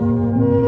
Música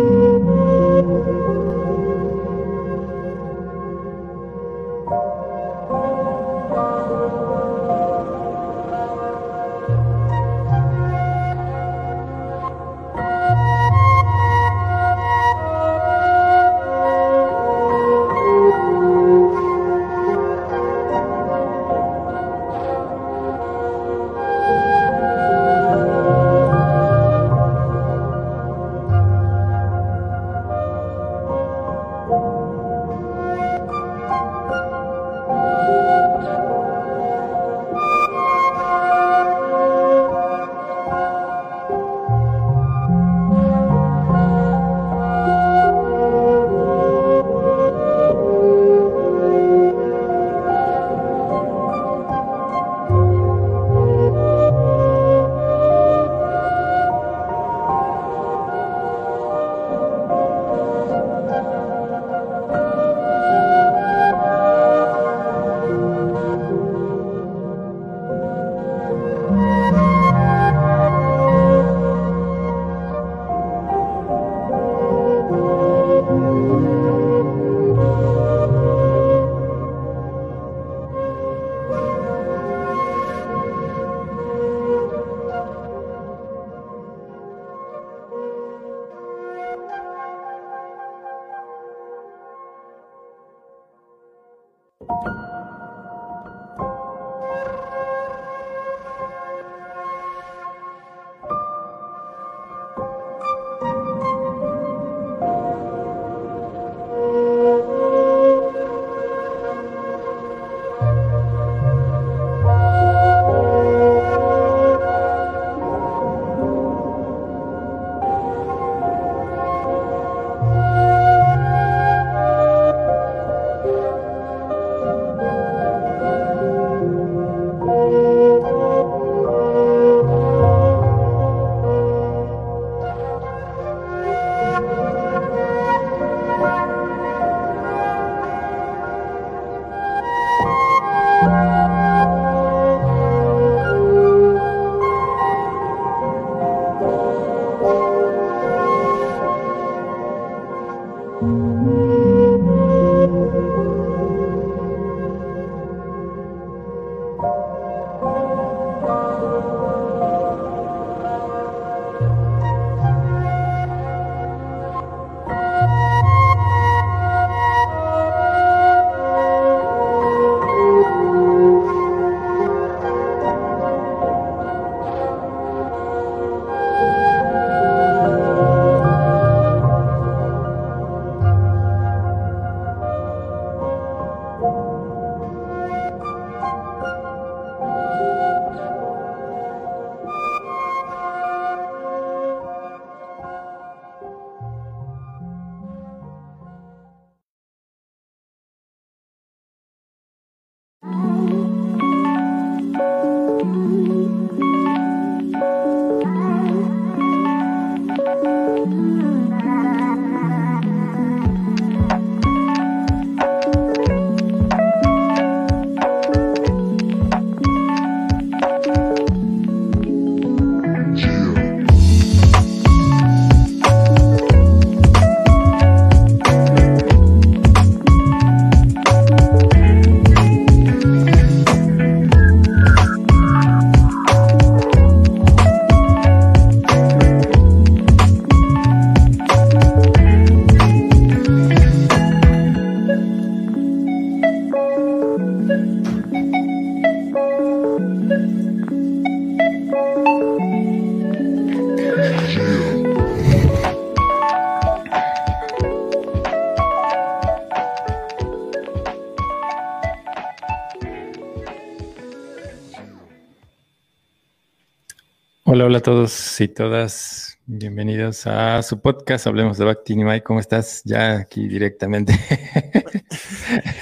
hola a todos y todas. Bienvenidos a su podcast. Hablemos de Bhakti Nimai. ¿Cómo estás? Ya aquí directamente.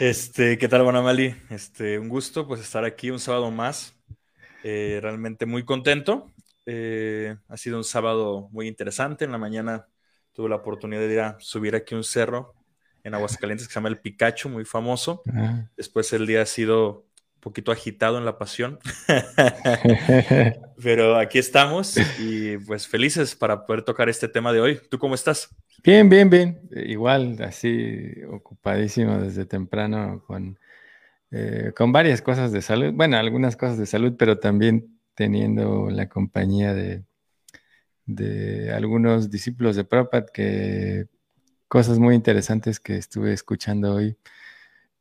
este, ¿qué tal, Bonamali? Este, un gusto pues estar aquí un sábado más. Eh, realmente muy contento. Eh, ha sido un sábado muy interesante. En la mañana tuve la oportunidad de ir a subir aquí un cerro en Aguascalientes que se llama el Pikachu, muy famoso. Ah. Después el día ha sido poquito agitado en la pasión. Pero aquí estamos y pues felices para poder tocar este tema de hoy. ¿Tú cómo estás? Bien, bien, bien. Igual, así ocupadísimo desde temprano con, eh, con varias cosas de salud. Bueno, algunas cosas de salud, pero también teniendo la compañía de, de algunos discípulos de Prabhupada que cosas muy interesantes que estuve escuchando hoy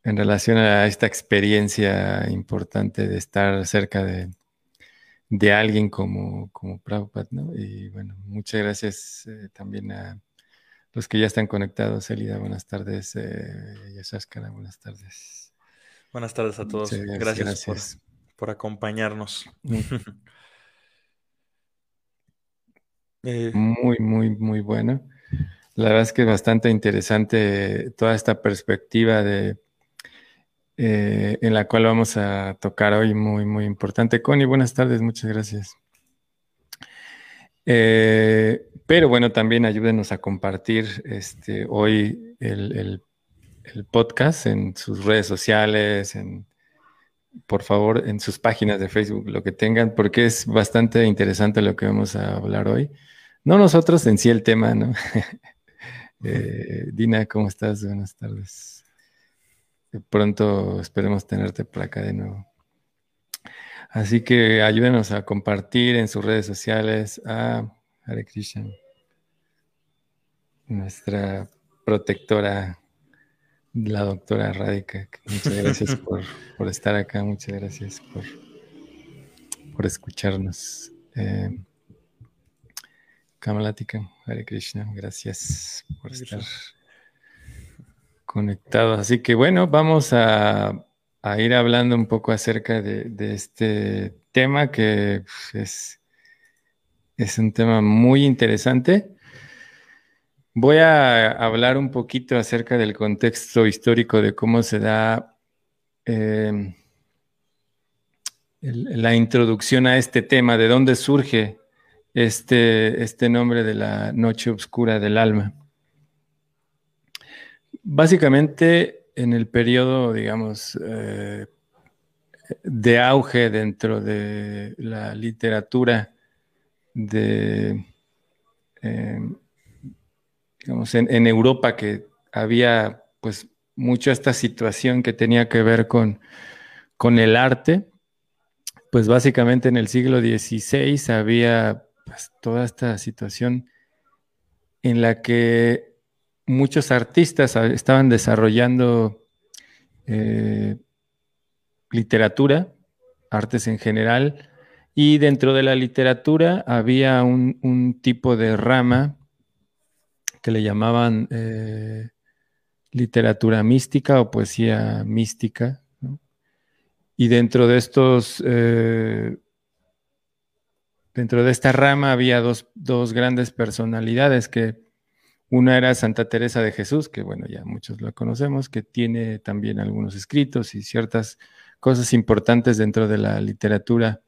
en relación a esta experiencia importante de estar cerca de, alguien como, como Prabhupada, ¿no? Y bueno, muchas gracias eh, también a los que ya están conectados. Elida, buenas tardes. Eh, Yashaskara, buenas tardes. Buenas tardes a todos. Gracias, Por, acompañarnos. Eh, muy, muy, muy bueno. La verdad es que es bastante interesante toda esta perspectiva de eh, en la cual vamos a tocar hoy, muy, muy importante. Connie, buenas tardes, muchas gracias. Eh, pero bueno, también ayúdenos a compartir este, hoy el, podcast en sus redes sociales, en, por favor, en sus páginas de Facebook, lo que tengan, porque es bastante interesante lo que vamos a hablar hoy. No nosotros en sí el tema, ¿no? Eh, Dina, ¿cómo estás? Buenas tardes pronto esperemos tenerte por acá de nuevo. Así que ayúdenos a compartir en sus redes sociales a Hare Krishna, nuestra protectora, la doctora Radika. Muchas gracias por, estar acá, muchas gracias por, por escucharnos. Eh, Kamalatika, Hare Krishna, gracias por estar conectados. Así que bueno, vamos a, ir hablando un poco acerca de, este tema que pues, es, un tema muy interesante. Voy a hablar un poquito acerca del contexto histórico de cómo se da em, la introducción a este tema, de dónde surge este, este nombre de la noche oscura del alma. Básicamente, en el periodo, digamos, eh, de auge dentro de la literatura de, em, digamos, en, Europa, que había pues mucho esta situación que tenía que ver con, con el arte, pues básicamente en el siglo XVI había pues, toda esta situación en la que muchos artistas estaban desarrollando eh, literatura, artes en general, y dentro de la literatura había un, tipo de rama que le llamaban eh, literatura mística o poesía mística. Y dentro de estos, eh, dentro de esta rama había dos, dos grandes personalidades que una era Santa Teresa de Jesús, que bueno, ya muchos la conocemos, que tiene también algunos escritos y ciertas cosas importantes dentro de la literatura.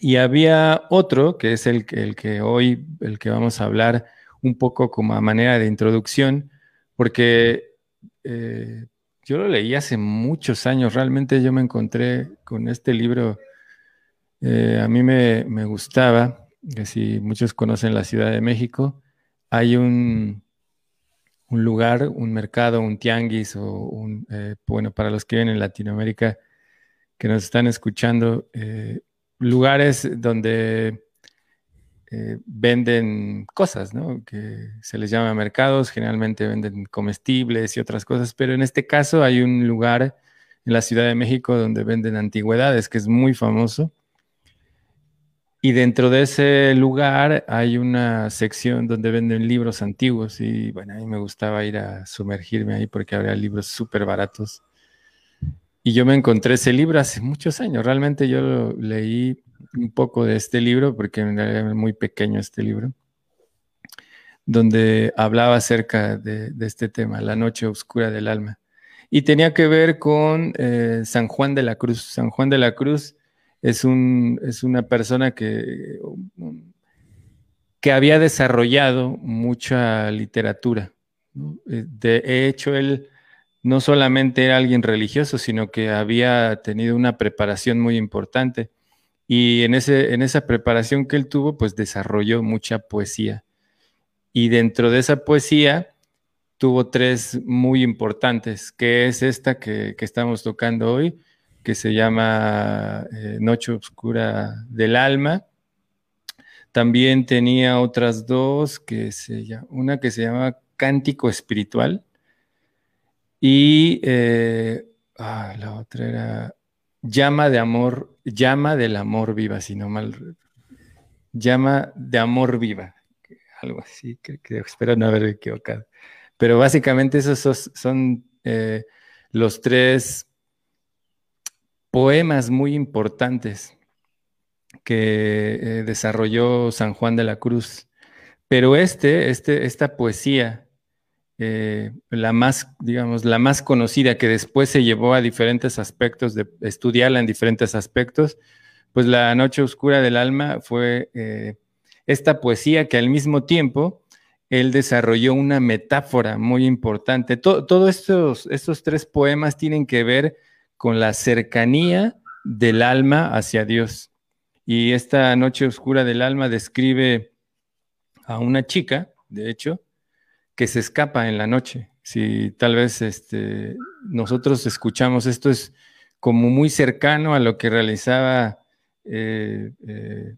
Y había otro, que es el, el que hoy, el que vamos a hablar un poco como a manera de introducción, porque eh, yo lo leí hace muchos años, realmente yo me encontré con este libro, eh, a mí me, me gustaba, que si muchos conocen la Ciudad de México, hay un, un lugar, un mercado, un tianguis o un, eh, bueno, para los que viven en Latinoamérica que nos están escuchando, eh, lugares donde eh, venden cosas, ¿no? Que se les llama mercados, generalmente venden comestibles y otras cosas, pero en este caso hay un lugar en la Ciudad de México donde venden antigüedades, que es muy famoso. Y dentro de ese lugar hay una sección donde venden libros antiguos y bueno, a mí me gustaba ir a sumergirme ahí porque había libros súper baratos. Y yo me encontré ese libro hace muchos años. Realmente yo leí un poco de este libro porque era muy pequeño este libro, donde hablaba acerca de, este tema, la noche oscura del alma. Y tenía que ver con eh, San Juan de la Cruz. San Juan de la Cruz es, un, es una persona que, que había desarrollado mucha literatura. Eh, de hecho, él no solamente era alguien religioso, sino que había tenido una preparación muy importante. Y en, ese, en esa preparación que él tuvo, pues desarrolló mucha poesía. Y dentro de esa poesía tuvo tres muy importantes, que es esta que, estamos tocando hoy, que se llama eh, Noche Oscura del Alma. También tenía otras dos, que se, una que se llama Cántico Espiritual, y eh, ah, la otra era Llama de Amor, Llama del Amor Viva, si no mal. Llama de Amor Viva, algo así, que, espero no haber equivocado. Pero básicamente esos son, eh, los tres poemas muy importantes que eh, desarrolló San Juan de la Cruz. Pero este, este, esta poesía eh, la más, digamos, la más conocida que después se llevó a diferentes aspectos, de estudiarla en diferentes aspectos, pues La Noche Oscura del Alma fue eh, esta poesía que al mismo tiempo él desarrolló una metáfora muy importante. Todos estos, estos tres poemas tienen que ver con la cercanía del alma hacia Dios. Y esta Noche Oscura del Alma describe a una chica, de hecho, que se escapa en la noche. Si tal vez este, nosotros escuchamos esto es como muy cercano a lo que realizaba eh, eh,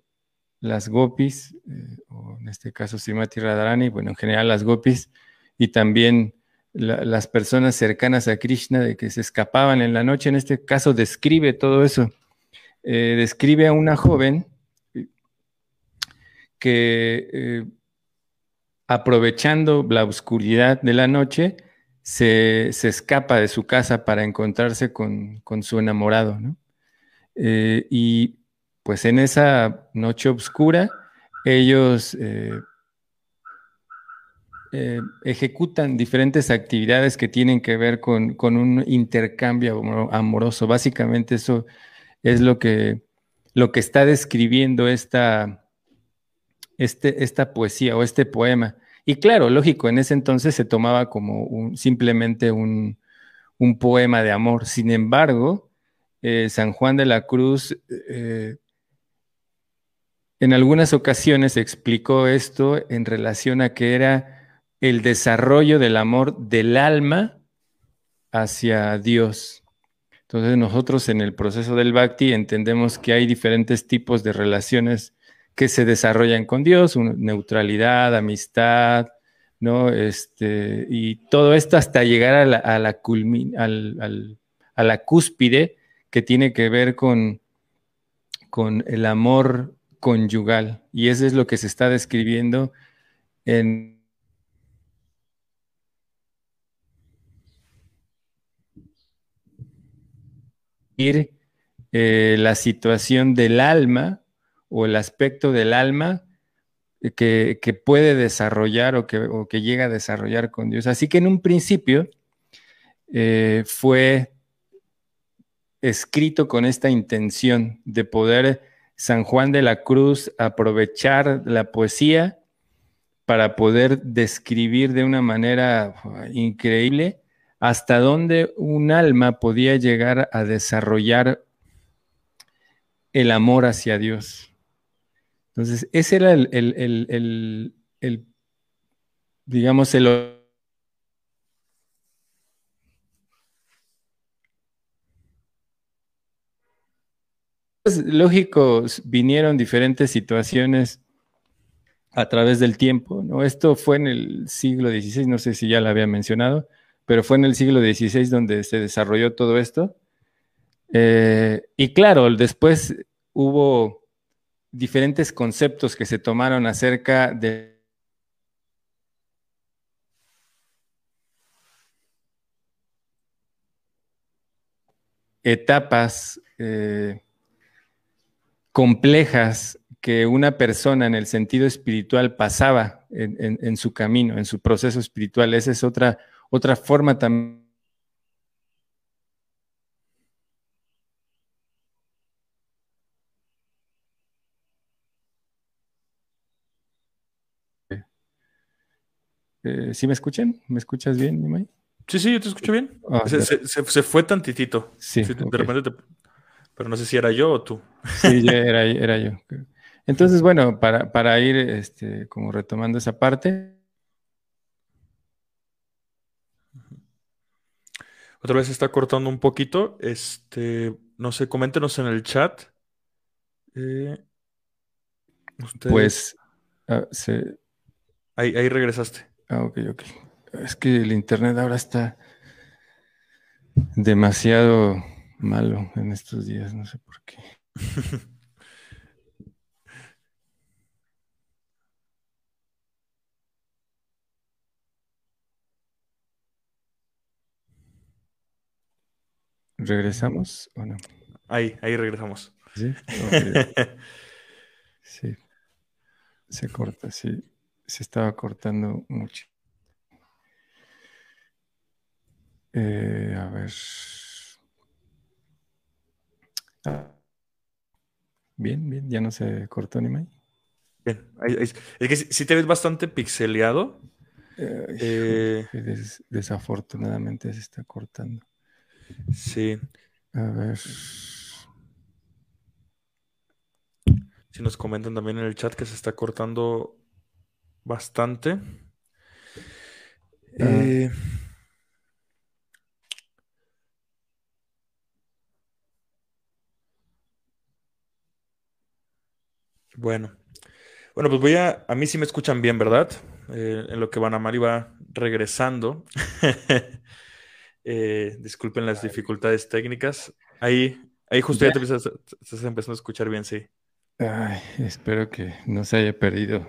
las gopis, eh, o en este caso Simati Radharani, bueno, en general las gopis, y también las personas cercanas a Krishna de que se escapaban en la noche, en este caso describe todo eso. describe a una joven que aprovechando la oscuridad de la noche, se, escapa de su casa para encontrarse con, su enamorado. Eh, y pues en esa noche oscura, ellos eh, ejecutan diferentes actividades que tienen que ver con, un intercambio amoroso. Básicamente eso es lo que, lo que está describiendo esta, este, esta poesía o este poema. Y claro, lógico, en ese entonces se tomaba como simplemente un, poema de amor. Sin embargo, eh, San Juan de la Cruz eh, en algunas ocasiones explicó esto en relación a que era el desarrollo del amor del alma hacia Dios. Entonces nosotros en el proceso del bhakti entendemos que hay diferentes tipos de relaciones que se desarrollan con Dios, neutralidad, amistad, ¿no? Este, y todo esto hasta llegar a la, a la, a la cúspide que tiene que ver con, con el amor conyugal. Y eso es lo que se está describiendo en eh, la situación del alma o el aspecto del alma que, puede desarrollar o que, llega a desarrollar con Dios. Así que en un principio eh, fue escrito con esta intención de poder San Juan de la Cruz aprovechar la poesía para poder describir de una manera increíble hasta dónde un alma podía llegar a desarrollar el amor hacia Dios. Entonces, ese era el, digamos, el... Pues, lógico, vinieron diferentes situaciones a través del tiempo, ¿no? Esto fue en el siglo XVI, no sé si ya lo había mencionado, pero fue en el siglo XVI donde se desarrolló todo esto. Eh, y claro, después hubo diferentes conceptos que se tomaron acerca de etapas eh, complejas que una persona en el sentido espiritual pasaba en, su camino, en su proceso espiritual. Esa es otra, otra forma también Eh, ¿Sí me escuchan? ¿Me escuchas bien, Nimai? Sí, sí, yo te escucho bien. Ah, se, de- se- se- se fue tantitito. Sí, Sí, de repente te- Pero no sé si era yo o tú. Sí, era, era yo. Entonces, bueno, para, para ir este, como retomando esa parte, Otra vez se está cortando un poquito. Este, no sé, coméntenos en el chat. Eh, ustedes- pues, ah, se, Ahí, ahí regresaste. ah, ok, ok. Es que el internet ahora está demasiado malo en estos días, no sé por qué. ¿Regresamos o no? Ahí, ahí regresamos. Sí, sí. Se corta, sí. Se estaba cortando mucho. Eh, a ver. Ah, Bien, bien, ya no se cortó ni más. Bien, es que si te ves bastante pixeleado. Eh, Eh, des- desafortunadamente se está cortando. Sí, A ver. si nos comentan también en el chat que se está cortando bastante. Ah. Eh, bueno, bueno, pues voy a, a mí sí me escuchan bien, ¿verdad? Eh, en lo que Van Amari va regresando. Eh, disculpen las dificultades técnicas. Ahí, ahí justo ya te empiezas, te estás empezando a escuchar bien, sí. Ay, espero que no se haya perdido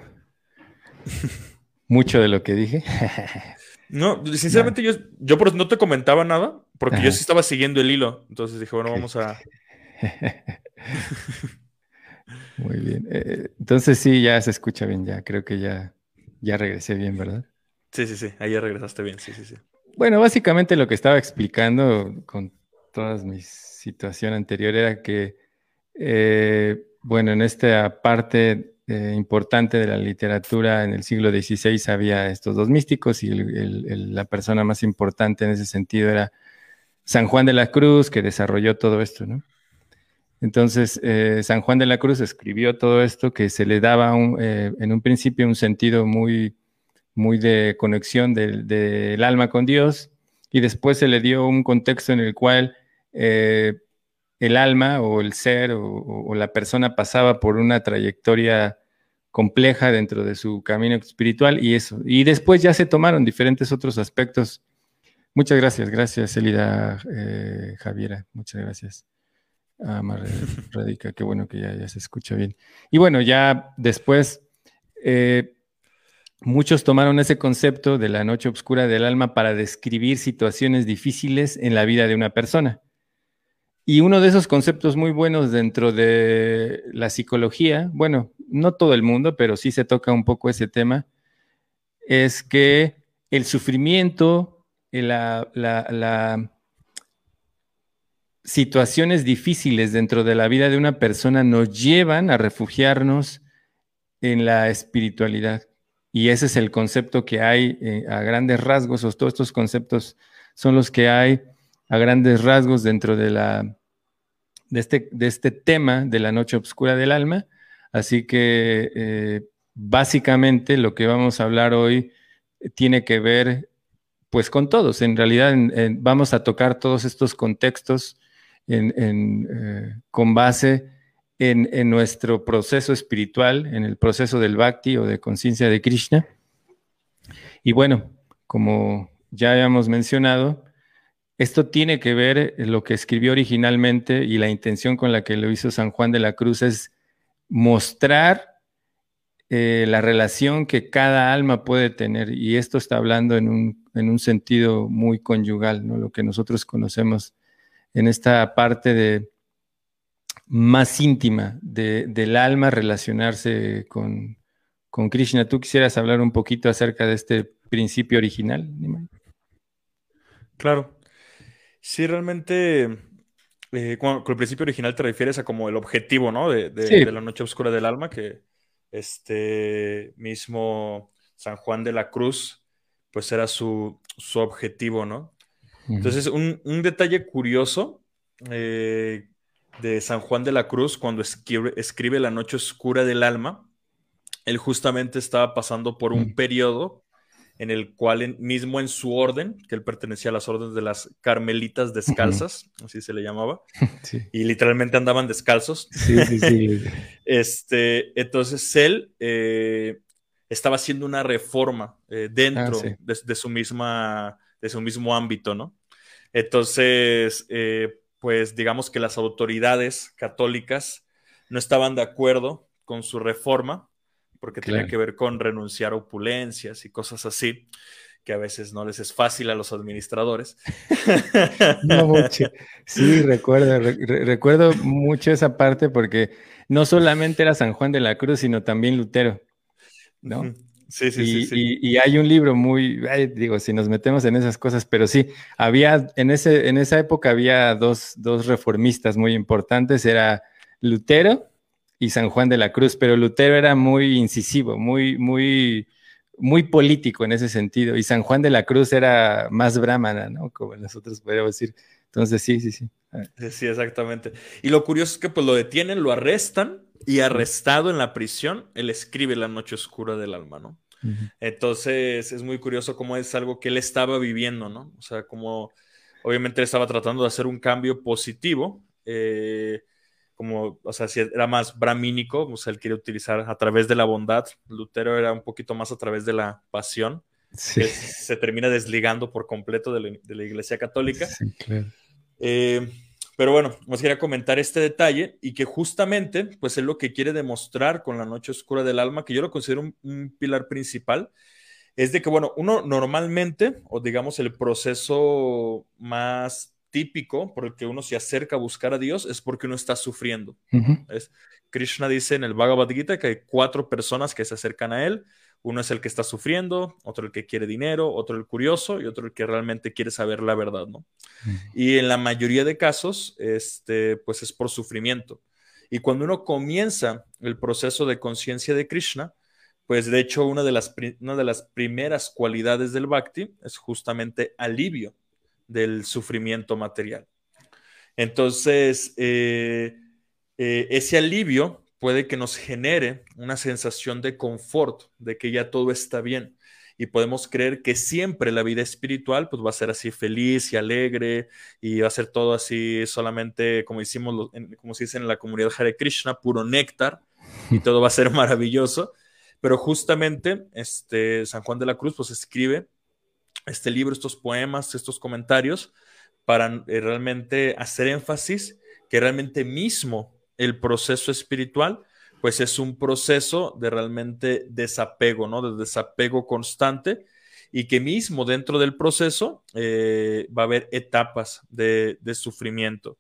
mucho de lo que dije. No, sinceramente yo, yo por no te comentaba nada, porque yo sí estaba siguiendo el hilo. Entonces dije, bueno, vamos a... Muy bien. Eh, entonces sí, ya se escucha bien, ya creo que ya, ya regresé bien, ¿verdad? Sí, sí, sí, ahí ya regresaste bien, sí, sí, sí. Bueno, básicamente lo que estaba explicando con toda mi situación anterior era que, eh, bueno, en esta parte eh, importante de la literatura en el siglo XVI había estos dos místicos y la persona más importante en ese sentido era San Juan de la Cruz, que desarrolló todo esto, ¿no? Entonces, eh, San Juan de la Cruz escribió todo esto que se le daba un, eh, en un principio un sentido muy muy de conexión del, del alma con Dios, y después se le dio un contexto en el cual eh, el alma o el ser o, la persona pasaba por una trayectoria compleja dentro de su camino espiritual y eso. Y después ya se tomaron diferentes otros aspectos. Muchas gracias, gracias Elida eh, Javiera, muchas gracias. Ah, Radica, qué bueno que ya, ya se escucha bien. Y bueno, ya después eh, Muchos tomaron ese concepto de la noche oscura del alma para describir situaciones difíciles en la vida de una persona. Y uno de esos conceptos muy buenos dentro de la psicología, bueno, no todo el mundo, pero sí se toca un poco ese tema, es que el sufrimiento, la, la, la situaciones difíciles dentro de la vida de una persona nos llevan a refugiarnos en la espiritualidad. Y ese es el concepto que hay eh, a grandes rasgos, o todos estos conceptos son los que hay a grandes rasgos dentro de, la, de, este, de este tema de la noche oscura del alma. Así que eh, básicamente lo que vamos a hablar hoy tiene que ver pues con todos. En realidad vamos a tocar todos estos contextos en, eh, con base en, nuestro proceso espiritual, en el proceso del bhakti o de conciencia de Krishna. Y bueno, como ya habíamos mencionado, esto tiene que ver lo que escribió originalmente y la intención con la que lo hizo San Juan de la Cruz es mostrar eh, la relación que cada alma puede tener. Y esto está hablando en un, en un sentido muy conyugal, ¿no? lo que nosotros conocemos en esta parte de, más íntima de, del alma relacionarse con, con, Krishna. ¿Tú quisieras hablar un poquito acerca de este principio original? Claro. Sí, realmente, eh, con, con, el principio original te refieres a como el objetivo, ¿no? De, de, sí. de, la noche oscura del alma, que este mismo San Juan de la Cruz pues era su, objetivo, ¿no? Entonces, un, detalle curioso eh, de San Juan de la Cruz, cuando escribe, La Noche Oscura del Alma, él justamente estaba pasando por un periodo en el cual mismo en su orden, que él pertenecía a las órdenes de las carmelitas descalzas, así se le llamaba, y literalmente andaban descalzos. Sí, sí, sí. este, entonces él eh, estaba haciendo una reforma eh, dentro ah, de, su misma, de su mismo ámbito, ¿no? Entonces, eh, pues digamos que las autoridades católicas no estaban de acuerdo con su reforma porque tenía que ver con renunciar a opulencias y cosas así, que a veces no les es fácil a los administradores. no mucho. Sí, recuerdo, recuerdo mucho esa parte porque no solamente era San Juan de la Cruz, sino también Lutero, ¿no? Sí, sí, y, sí, Y, hay un libro muy, digo, si nos metemos en esas cosas, pero sí, había, en, ese, en esa época había dos, dos reformistas muy importantes, era Lutero y San Juan de la Cruz, pero Lutero era muy incisivo, muy, muy, muy político en ese sentido, y San Juan de la Cruz era más brahmana, ¿no? Como nosotros podríamos decir. Entonces, sí, sí, sí. Sí, exactamente. Y lo curioso es que pues lo detienen, lo arrestan, y arrestado en la prisión, él escribe La Noche Oscura del Alma, ¿no? Entonces, es muy curioso cómo es algo que él estaba viviendo, ¿no? O sea, como obviamente él estaba tratando de hacer un cambio positivo, eh, como, o sea, si era más bramínico, pues él quiere utilizar a través de la bondad. Lutero era un poquito más a través de la pasión, que se termina desligando por completo de la, Iglesia Católica. Sí, claro. Eh, pero bueno, os quería comentar este detalle y que justamente, pues es lo que quiere demostrar con la noche oscura del alma, que yo lo considero un, un pilar principal, es de que, bueno, uno normalmente, o digamos el proceso más típico por el que uno se acerca a buscar a Dios es porque uno está sufriendo. es, Krishna dice en el Bhagavad Gita que hay cuatro personas que se acercan a él. Uno es el que está sufriendo, otro el que quiere dinero, otro el curioso y otro el que realmente quiere saber la verdad, ¿no? Y en la mayoría de casos, este, pues es por sufrimiento. Y cuando uno comienza el proceso de conciencia de Krishna, pues de hecho una de, las, una de las primeras cualidades del bhakti es justamente alivio del sufrimiento material. Entonces, eh, eh, ese alivio puede que nos genere una sensación de confort, de que ya todo está bien. Y podemos creer que siempre la vida espiritual pues, va a ser así feliz y alegre y va a ser todo así solamente, como, hicimos, como se dice en la comunidad Hare Krishna, puro néctar y todo va a ser maravilloso. Pero justamente este, San Juan de la Cruz pues escribe este libro, estos poemas, estos comentarios, para eh, realmente hacer énfasis que realmente mismo el proceso espiritual, pues es un proceso de realmente desapego, ¿no? De desapego constante y que mismo dentro del proceso eh, va a haber etapas de, sufrimiento.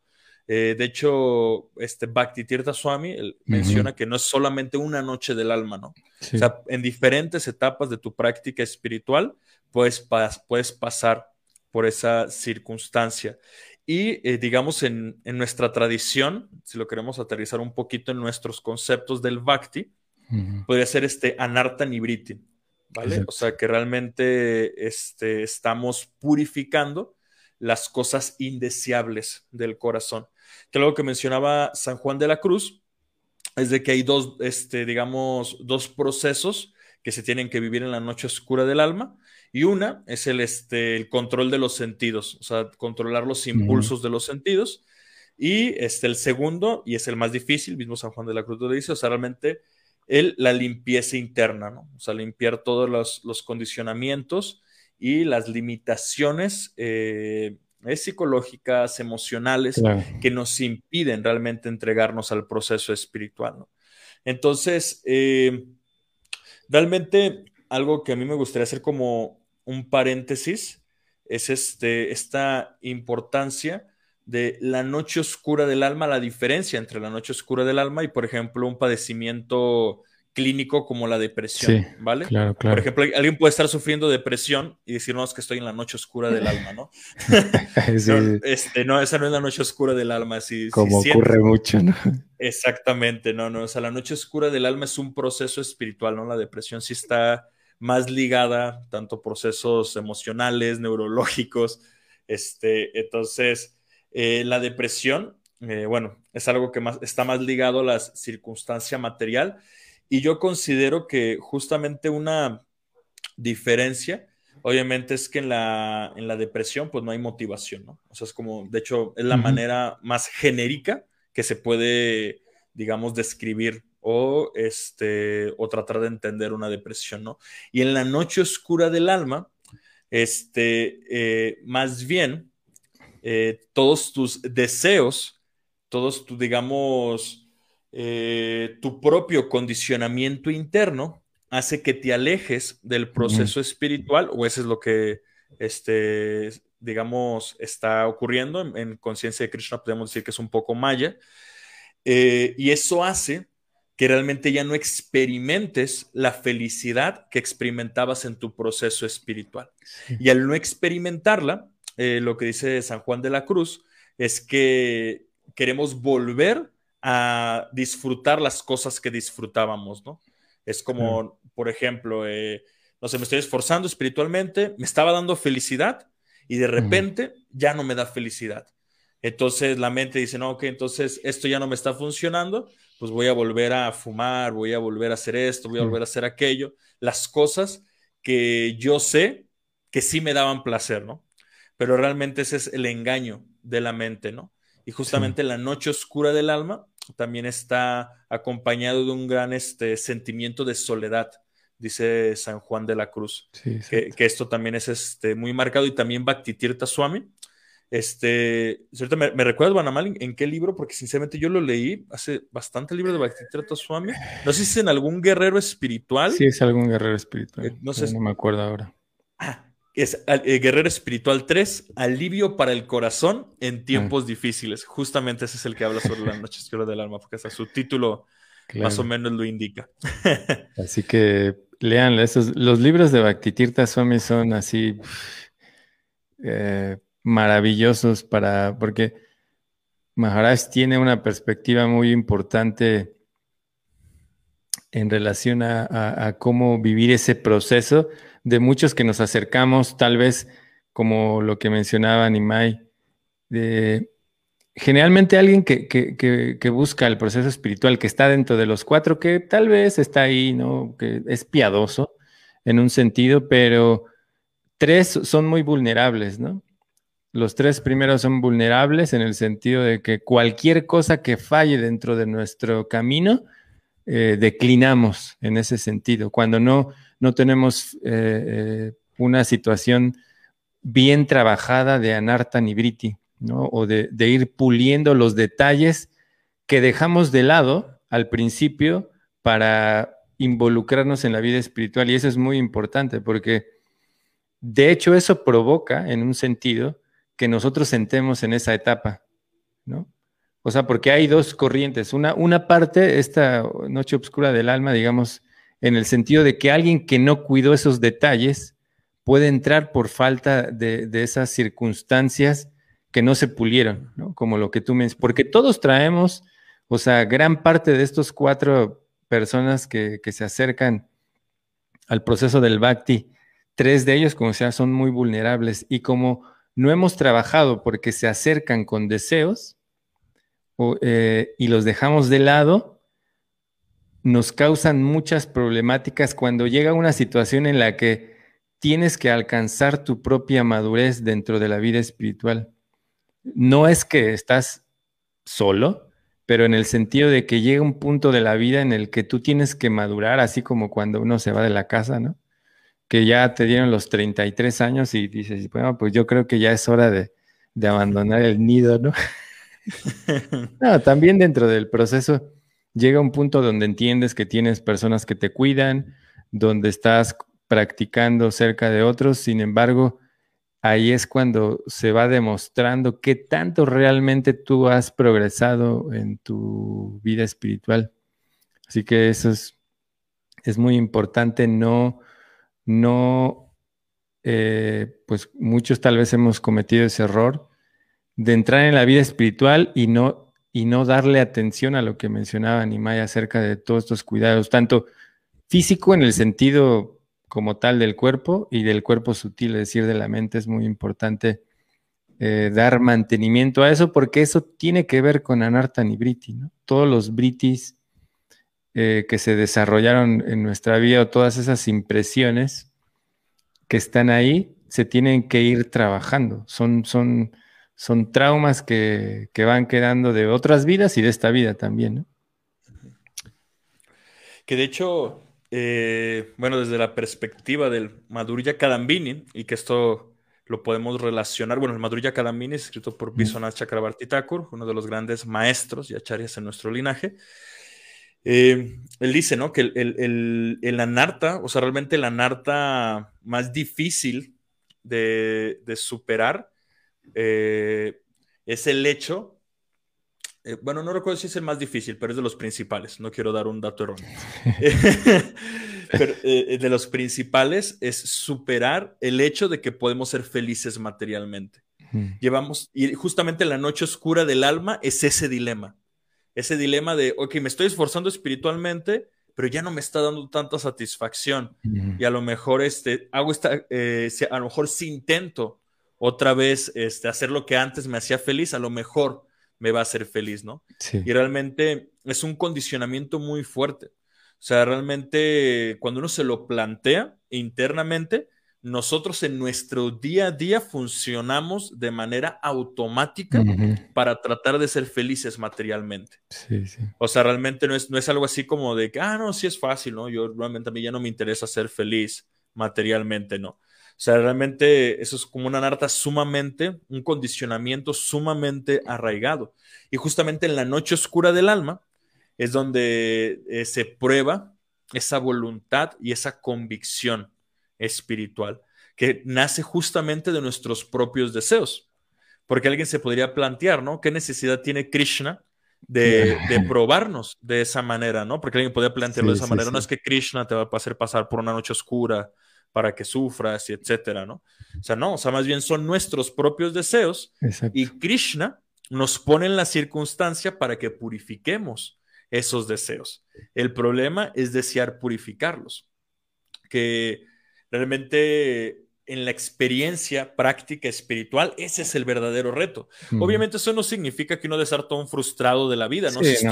Eh, de hecho, este Bhakti Tirtha Swami menciona que no es solamente una noche del alma, ¿no? O sea, en diferentes etapas de tu práctica espiritual, puedes, puedes pasar por esa circunstancia. Y eh, digamos, en, nuestra tradición, si lo queremos aterrizar un poquito en nuestros conceptos del bhakti, podría ser este anarta nibriti, ¿vale? O sea, que realmente este, estamos purificando las cosas indeseables del corazón. Que algo que mencionaba San Juan de la Cruz es de que hay dos, este, digamos, dos procesos que se tienen que vivir en la noche oscura del alma. Y una es el, este, el control de los sentidos, o sea, controlar los impulsos de los sentidos. Y este, el segundo, y es el más difícil, mismo San Juan de la Cruz lo dice, o sea, realmente el, la limpieza interna, ¿no? O sea, limpiar todos los, los condicionamientos y las limitaciones eh, psicológicas, emocionales, que nos impiden realmente entregarnos al proceso espiritual, ¿no? Entonces, eh, realmente algo que a mí me gustaría hacer como un paréntesis es este, esta importancia de la noche oscura del alma, la diferencia entre la noche oscura del alma y, por ejemplo, un padecimiento clínico como la depresión, ¿vale? Claro, claro. Por ejemplo, alguien puede estar sufriendo depresión y decirnos que estoy en la noche oscura del alma, ¿no? no, este, no, esa no es la noche oscura del alma. Sí, como ocurre mucho, ¿no? Exactamente, no, no, o sea, la noche oscura del alma es un proceso espiritual, ¿no? La depresión sí está más ligada tanto procesos emocionales, neurológicos. Este, entonces, eh, la depresión, eh, bueno, es algo que más, está más ligado a la circunstancia material y yo considero que justamente una diferencia, obviamente, es que en la, en la depresión, pues no hay motivación, ¿no? O sea, es como, de hecho, es la manera más genérica que se puede, digamos, describir o, este, o tratar de entender una depresión, ¿no? Y en la noche oscura del alma, este, eh, más bien, eh, todos tus deseos, todos tus, digamos, eh, tu propio condicionamiento interno hace que te alejes del proceso espiritual, o eso es lo que, este, digamos, está ocurriendo en, conciencia de Krishna, podemos decir que es un poco maya, y eso hace que realmente ya no experimentes la felicidad que experimentabas en tu proceso espiritual. Y al no experimentarla, eh, lo que dice San Juan de la Cruz es que queremos volver a disfrutar las cosas que disfrutábamos, ¿no? Es como, por ejemplo, eh, no sé, me estoy esforzando espiritualmente, me estaba dando felicidad y de repente ya no me da felicidad. Entonces la mente dice, no, ok, entonces esto ya no me está funcionando, pues voy a volver a fumar, voy a volver a hacer esto, voy a volver a hacer aquello, las cosas que yo sé que sí me daban placer, ¿no? Pero realmente ese es el engaño de la mente, ¿no? Y justamente la noche oscura del alma también está acompañado de un gran este, sentimiento de soledad, dice San Juan de la Cruz, que, esto también es este, muy marcado y también Bhaktitirtha Swami este, cierto, me, me recuerdas, Banamal, en qué libro, porque sinceramente yo lo leí hace bastante el libro de Bhaktivedanta Swami. No sé si es en algún guerrero espiritual. Sí, es algún guerrero espiritual. Eh, no sé. No me acuerdo ahora. Ah, es eh, Guerrero Espiritual 3, Alivio para el Corazón en tiempos ah. difíciles. Justamente ese es el que habla sobre la noche oscura del alma, porque hasta su título más o menos lo indica. así que lean esos, los libros de Bhaktitirtha Swami son así. Eh, maravillosos para, porque Maharaj tiene una perspectiva muy importante en relación a, cómo vivir ese proceso de muchos que nos acercamos, tal vez como lo que mencionaba Nimai, de generalmente alguien que, que, busca el proceso espiritual, que está dentro de los cuatro, que tal vez está ahí, ¿no? Que es piadoso en un sentido, pero tres son muy vulnerables, ¿no? Los tres primeros son vulnerables en el sentido de que cualquier cosa que falle dentro de nuestro camino, eh, declinamos en ese sentido. Cuando no, no tenemos eh, eh, una situación bien trabajada de anarta nibriti, ¿no? o de, de, ir puliendo los detalles que dejamos de lado al principio para involucrarnos en la vida espiritual. Y eso es muy importante porque, de hecho, eso provoca, en un sentido, que nosotros sentemos en esa etapa, ¿no? O sea, porque hay dos corrientes. Una, una parte, esta noche oscura del alma, digamos, en el sentido de que alguien que no cuidó esos detalles puede entrar por falta de, esas circunstancias que no se pulieron, ¿no? Como lo que tú me porque todos traemos, o sea, gran parte de estos cuatro personas que, que se acercan al proceso del bhakti, tres de ellos, como sea, son muy vulnerables y como no hemos trabajado porque se acercan con deseos eh, y los dejamos de lado, nos causan muchas problemáticas cuando llega una situación en la que tienes que alcanzar tu propia madurez dentro de la vida espiritual. No es que estás solo, pero en el sentido de que llega un punto de la vida en el que tú tienes que madurar, así como cuando uno se va de la casa, ¿no? Que ya te dieron los 33 años y dices, bueno, pues yo creo que ya es hora de, abandonar el nido, ¿no? no, también dentro del proceso llega un punto donde entiendes que tienes personas que te cuidan, donde estás practicando cerca de otros, sin embargo, ahí es cuando se va demostrando qué tanto realmente tú has progresado en tu vida espiritual. Así que eso es, es muy importante no no, eh, pues muchos tal vez hemos cometido ese error de entrar en la vida espiritual y no, y no darle atención a lo que mencionaba Nimai acerca de todos estos cuidados, tanto físico en el sentido como tal del cuerpo y del cuerpo sutil, es decir, de la mente. Es muy importante eh, dar mantenimiento a eso porque eso tiene que ver con Anartan y Briti. ¿no? Todos los Britis eh, que se desarrollaron en nuestra vida o todas esas impresiones que están ahí se tienen que ir trabajando. Son, son, son traumas que, que van quedando de otras vidas y de esta vida también. ¿no? Que de hecho, eh, bueno, desde la perspectiva del Madhurya Kadambini, y que esto lo podemos relacionar, bueno, el Madhurya Kadambini es escrito por Biswanath Chakrabarti Thakur, uno de los grandes maestros y acharyas en nuestro linaje. Eh, él dice, ¿no? Que el, el, anarta, o sea, realmente el anarta más difícil de, superar eh, es el hecho eh, bueno, no recuerdo si es el más difícil, pero es de los principales. No quiero dar un dato erróneo. pero eh, de los principales es superar el hecho de que podemos ser felices materialmente. Llevamos, y justamente la noche oscura del alma es ese dilema. Ese dilema de, ok, me estoy esforzando espiritualmente, pero ya no me está dando tanta satisfacción. Y a lo mejor este, hago esta, eh, a lo mejor si intento otra vez este, hacer lo que antes me hacía feliz, a lo mejor me va a hacer feliz, ¿no? Y realmente es un condicionamiento muy fuerte. O sea, realmente cuando uno se lo plantea internamente, nosotros en nuestro día a día funcionamos de manera automática para tratar de ser felices materialmente. Sí, sí. O sea, realmente no es, no es algo así como de que, ah, no, sí es fácil, ¿no? Yo realmente a mí ya no me interesa ser feliz materialmente, no. O sea, realmente eso es como una narta sumamente, un condicionamiento sumamente arraigado. Y justamente en la noche oscura del alma es donde eh, se prueba esa voluntad y esa convicción espiritual que nace justamente de nuestros propios deseos. Porque alguien se podría plantear, ¿no? ¿Qué necesidad tiene Krishna de, probarnos de esa manera, ¿no? Porque alguien podría plantearlo de esa manera. No es que Krishna te va a hacer pasar por una noche oscura para que sufras y etcétera, ¿no? O sea, no, o sea, más bien son nuestros propios deseos y Krishna nos pone en la circunstancia para que purifiquemos esos deseos. El problema es desear purificarlos, que realmente en la experiencia práctica espiritual, ese es el verdadero reto. Obviamente eso no significa que uno debe estar todo frustrado de la vida, ¿no? es,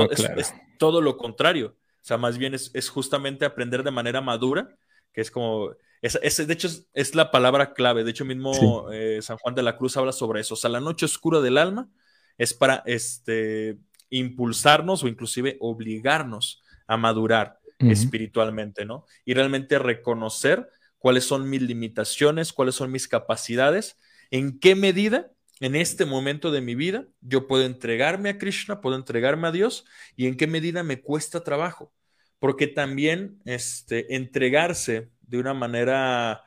todo lo contrario. O sea, más bien es, es justamente aprender de manera madura, que es como es, de hecho, es, la palabra clave. De hecho, mismo eh, San Juan de la Cruz habla sobre eso. O sea, la noche oscura del alma es para este, impulsarnos o inclusive obligarnos a madurar espiritualmente, ¿no? Y realmente reconocer cuáles son mis limitaciones, cuáles son mis capacidades, en qué medida en este momento de mi vida yo puedo entregarme a Krishna, puedo entregarme a Dios y en qué medida me cuesta trabajo. Porque también este, entregarse de una manera,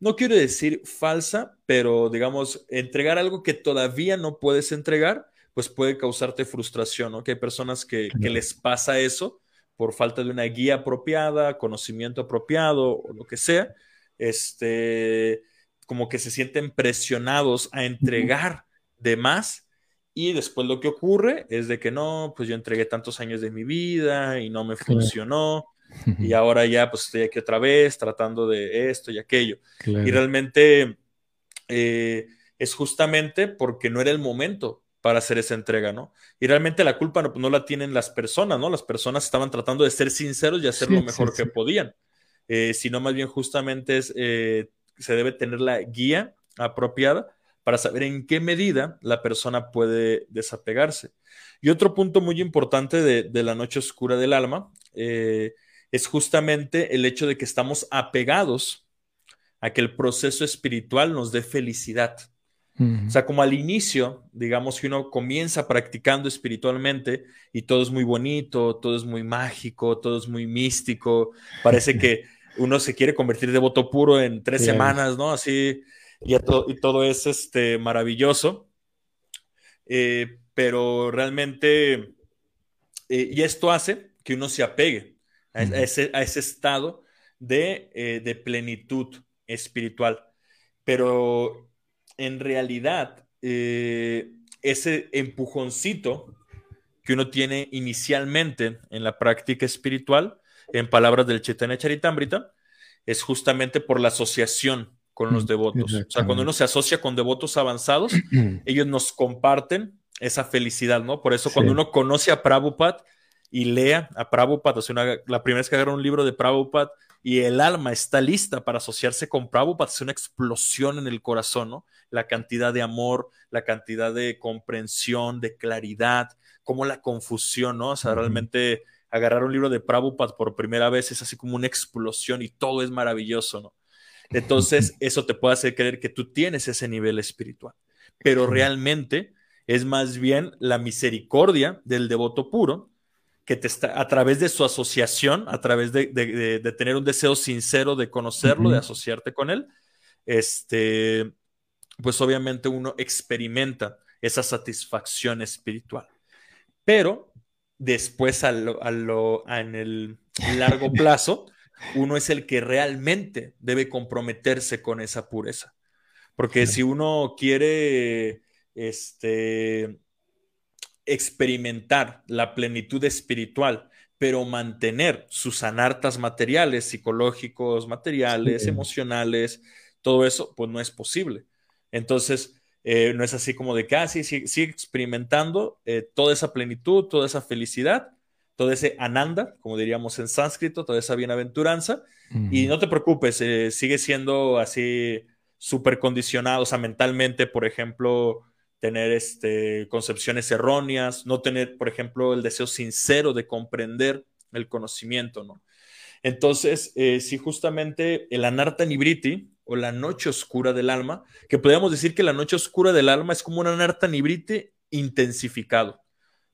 no quiero decir falsa, pero digamos, entregar algo que todavía no puedes entregar, pues puede causarte frustración, ¿no? Que hay personas que, les pasa eso por falta de una guía apropiada, conocimiento apropiado o lo que sea, este, como que se sienten presionados a entregar de más. Y después lo que ocurre es de que no, pues yo entregué tantos años de mi vida y no me funcionó. Y ahora ya pues estoy aquí otra vez tratando de esto y aquello. Y realmente eh, es justamente porque no era el momento para hacer esa entrega, ¿no? Y realmente la culpa no, no, la tienen las personas, ¿no? Las personas estaban tratando de ser sinceros y hacer lo mejor que podían, eh, sino más bien justamente es, eh, se debe tener la guía apropiada para saber en qué medida la persona puede desapegarse. Y otro punto muy importante de, de la noche oscura del alma eh, es justamente el hecho de que estamos apegados a que el proceso espiritual nos dé felicidad. O sea, como al inicio, digamos que uno comienza practicando espiritualmente y todo es muy bonito, todo es muy mágico, todo es muy místico, parece que uno se quiere convertir de voto puro en tres semanas, ¿no? Así, y, y, todo es este, maravilloso. Eh, pero realmente, eh, y esto hace que uno se apegue a, ese, estado eh, de, plenitud espiritual. Pero en realidad, eh, ese empujoncito que uno tiene inicialmente en la práctica espiritual, en palabras del Chaitanya Charitamrita, es justamente por la asociación con los mm, devotos. O sea, cuando uno se asocia con devotos avanzados, ellos nos comparten esa felicidad, ¿no? Por eso cuando uno conoce a Prabhupada y lea a Prabhupada, o sea, la primera vez que agarra un libro de Prabhupada y el alma está lista para asociarse con Prabhupada, es una explosión en el corazón, ¿no? La cantidad de amor, la cantidad de comprensión, de claridad, como la confusión, ¿no? O sea, realmente agarrar un libro de Prabhupada por primera vez es así como una explosión y todo es maravilloso, ¿no? Entonces, eso te puede hacer creer que tú tienes ese nivel espiritual, pero realmente es más bien la misericordia del devoto puro que te está, a través de su asociación, a través de, tener un deseo sincero de conocerlo, de asociarte con él, este, pues obviamente uno experimenta esa satisfacción espiritual. Pero después, a lo, en el largo plazo, uno es el que realmente debe comprometerse con esa pureza. Porque si uno quiere este, experimentar la plenitud espiritual, pero mantener sus anartas materiales, psicológicos, materiales, emocionales, todo eso, pues no es posible. Entonces, eh, no es así como de que, ah, sigue, experimentando eh, toda esa plenitud, toda esa felicidad, todo ese ananda, como diríamos en sánscrito, toda esa bienaventuranza, y no te preocupes, eh, sigue siendo así súper condicionado, o sea, mentalmente, por ejemplo, tener este, concepciones erróneas, no tener, por ejemplo, el deseo sincero de comprender el conocimiento, ¿no? Entonces, eh, si justamente el Anarta Nibriti o la noche oscura del alma, que podríamos decir que la noche oscura del alma es como un Anarta Nibriti intensificado,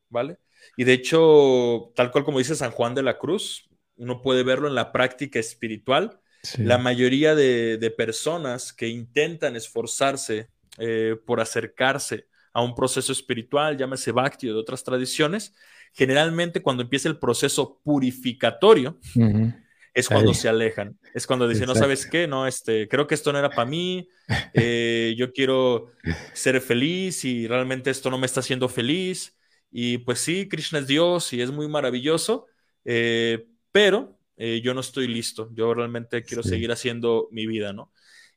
¿vale? Y de hecho, tal cual como dice San Juan de la Cruz, uno puede verlo en la práctica espiritual. La mayoría de, personas que intentan esforzarse eh, por acercarse a un proceso espiritual, llámese Bhakti o de otras tradiciones, generalmente cuando empieza el proceso purificatorio, es cuando se alejan. Es cuando dicen, no sabes qué, no, este, creo que esto no era para mí, eh, yo quiero ser feliz y realmente esto no me está haciendo feliz. Y pues sí, Krishna es Dios y es muy maravilloso, eh, pero yo no estoy listo. Yo realmente quiero seguir haciendo mi vida, ¿no?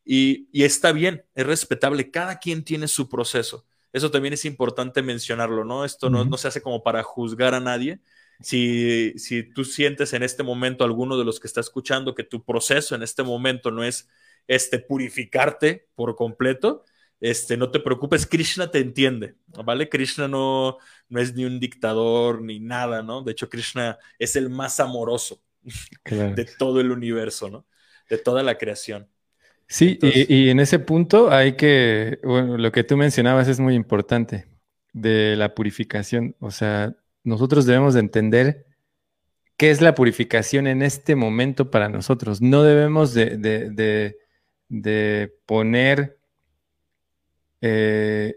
Y, está bien, es respetable, cada quien tiene su proceso. Eso también es importante mencionarlo, ¿no? Esto no, se hace como para juzgar a nadie. Si, si tú sientes en este momento, alguno de los que está escuchando, que tu proceso en este momento no es este, purificarte por completo, este, no te preocupes, Krishna te entiende, ¿vale? Krishna no, no es ni un dictador ni nada, ¿no? De hecho, Krishna es el más amoroso de todo el universo, ¿no? De toda la creación. Sí, y, en ese punto hay que, bueno, lo que tú mencionabas es muy importante de la purificación. O sea, nosotros debemos de entender qué es la purificación en este momento para nosotros. No debemos de, poner, eh,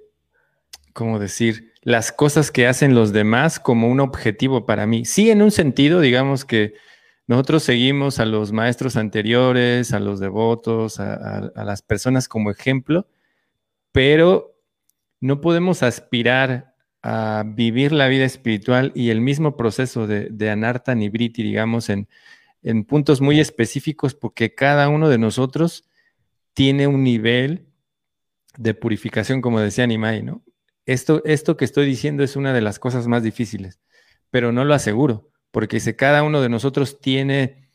¿cómo decir? Las cosas que hacen los demás como un objetivo para mí. Sí, en un sentido, digamos que nosotros seguimos a los maestros anteriores, a los devotos, a, las personas como ejemplo, pero no podemos aspirar a vivir la vida espiritual y el mismo proceso de, de Nibriti, digamos, en, en puntos muy específicos, porque cada uno de nosotros tiene un nivel de purificación, como decía Nimai, ¿no? Esto, esto que estoy diciendo es una de las cosas más difíciles, pero no lo aseguro porque si cada uno de nosotros tiene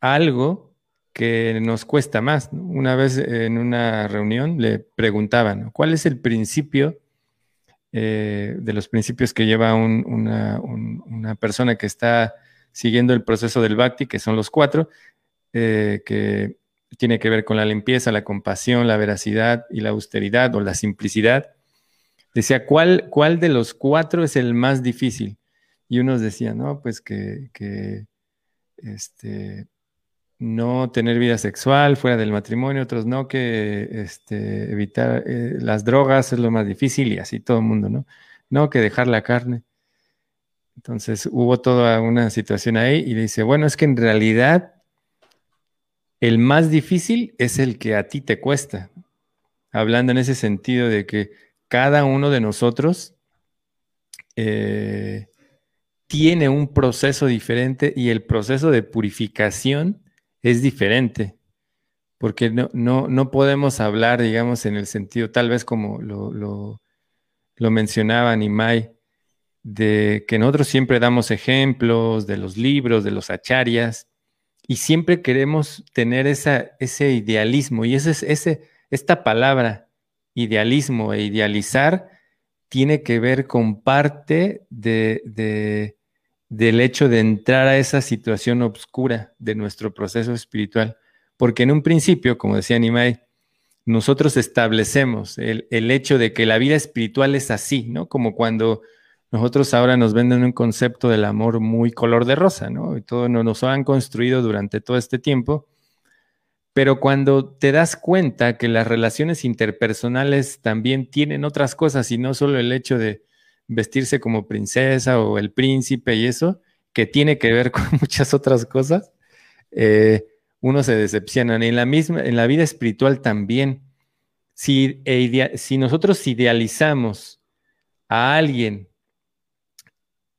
algo que nos cuesta más. Una vez en una reunión le preguntaban, ¿cuál es el principio eh, de los principios que lleva una, persona que está siguiendo el proceso del Bhakti, que son los cuatro, eh, que tiene que ver con la limpieza, la compasión, la veracidad y la austeridad o la simplicidad? Decía, ¿cuál, cuál de los cuatro es el más difícil? Y unos decían, no, pues que, este, no tener vida sexual fuera del matrimonio, otros no, que este, evitar eh, las drogas es lo más difícil y así todo el mundo, ¿no? No, que dejar la carne. Entonces hubo toda una situación ahí y dice, bueno, es que en realidad el más difícil es el que a ti te cuesta. Hablando en ese sentido de que cada uno de nosotros eh, tiene un proceso diferente y el proceso de purificación es diferente, porque no, no, no podemos hablar, digamos, en el sentido, tal vez como lo, lo, mencionaba Nimai, de que nosotros siempre damos ejemplos de los libros, de los acharyas, y siempre queremos tener esa, ese idealismo. Y ese, ese, esta palabra, idealismo e idealizar, tiene que ver con parte de, de, del hecho de entrar a esa situación oscura de nuestro proceso espiritual. Porque en un principio, como decía Nimai, nosotros establecemos el, el hecho de que la vida espiritual es así, ¿no? Como cuando nosotros ahora nos venden un concepto del amor muy color de rosa, ¿no? Y todo nos han construido durante todo este tiempo. Pero cuando te das cuenta que las relaciones interpersonales también tienen otras cosas y no solo el hecho de vestirse como princesa o el príncipe y eso, que tiene que ver con muchas otras cosas, eh, uno se decepciona. en la misma, en la vida espiritual también, si, e nosotros idealizamos a alguien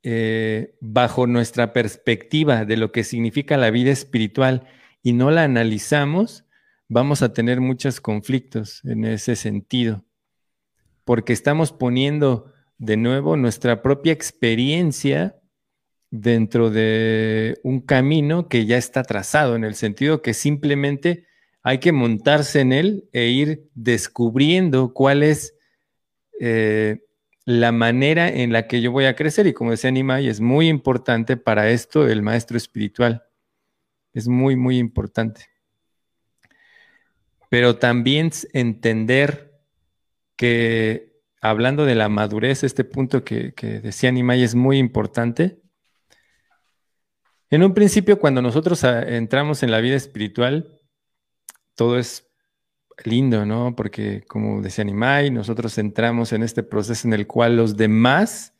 eh, bajo nuestra perspectiva de lo que significa la vida espiritual y no la analizamos, vamos a tener muchos conflictos en ese sentido, porque estamos poniendo de nuevo nuestra propia experiencia dentro de un camino que ya está trazado, en el sentido que simplemente hay que montarse en él e ir descubriendo cuál es eh, la manera en la que yo voy a crecer. Y como decía Nimai, es muy importante para esto el maestro espiritual. Es muy, muy importante. Pero también entender que, hablando de la madurez, este punto que, que decía Nimai es muy importante. En un principio, cuando nosotros ah, entramos en la vida espiritual, todo es lindo, ¿no? Porque como decía Nimai, nosotros entramos en este proceso en el cual los demás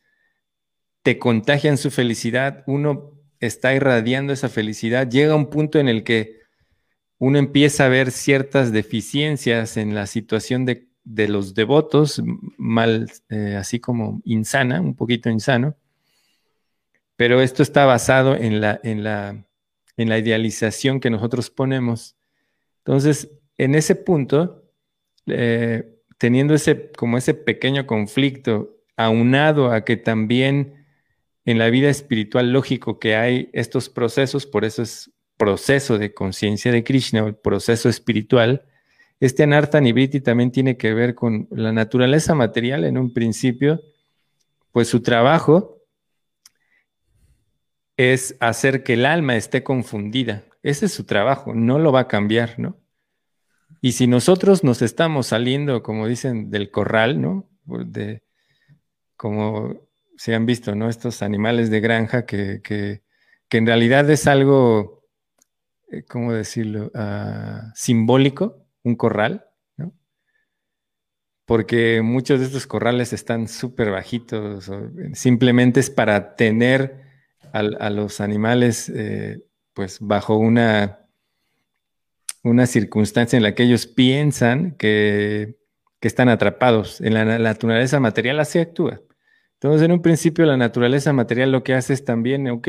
te contagian su felicidad, uno está irradiando esa felicidad, llega un punto en el que uno empieza a ver ciertas deficiencias en la situación de, los devotos, mal, eh, así como insana, un poquito insano, pero esto está basado en la, en la, en la idealización que nosotros ponemos. Entonces, en ese punto, eh, teniendo ese, como ese pequeño conflicto, aunado a que también en la vida espiritual lógico que hay estos procesos, por eso es proceso de conciencia de Krishna, el proceso espiritual, este Anartha Nibriti también tiene que ver con la naturaleza material en un principio, pues su trabajo es hacer que el alma esté confundida. Ese es su trabajo, no lo va a cambiar, ¿no? Y si nosotros nos estamos saliendo, como dicen, del corral, ¿no? De, como se han visto, ¿no? Estos animales de granja que, que, que en realidad es algo, eh, ¿cómo decirlo? Ah, simbólico, un corral, ¿no? Porque muchos de estos corrales están súper bajitos, simplemente es para tener a, los animales, eh, pues, bajo una una circunstancia en la que ellos piensan que, están atrapados. En la, naturaleza material así actúa. Entonces, en un principio, la naturaleza material lo que hace es también, ok,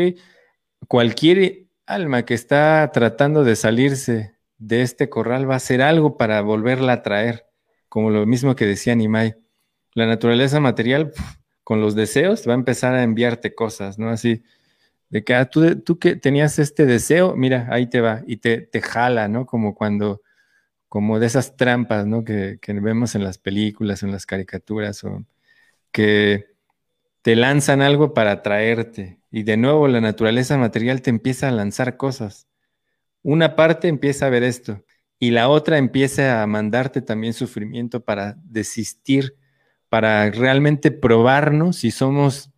cualquier alma que está tratando de salirse de este corral va a hacer algo para volverla a traer, como lo mismo que decía Nimai. La naturaleza material, con los deseos, va a empezar a enviarte cosas, ¿no? Así, de que ah, tú, tú que tenías este deseo, mira, ahí te va y te, te jala, ¿no? Como cuando, como de esas trampas, ¿no? Que, que vemos en las películas, en las caricaturas, o que te lanzan algo para atraerte y de nuevo la naturaleza material te empieza a lanzar cosas. Una parte empieza a ver esto y la otra empieza a mandarte también sufrimiento para desistir, para realmente probarnos si somos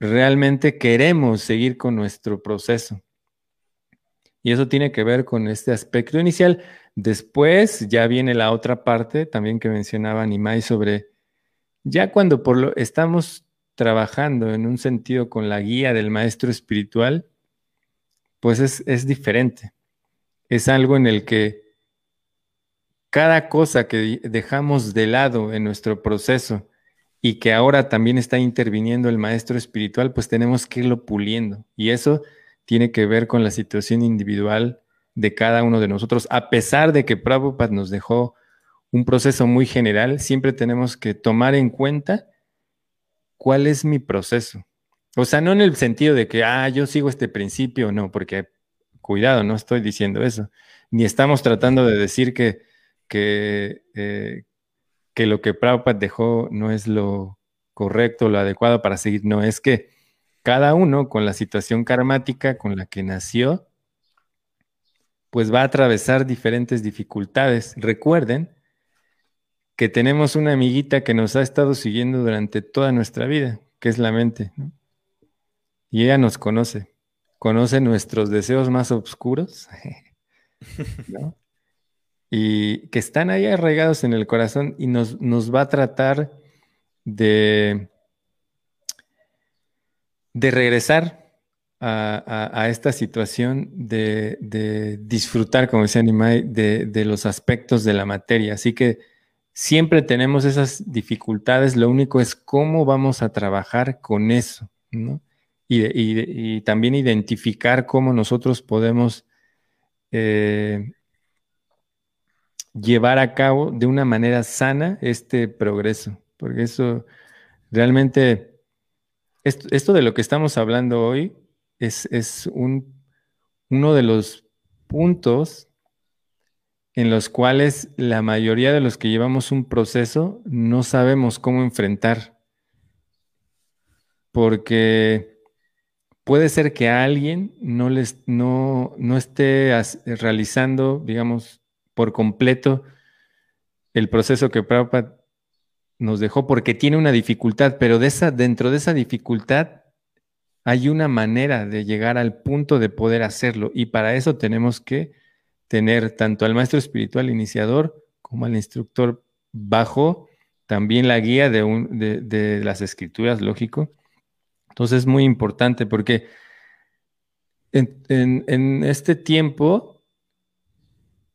realmente queremos seguir con nuestro proceso. Y eso tiene que ver con este aspecto inicial. Después ya viene la otra parte también que mencionaba Nimai sobre, ya cuando por lo, estamos trabajando en un sentido con la guía del maestro espiritual, pues es, es diferente. Es algo en el que cada cosa que dejamos de lado en nuestro proceso, y que ahora también está interviniendo el maestro espiritual, pues tenemos que irlo puliendo. Y eso tiene que ver con la situación individual de cada uno de nosotros. A pesar de que Prabhupada nos dejó un proceso muy general, siempre tenemos que tomar en cuenta cuál es mi proceso. O sea, no en el sentido de que, ah, yo sigo este principio, no, porque cuidado, no estoy diciendo eso. Ni estamos tratando de decir que, que, eh, que lo que Prabhupada dejó no es lo correcto, lo adecuado para seguir. No, es que cada uno con la situación karmática con la que nació, pues va a atravesar diferentes dificultades. Recuerden que tenemos una amiguita que nos ha estado siguiendo durante toda nuestra vida, que es la mente. Y ella nos conoce, conoce nuestros deseos más oscuros, y que están ahí arraigados en el corazón y nos, nos va a tratar de, de regresar a, esta situación de, disfrutar, como decía Nimai, de, de los aspectos de la materia. Así que siempre tenemos esas dificultades, lo único es cómo vamos a trabajar con eso, ¿no? Y, también identificar cómo nosotros podemos eh, llevar a cabo de una manera sana este progreso, porque eso realmente, esto, de lo que estamos hablando hoy es, es un, uno de los puntos en los cuales la mayoría de los que llevamos un proceso no sabemos cómo enfrentar. Porque puede ser que alguien no, les, no, no esté realizando, digamos, por completo el proceso que Prabhupada nos dejó porque tiene una dificultad, pero dentro de esa dificultad hay una manera de llegar al punto de poder hacerlo y para eso tenemos que tener tanto al maestro espiritual iniciador como al instructor bajo también la guía de, de, las escrituras, lógico. Entonces es muy importante porque en, este tiempo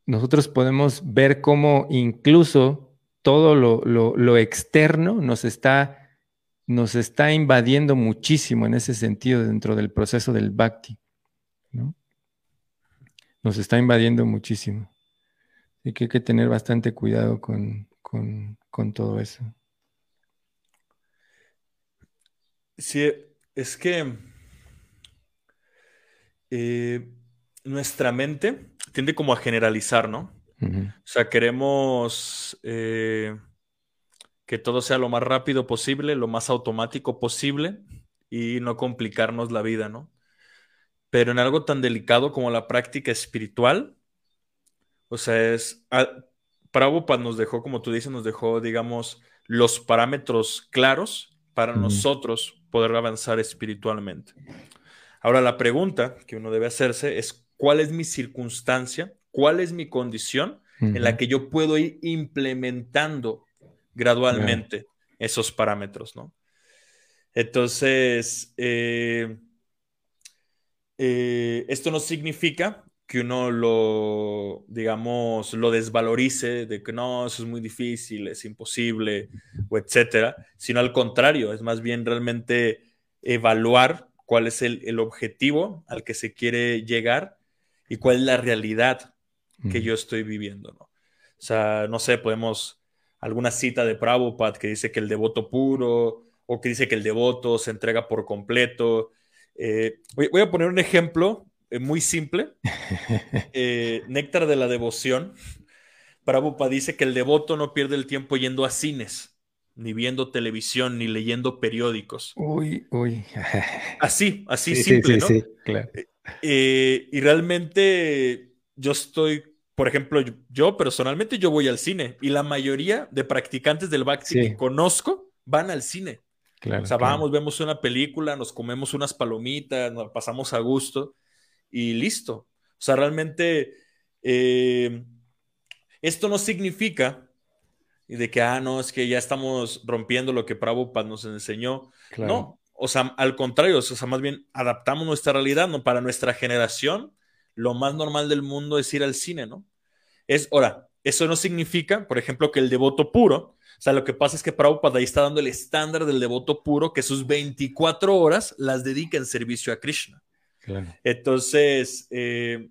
nosotros podemos ver cómo incluso todo lo, lo, externo nos está, nos está invadiendo muchísimo en ese sentido dentro del proceso del bhakti. ¿no? Nos está invadiendo muchísimo. y que hay que tener bastante cuidado con, todo eso. Sí, es que eh, nuestra mente tiende como a generalizar, ¿no? O sea, queremos eh, que todo sea lo más rápido posible, lo más automático posible y no complicarnos la vida, ¿no? Pero en algo tan delicado como la práctica espiritual, o sea, es... Ah, Prabhupada nos dejó, como tú dices, nos dejó, digamos, los parámetros claros para nosotros poder avanzar espiritualmente. Ahora, la pregunta que uno debe hacerse es, ¿cuál es mi circunstancia? ¿Cuál es mi condición en la que yo puedo ir implementando gradualmente esos parámetros, ¿no? Entonces, eh, eh, esto no significa que uno lo, digamos, lo desvalorice de que no, eso es muy difícil, es imposible, o etcétera, sino al contrario, es más bien realmente evaluar cuál es el, objetivo al que se quiere llegar y cuál es la realidad que yo estoy viviendo, ¿no? O sea, no sé, podemos alguna cita de Prabhupada que dice que el devoto puro o que dice que el devoto se entrega por completo eh, voy, a poner un ejemplo eh, muy simple. Eh, Néctar de la devoción. Prabhupada dice que el devoto no pierde el tiempo yendo a cines, ni viendo televisión, ni leyendo periódicos. Uy, uy. Así, así simple, ¿no? Sí, claro. y realmente yo estoy, por ejemplo, yo, personalmente yo voy al cine y la mayoría de practicantes del Bhakti que conozco van al cine o sea, vamos, vemos una película, nos comemos unas palomitas, nos pasamos a gusto y listo. O sea, realmente eh, esto no significa de que, ah, no, es que ya estamos rompiendo lo que Prabhupada nos enseñó. No, o sea, al contrario, o sea, más bien adaptamos nuestra realidad, ¿no? Para nuestra generación, lo más normal del mundo es ir al cine, ¿no? Es, ahora, eso no significa, por ejemplo, que el devoto puro o sea, lo que pasa es que Prabhupada ahí está dando el estándar del devoto puro que sus 24 horas las dedica en servicio a Krishna. Entonces, eh,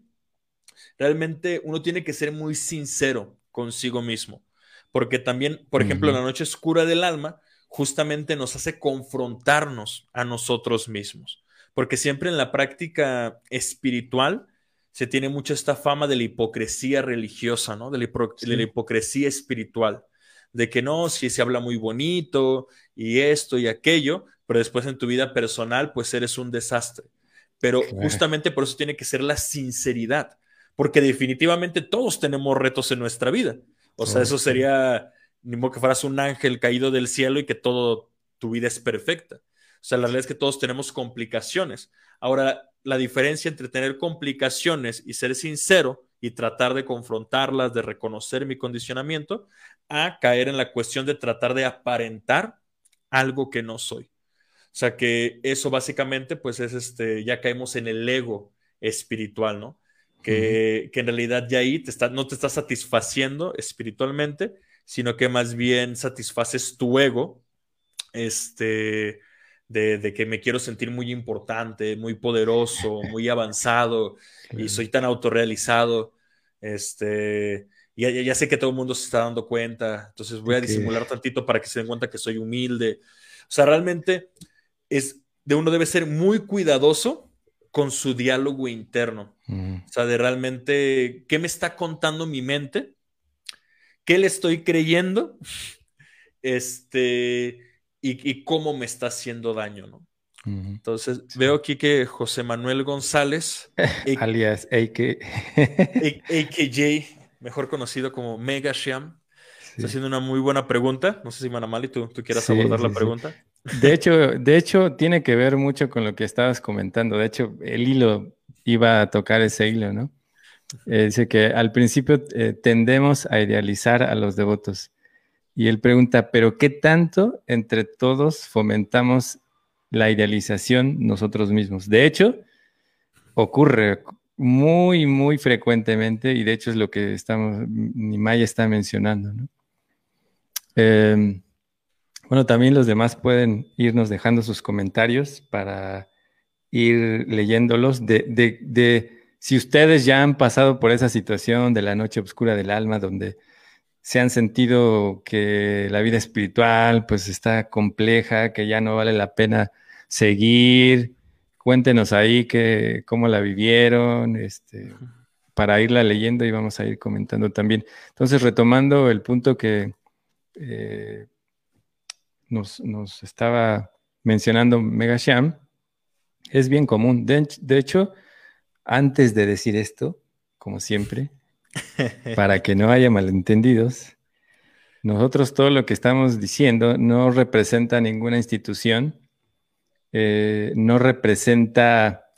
realmente uno tiene que ser muy sincero consigo mismo, porque también, por ejemplo, la noche oscura del alma justamente nos hace confrontarnos a nosotros mismos, porque siempre en la práctica espiritual se tiene mucho esta fama de la hipocresía religiosa, ¿no? De la, de la hipocresía espiritual, de que no, si se habla muy bonito y esto y aquello, pero después en tu vida personal, pues eres un desastre. Pero justamente por eso tiene que ser la sinceridad, porque definitivamente todos tenemos retos en nuestra vida. O sea, eso sería, ni modo que fueras un ángel caído del cielo y que todo tu vida es perfecta. O sea, la realidad es que todos tenemos complicaciones. Ahora, la diferencia entre tener complicaciones y ser sincero y tratar de confrontarlas, de reconocer mi condicionamiento, a caer en la cuestión de tratar de aparentar algo que no soy. O sea que eso básicamente pues es este, ya caemos en el ego espiritual, ¿no? Que, en realidad ya ahí te está, no te está satisfaciendo espiritualmente, sino que más bien satisfaces tu ego, este, de, que me quiero sentir muy importante, muy poderoso, muy avanzado y soy tan autorrealizado, este, y ya, sé que todo el mundo se está dando cuenta, entonces voy a disimular tantito para que se den cuenta que soy humilde. O sea, realmente es de uno debe ser muy cuidadoso con su diálogo interno. O sea, de realmente, ¿qué me está contando mi mente? ¿Qué le estoy creyendo? Este, y, cómo me está haciendo daño, ¿no? Entonces, veo aquí que José Manuel González, alias AK. AKJ, mejor conocido como Mega Sham. Está haciendo una muy buena pregunta. No sé si Manamali, tú, tú quieras abordar la pregunta. De hecho, de hecho, tiene que ver mucho con lo que estabas comentando. De hecho, el hilo iba a tocar ese hilo, ¿no? Eh, dice que al principio eh, tendemos a idealizar a los devotos. Y él pregunta, ¿pero qué tanto entre todos fomentamos la idealización nosotros mismos? De hecho, ocurre muy, muy frecuentemente, y de hecho es lo que estamos, Nimaya está mencionando, ¿no? Em, bueno, también los demás pueden irnos dejando sus comentarios para ir leyéndolos de, de, si ustedes ya han pasado por esa situación de la noche oscura del alma, donde se han sentido que la vida espiritual pues está compleja, que ya no vale la pena seguir, Cuéntenos ahí que, cómo la vivieron, este, para irla leyendo y vamos a ir comentando también. Entonces, retomando el punto que eh, nos, estaba mencionando Megasham, es bien común. De, de, hecho, antes de decir esto, como siempre, para que no haya malentendidos, nosotros todo lo que estamos diciendo no representa ninguna institución eh, no representa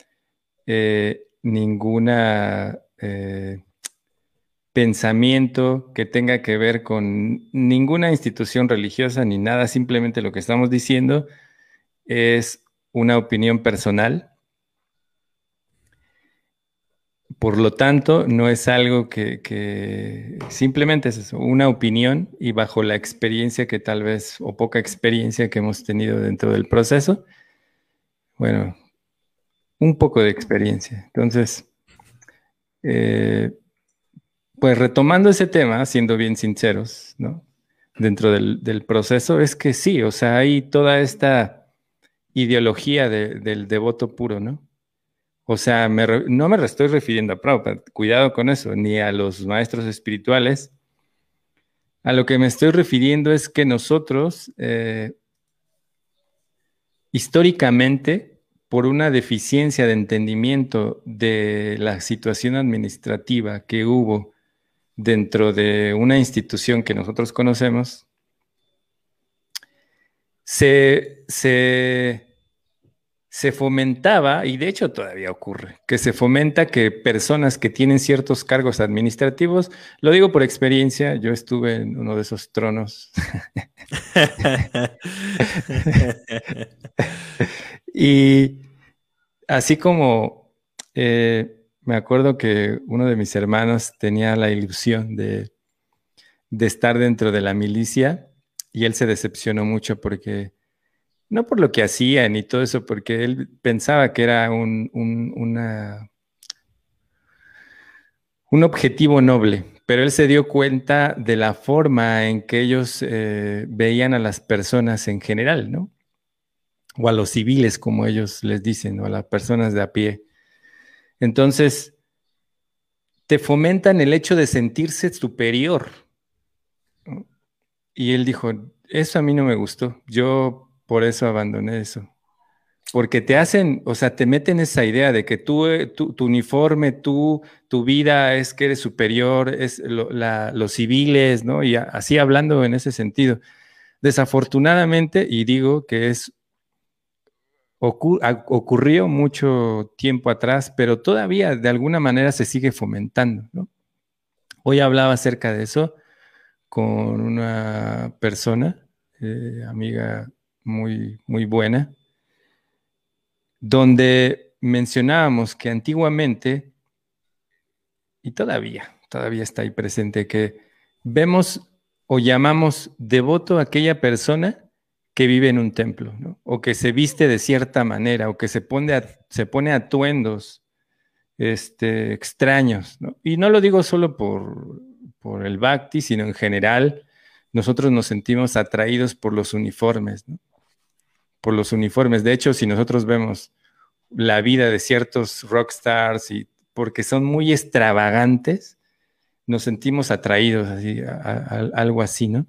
eh, ninguna eh, pensamiento que tenga que ver con ninguna institución religiosa ni nada, simplemente lo que estamos diciendo es una opinión personal. Por lo tanto, no es algo que, simplemente es eso, una opinión y bajo la experiencia que tal vez, o poca experiencia que hemos tenido dentro del proceso, bueno, un poco de experiencia. Entonces, eh, pues retomando ese tema, siendo bien sinceros, ¿no? Dentro del, proceso, es que sí, o sea, hay toda esta ideología del devoto puro, ¿no? O sea, no me estoy refiriendo a Prabhupada, cuidado con eso, ni a los maestros espirituales. A lo que me estoy refiriendo es que nosotros, eh, históricamente, por una deficiencia de entendimiento de la situación administrativa que hubo dentro de una institución que nosotros conocemos, se, se, fomentaba, y de hecho todavía ocurre, que se fomenta que personas que tienen ciertos cargos administrativos, lo digo por experiencia, yo estuve en uno de esos tronos. y así como eh, me acuerdo que uno de mis hermanos tenía la ilusión de, de estar dentro de la milicia y él se decepcionó mucho porque no por lo que hacía ni todo eso, porque él pensaba que era un, una, un objetivo noble, pero él se dio cuenta de la forma en que ellos eh, veían a las personas en general, ¿no? O a los civiles, como ellos les dicen, o a las personas de a pie. Entonces, te fomentan el hecho de sentirse superior. Y él dijo, eso a mí no me gustó, yo por eso abandoné eso. Porque te hacen, o sea, te meten esa idea de que tú, eh, tu, uniforme, tú, tu vida es que eres superior, es los civiles, ¿no? Y así hablando en ese sentido. Desafortunadamente, y digo que es ocurrió mucho tiempo atrás, pero todavía de alguna manera se sigue fomentando. ¿no? Hoy hablaba acerca de eso con una persona, eh, amiga muy, muy buena, donde mencionábamos que antiguamente, y todavía, todavía está ahí presente, que vemos o llamamos devoto a aquella persona que vive en un templo, o que se viste de cierta manera, o que se pone, se pone atuendos este, extraños. Y no lo digo solo por, por el bhakti, sino en general, nosotros nos sentimos atraídos por los uniformes, ¿no? Por los uniformes. De hecho, si nosotros vemos la vida de ciertos rockstars y porque son muy extravagantes, nos sentimos atraídos así, a algo así, ¿no?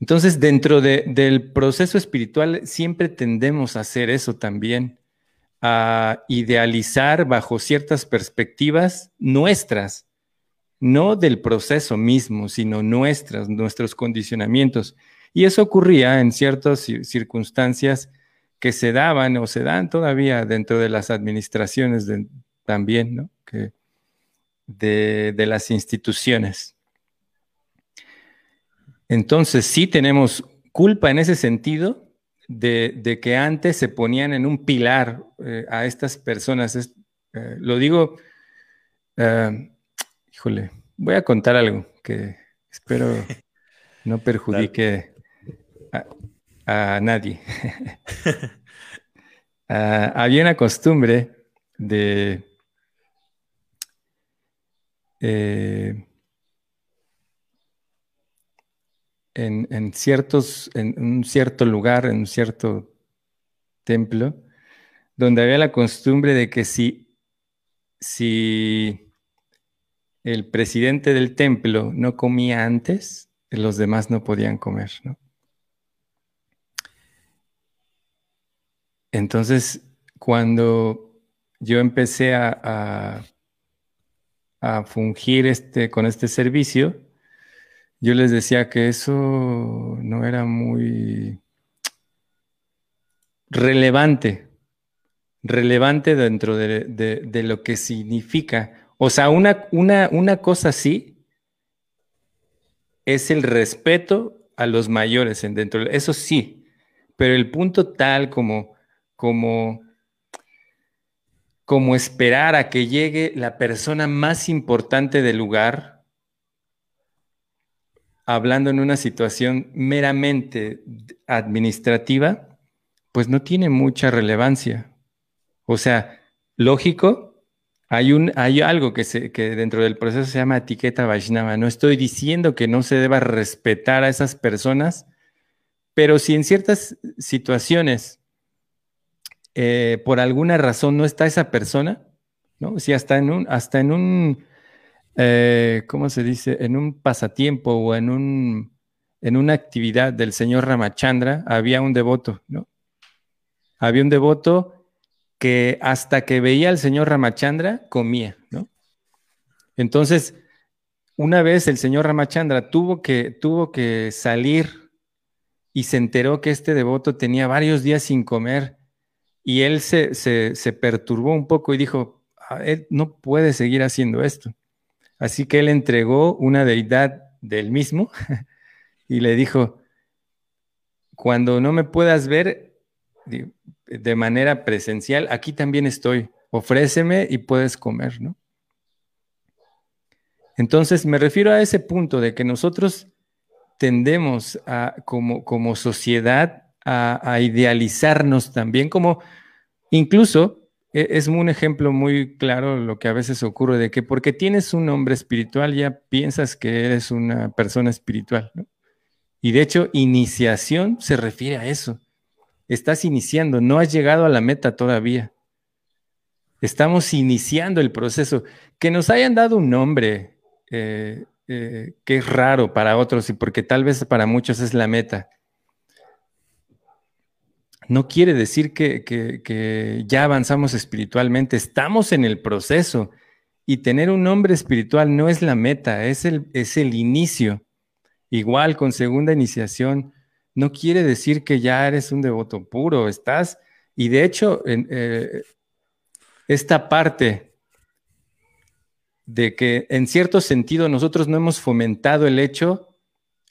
Entonces, dentro del proceso espiritual siempre tendemos a hacer eso también, a idealizar bajo ciertas perspectivas nuestras, no del proceso mismo, sino nuestras, nuestros condicionamientos. Y eso ocurría en ciertas circunstancias que se daban o se dan todavía dentro de las administraciones también, ¿no? Que, de las instituciones. Entonces sí tenemos culpa en ese sentido de, que antes se ponían en un pilar eh, a estas personas. Eh, lo digo, eh, híjole, voy a contar algo que espero no perjudique a, nadie. Ah, había una costumbre de en, ciertos, en un cierto lugar, en un cierto templo, donde había la costumbre de que si, si el presidente del templo no comía antes, los demás no podían comer, Entonces, cuando yo empecé a, a, fungir este, con este servicio, yo les decía que eso no era muy relevante, relevante dentro de, lo que significa. O sea, una, una, una cosa sí es el respeto a los mayores en dentro. Eso sí, pero el punto tal como, como, como esperar a que llegue la persona más importante del lugar, hablando en una situación meramente administrativa, pues no tiene mucha relevancia. O sea, lógico, hay, un, hay algo que, se, que dentro del proceso se llama etiqueta Vaishnava. No estoy diciendo que no se deba respetar a esas personas, pero si en ciertas situaciones, eh, por alguna razón no está esa persona, ¿no? Si hasta en un, hasta en un eh, ¿cómo se dice? En un pasatiempo o en, un, en una actividad del señor Ramachandra había un devoto, ¿no? Había un devoto que hasta que veía al señor Ramachandra comía, ¿no? Entonces, una vez el señor Ramachandra tuvo que, tuvo que salir y se enteró que este devoto tenía varios días sin comer y él se, se perturbó un poco y dijo, ah, él no puede seguir haciendo esto. Así que él entregó una deidad del mismo y le dijo, cuando no me puedas ver de manera presencial, aquí también estoy, ofréceme y puedes comer, ¿no? Entonces me refiero a ese punto de que nosotros tendemos a, como, como sociedad a, idealizarnos también, como incluso e, es un ejemplo muy claro lo que a veces ocurre de que porque tienes un nombre espiritual ya piensas que eres una persona espiritual. Y de hecho, iniciación se refiere a eso. Estás iniciando, no has llegado a la meta todavía. Estamos iniciando el proceso. Que nos hayan dado un nombre eh, eh, que es raro para otros y porque tal vez para muchos es la meta no quiere decir que, ya avanzamos espiritualmente, estamos en el proceso y tener un nombre espiritual no es la meta, es el, es el inicio. Igual con segunda iniciación, no quiere decir que ya eres un devoto puro, estás, y de hecho, eh, esta parte de que en cierto sentido nosotros no hemos fomentado el hecho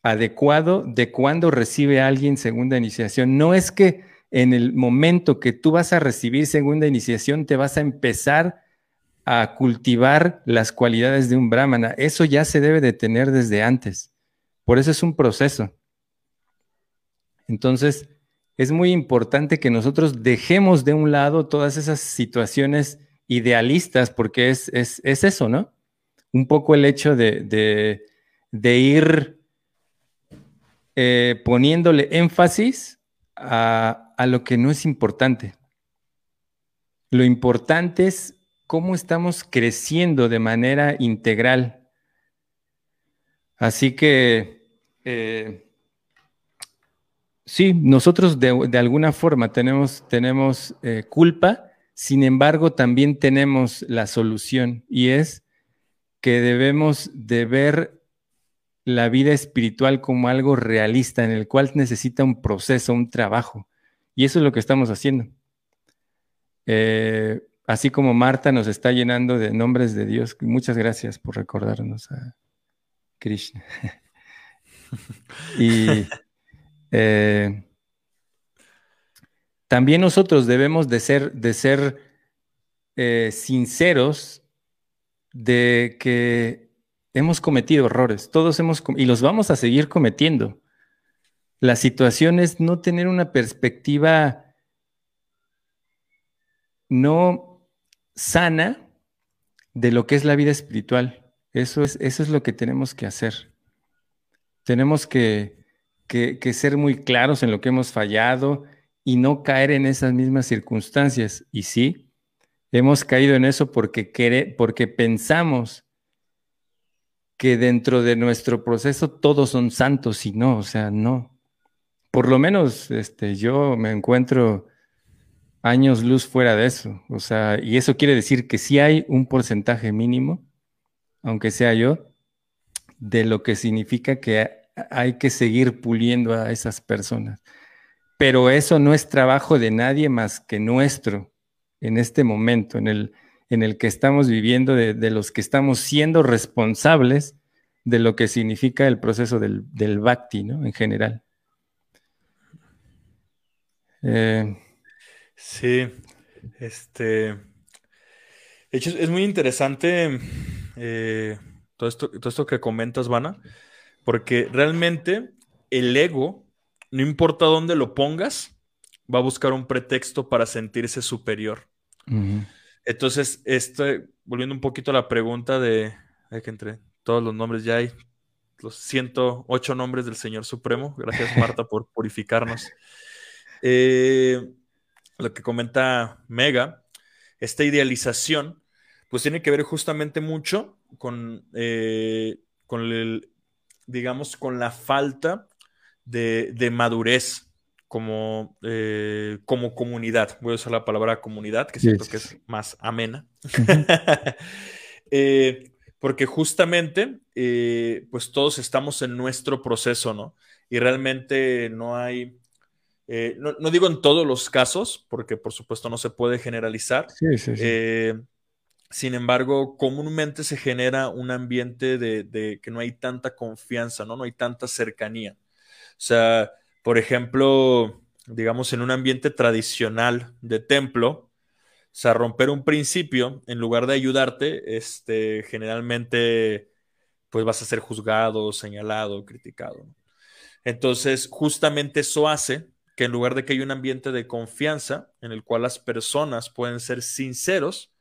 adecuado de cuando recibe alguien segunda iniciación. No es que en el momento que tú vas a recibir segunda iniciación, te vas a empezar a cultivar las cualidades de un brahmana. Eso ya se debe de tener desde antes. Por eso es un proceso. Entonces, es muy importante que nosotros dejemos de un lado todas esas situaciones idealistas, porque es, eso, ¿no? Un poco el hecho de, ir eh, poniéndole énfasis a, a lo que no es importante. Lo importante es cómo estamos creciendo de manera integral. Así que, eh, sí, nosotros de, alguna forma tenemos, tenemos eh, culpa, sin embargo también tenemos la solución y es que debemos de ver la vida espiritual como algo realista en el cual necesita un proceso, un trabajo. Y eso es lo que estamos haciendo. Eh, así como Marta nos está llenando de nombres de Dios, muchas gracias por recordarnos a Krishna. y eh, también nosotros debemos de ser, de ser eh, sinceros de que hemos cometido errores, todos hemos, y los vamos a seguir cometiendo. La situación es no tener una perspectiva no sana de lo que es la vida espiritual. Eso es, eso es lo que tenemos que hacer. Tenemos que, ser muy claros en lo que hemos fallado y no caer en esas mismas circunstancias. Y sí, hemos caído en eso porque, porque pensamos que dentro de nuestro proceso todos son santos y no, o sea, no por lo menos este, yo me encuentro años luz fuera de eso. O sea, y eso quiere decir que sí hay un porcentaje mínimo, aunque sea yo, de lo que significa que hay que seguir puliendo a esas personas. Pero eso no es trabajo de nadie más que nuestro en este momento, en el, en el que estamos viviendo, de, los que estamos siendo responsables de lo que significa el proceso del, del ¿no? En general. Eh, sí, este. De hecho, es muy interesante eh, todo, esto, todo esto que comentas, Vana, porque realmente el ego, no importa dónde lo pongas, va a buscar un pretexto para sentirse superior. Entonces, este, volviendo un poquito a la pregunta de, hay que entre todos los nombres ya hay, los 108 nombres del Señor Supremo. Gracias, Marta, por purificarnos. Eh, lo que comenta Mega, esta idealización, pues tiene que ver justamente mucho con, eh, con el, digamos, con la falta de, madurez como, eh, como comunidad. Voy a usar la palabra comunidad, que siento que es más amena. porque justamente, pues todos estamos en nuestro proceso, ¿no? Y realmente no hay eh, no, digo en todos los casos, porque por supuesto no se puede generalizar. Eh, sin embargo, comúnmente se genera un ambiente de, que no hay tanta confianza, ¿no? No hay tanta cercanía. O sea, por ejemplo, digamos, en un ambiente tradicional de templo, o sea, romper un principio, en lugar de ayudarte, este, generalmente, pues vas a ser juzgado, señalado, criticado. Entonces, justamente eso hace que en lugar de que haya un ambiente de confianza en el cual las personas pueden ser sinceros,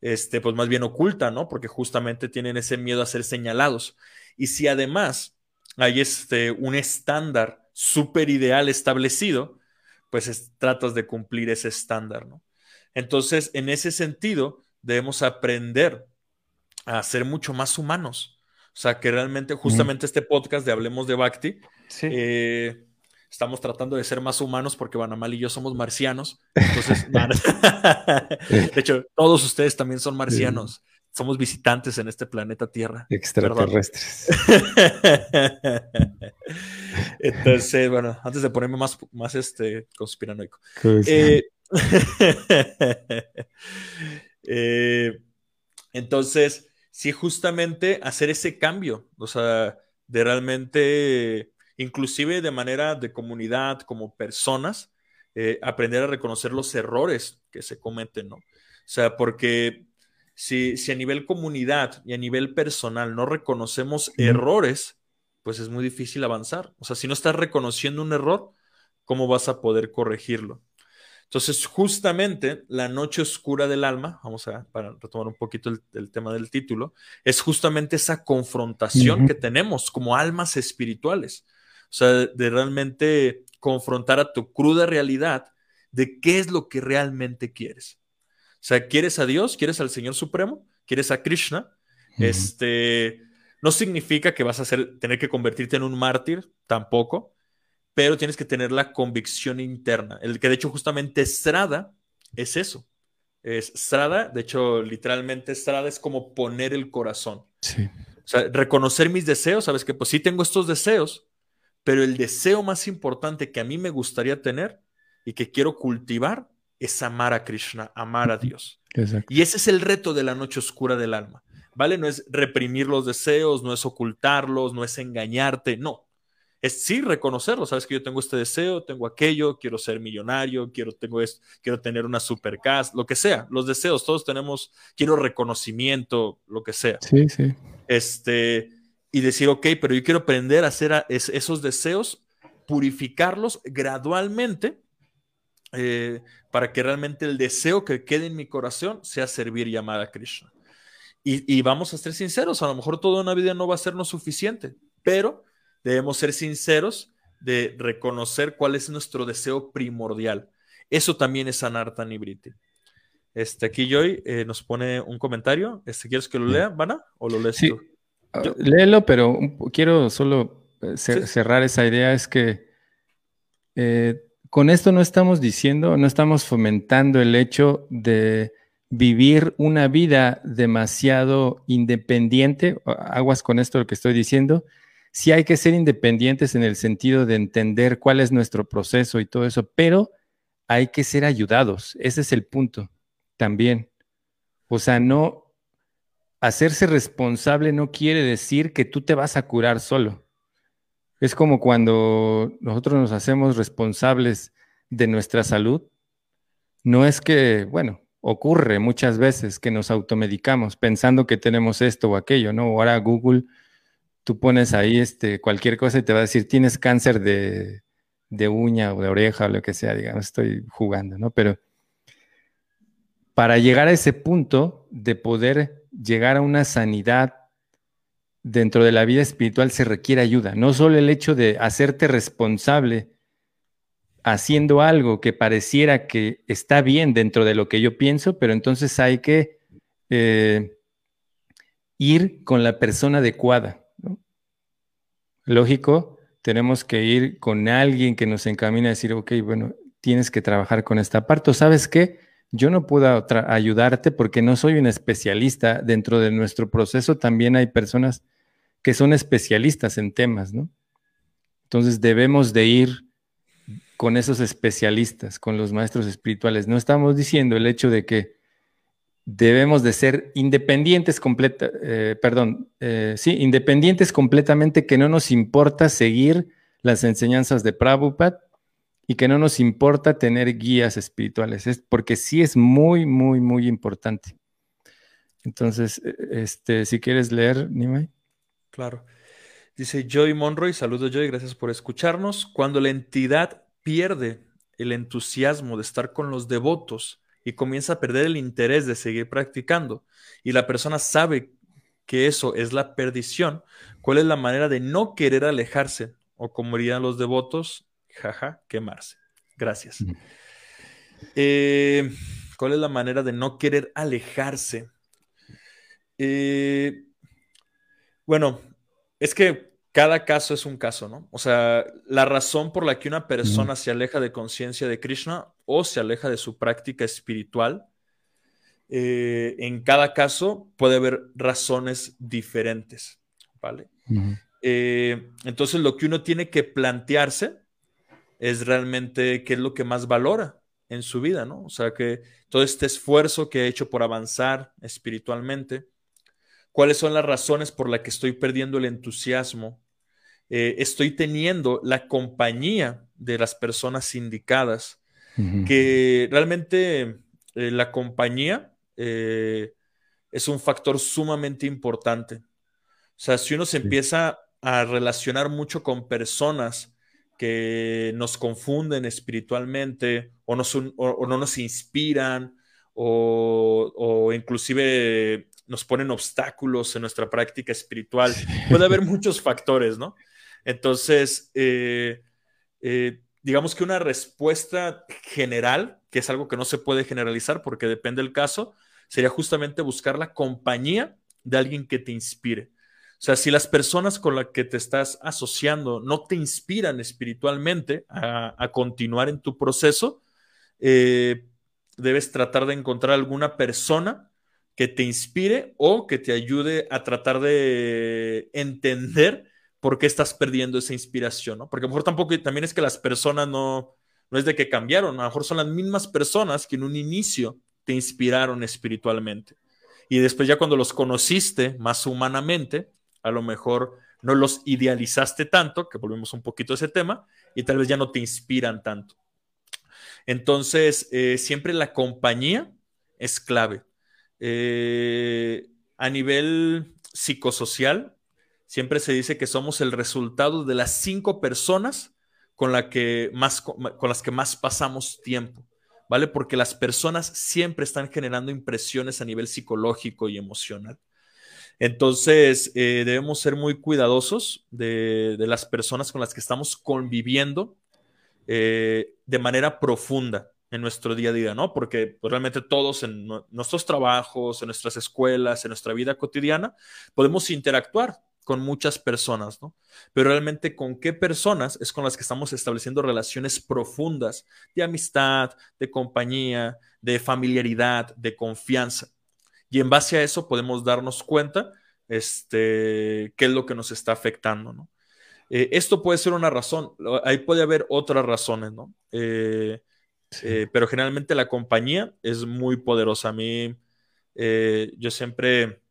este, pues más bien ocultan, ¿no? Porque justamente tienen ese miedo a ser señalados. Y si además hay este, un estándar súper ideal establecido, pues tratas de cumplir ese estándar, ¿no? Entonces, en ese sentido, debemos aprender a ser mucho más humanos. O sea, que realmente, justamente este podcast de Hablemos de Bhakti, eh, estamos tratando de ser más humanos porque Banamal y yo somos marcianos. Entonces, de hecho, todos ustedes también son marcianos. Somos visitantes en este planeta Tierra. Extraterrestres. Entonces, bueno, antes de ponerme más, más este, conspiranoico. Eh, eh, entonces, sí, justamente hacer ese cambio, o sea, de realmente, inclusive de manera de comunidad, como personas, eh, aprender a reconocer los errores que se cometen, ¿no? O sea, porque si, a nivel comunidad y a nivel personal no reconocemos errores, pues es muy difícil avanzar. O sea, si no estás reconociendo un error, ¿cómo vas a poder corregirlo? Entonces, justamente la noche oscura del alma, vamos a para retomar un poquito el, tema del título, es justamente esa confrontación que tenemos como almas espirituales. O sea, de realmente confrontar a tu cruda realidad de qué es lo que realmente quieres. O sea, ¿quieres a Dios? ¿Quieres al Señor Supremo? ¿Quieres a Krishna? Este no significa que vas a tener que convertirte en un mártir, tampoco pero tienes que tener la convicción interna. El que de hecho justamente Strada es eso. Es Strada, de hecho, literalmente Strada es como poner el corazón. Sí. O sea, reconocer mis deseos, sabes que pues sí tengo estos deseos, pero el deseo más importante que a mí me gustaría tener y que quiero cultivar es amar a Krishna, amar a Dios. Exacto. Y ese es el reto de la noche oscura del alma, ¿vale? No es reprimir los deseos, no es ocultarlos, no es engañarte, no es sí reconocerlo, sabes que yo tengo este deseo, tengo aquello, quiero ser millonario, quiero, tengo esto, quiero tener una supercast, lo que sea, los deseos, todos tenemos, quiero reconocimiento, lo que sea. Sí, sí. Este, y decir, ok, pero yo quiero aprender a hacer esos deseos, purificarlos gradualmente eh, para que realmente el deseo que quede en mi corazón sea servir y amar a Krishna. Y, y vamos a ser sinceros, a lo mejor toda una vida no va a sernos suficiente, pero debemos ser sinceros de reconocer cuál es nuestro deseo primordial. Eso también es sanar tan Este, aquí Joy eh, nos pone un comentario. Este, ¿Quieres que lo lea, Vana? ¿O lo lees tú? Ah, léelo, pero quiero solo eh, cerrar esa idea. Es que eh, con esto no estamos diciendo, no estamos fomentando el hecho de vivir una vida demasiado independiente. Aguas con esto lo que estoy diciendo sí hay que ser independientes en el sentido de entender cuál es nuestro proceso y todo eso, pero hay que ser ayudados. Ese es el punto también. O sea, no hacerse responsable no quiere decir que tú te vas a curar solo. Es como cuando nosotros nos hacemos responsables de nuestra salud. No es que, bueno, ocurre muchas veces que nos automedicamos pensando que tenemos esto o aquello, ¿no? Ahora Google tú pones ahí este, cualquier cosa y te va a decir, tienes cáncer de, uña o de oreja o lo que sea, digamos, estoy jugando, ¿no? Pero para llegar a ese punto de poder llegar a una sanidad dentro de la vida espiritual se requiere ayuda, no solo el hecho de hacerte responsable haciendo algo que pareciera que está bien dentro de lo que yo pienso, pero entonces hay que eh, ir con la persona adecuada lógico, tenemos que ir con alguien que nos encamine a decir, ok, bueno, tienes que trabajar con esta parte. ¿Sabes qué? Yo no puedo ayudarte porque no soy un especialista. Dentro de nuestro proceso también hay personas que son especialistas en temas, ¿no? Entonces debemos de ir con esos especialistas, con los maestros espirituales. No estamos diciendo el hecho de que debemos de ser independientes completa, eh, perdón, eh, sí, independientes completamente, que no nos importa seguir las enseñanzas de Prabhupada y que no nos importa tener guías espirituales, es porque sí es muy, muy, muy importante. Entonces, e, este, si quieres leer, Nimai. Claro. Dice Joy Monroy, saludos Joy, gracias por escucharnos. Cuando la entidad pierde el entusiasmo de estar con los devotos y comienza a perder el interés de seguir practicando, y la persona sabe que eso es la perdición, ¿cuál es la manera de no querer alejarse? O como dirían los devotos, jaja, quemarse. Gracias. Eh, ¿Cuál es la manera de no querer alejarse? Eh, bueno, es que cada caso es un caso, ¿no? O sea, la razón por la que una persona se aleja de conciencia de Krishna o se aleja de su práctica espiritual, eh, en cada caso puede haber razones diferentes, ¿vale? Eh, entonces lo que uno tiene que plantearse es realmente qué es lo que más valora en su vida, ¿no? O sea, que todo este esfuerzo que he hecho por avanzar espiritualmente, cuáles son las razones por las que estoy perdiendo el entusiasmo, eh, estoy teniendo la compañía de las personas indicadas, que realmente eh, la compañía eh, es un factor sumamente importante. O sea, si uno se empieza a relacionar mucho con personas que nos confunden espiritualmente o, no nos inspiran o, inclusive nos ponen obstáculos en nuestra práctica espiritual. Puede haber muchos factores, ¿no? Entonces, eh, eh, digamos que una respuesta general, que es algo que no se puede generalizar porque depende del caso, sería justamente buscar la compañía de alguien que te inspire. O sea, si las personas con las que te estás asociando no te inspiran espiritualmente a, continuar en tu proceso, eh, debes tratar de encontrar alguna persona que te inspire o que te ayude a tratar de entender por qué estás perdiendo esa inspiración, ¿no? Porque a lo mejor tampoco, también es que las personas no, no es de que cambiaron, a lo mejor son las mismas personas que en un inicio te inspiraron espiritualmente. Y después ya cuando los conociste más humanamente, a lo mejor no los idealizaste tanto, que volvemos un poquito a ese tema, y tal vez ya no te inspiran tanto. Entonces, eh, siempre la compañía es clave. Eh, a nivel psicosocial, siempre se dice que somos el resultado de las cinco personas con, las que más pasamos tiempo, ¿vale? Porque las personas siempre están generando impresiones a nivel psicológico y emocional. Entonces, eh, debemos ser muy cuidadosos de, las personas con las que estamos conviviendo eh, de manera profunda en nuestro día a día, ¿no? Porque pues, realmente todos en nuestros trabajos, en nuestras escuelas, en nuestra vida cotidiana, podemos interactuar con muchas personas, ¿no? Pero realmente con qué personas es con las que estamos estableciendo relaciones profundas de amistad, de compañía, de familiaridad, de confianza. Y en base a eso podemos darnos cuenta este, qué es lo que nos está afectando, ¿no? Eh, esto puede ser una razón, ahí puede haber otras razones, ¿no? Eh, eh, pero generalmente la compañía es muy poderosa. A mí, yo siempre,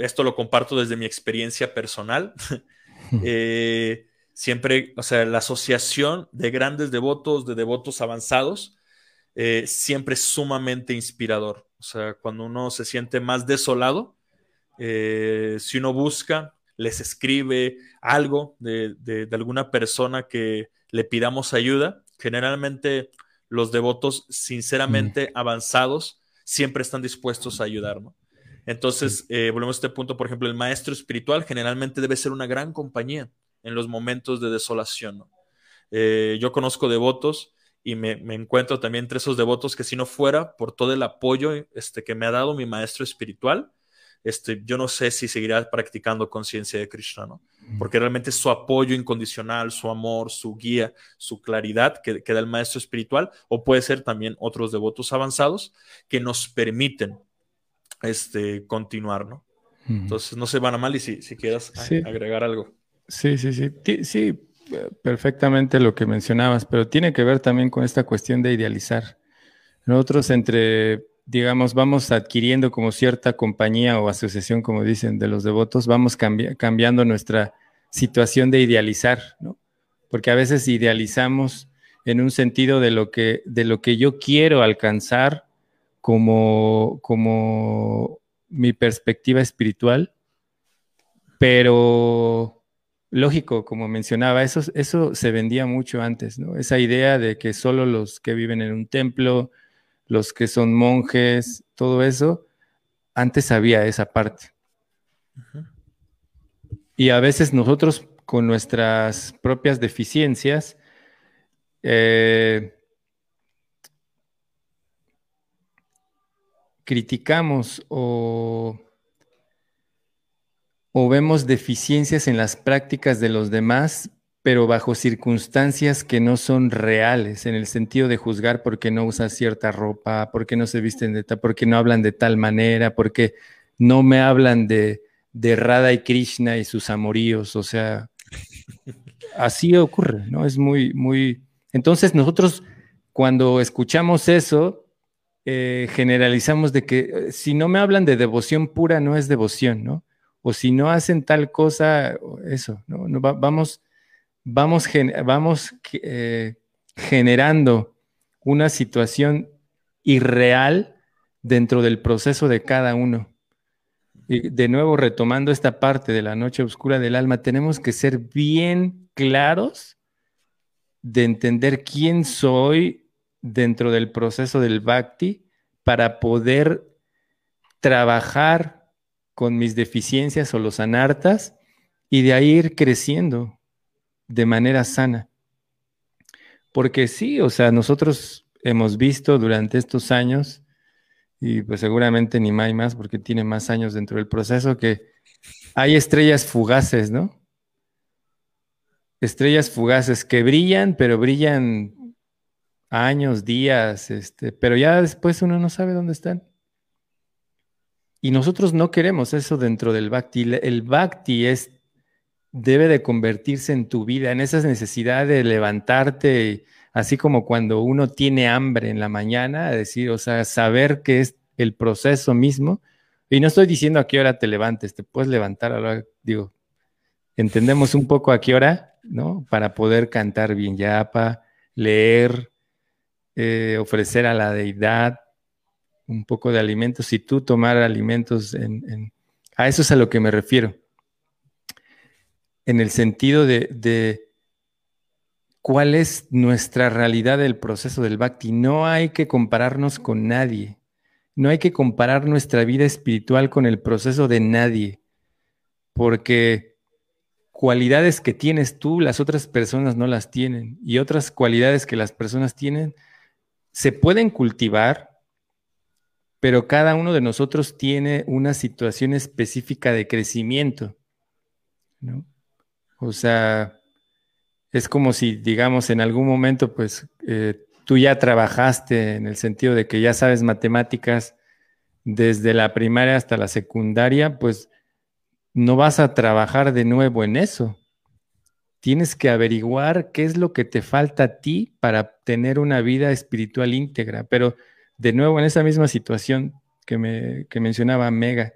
esto lo comparto desde mi experiencia personal. siempre, o sea, la asociación de grandes devotos, de devotos avanzados, siempre es sumamente inspirador. O sea, cuando uno se siente más desolado, eh, si uno busca, les escribe algo de, alguna persona que le pidamos ayuda, generalmente los devotos sinceramente avanzados siempre están dispuestos a ayudarnos. Entonces, eh, volvemos a este punto, por ejemplo, el maestro espiritual generalmente debe ser una gran compañía en los momentos de desolación. Eh, yo conozco devotos y me, encuentro también entre esos devotos que si no fuera por todo el apoyo este, que me ha dado mi maestro espiritual, este, yo no sé si seguirá practicando conciencia de Krishna, ¿no? Porque realmente su apoyo incondicional, su amor, su guía, su claridad que, da el maestro espiritual, o puede ser también otros devotos avanzados que nos permiten este, continuar, ¿no? Entonces, no se van a mal y si, si quieras agregar algo. Sí, sí, sí. Sí, perfectamente lo que mencionabas, pero tiene que ver también con esta cuestión de idealizar. Nosotros entre, digamos, vamos adquiriendo como cierta compañía o asociación, como dicen, de los devotos, vamos cambiando nuestra situación de idealizar, ¿no? Porque a veces idealizamos en un sentido de lo que, de lo que yo quiero alcanzar como, como mi perspectiva espiritual, pero lógico, como mencionaba, eso, eso se vendía mucho antes, ¿no? Esa idea de que solo los que viven en un templo, los que son monjes, todo eso, antes había esa parte. Y a veces nosotros con nuestras propias deficiencias, eh, criticamos o o vemos deficiencias en las prácticas de los demás, pero bajo circunstancias que no son reales, en el sentido de juzgar porque no usan cierta ropa, porque no se visten de tal, porque no hablan de tal manera, porque no me hablan de, de Radha y Krishna y sus amoríos, o sea, así ocurre, ¿no? Es muy, muy... Entonces nosotros cuando escuchamos eso, eh, generalizamos de que eh, si no me hablan de devoción pura, no es devoción, ¿no? O si no hacen tal cosa, eso, ¿no? vamos, vamos, vamos eh, generando una situación irreal dentro del proceso de cada uno. Y de nuevo, retomando esta parte de la noche oscura del alma, tenemos que ser bien claros de entender quién soy dentro del proceso del bhakti para poder trabajar con mis deficiencias o los anartas y de ahí ir creciendo de manera sana. Porque sí, o sea, nosotros hemos visto durante estos años, y pues seguramente ni más porque tiene más años dentro del proceso, que hay estrellas fugaces, ¿no? Estrellas fugaces que brillan, pero brillan años, días, este, pero ya después uno no sabe dónde están. Y nosotros no queremos eso dentro del bhakti. El bhakti es, debe de convertirse en tu vida, en esa necesidad de levantarte, así como cuando uno tiene hambre en la mañana, decir, o sea, saber que es el proceso mismo. Y no estoy diciendo a qué hora te levantes, te puedes levantar a la digo, entendemos un poco a qué hora, ¿no? Para poder cantar bien yapa, leer, eh, ofrecer a la deidad, un poco de alimentos y tú tomar alimentos en, a eso es a lo que me refiero. En el sentido de, de cuál es nuestra realidad del proceso del bhakti. No hay que compararnos con nadie. No hay que comparar nuestra vida espiritual con el proceso de nadie. Porque cualidades que tienes tú, las otras personas no las tienen. Y otras cualidades que las personas tienen se pueden cultivar, pero cada uno de nosotros tiene una situación específica de crecimiento, ¿no? O sea, es como si, digamos, en algún momento, pues, eh, tú ya trabajaste en el sentido de que ya sabes matemáticas desde la primaria hasta la secundaria, pues no vas a trabajar de nuevo en eso. Tienes que averiguar qué es lo que te falta a ti para tener una vida espiritual íntegra, pero de nuevo en esa misma situación que, me, mencionaba Mega.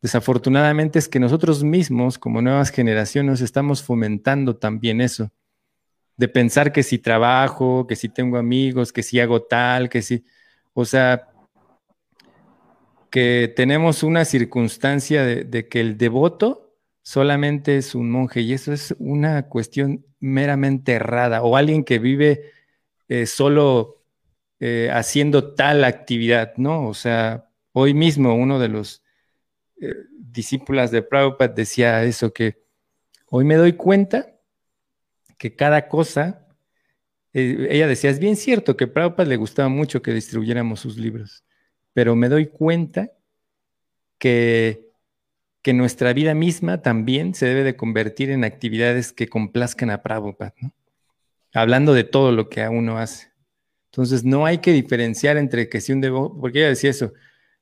Desafortunadamente es que nosotros mismos, como nuevas generaciones, estamos fomentando también eso, de pensar que si trabajo, que si tengo amigos, que si hago tal, que si, o sea, que tenemos una circunstancia de, que el devoto solamente es un monje y eso es una cuestión meramente errada o alguien que vive eh, solo eh, haciendo tal actividad, ¿no? O sea, hoy mismo uno de los eh, discípulos de Prabhupada decía eso, que hoy me doy cuenta que cada cosa, eh, ella decía, es bien cierto que a Prabhupada le gustaba mucho que distribuyéramos sus libros, pero me doy cuenta que, que nuestra vida misma también se debe de convertir en actividades que complazcan a Prabhupada, ¿no? Hablando de todo lo que a uno hace. Entonces, no hay que diferenciar entre que si un devoto, porque ella decía eso,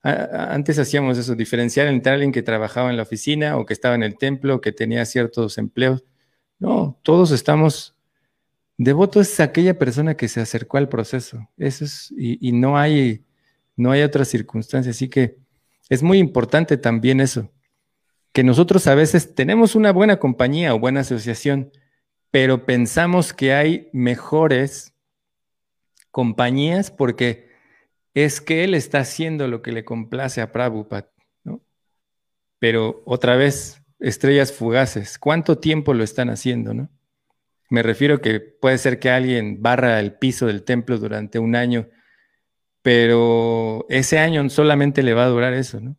antes hacíamos eso, diferenciar entre alguien que trabajaba en la oficina o que estaba en el templo, que tenía ciertos empleos. No, todos estamos, devoto es aquella persona que se acercó al proceso, eso es, y, y no hay, no hay otra circunstancia, así que es muy importante también eso, que nosotros a veces tenemos una buena compañía o buena asociación, pero pensamos que hay mejores compañías porque es que él está haciendo lo que le complace a Prabhupada, ¿no? Pero otra vez, estrellas fugaces. ¿Cuánto tiempo lo están haciendo, no? Me refiero que puede ser que alguien barra el piso del templo durante un año, pero ese año solamente le va a durar eso, ¿no?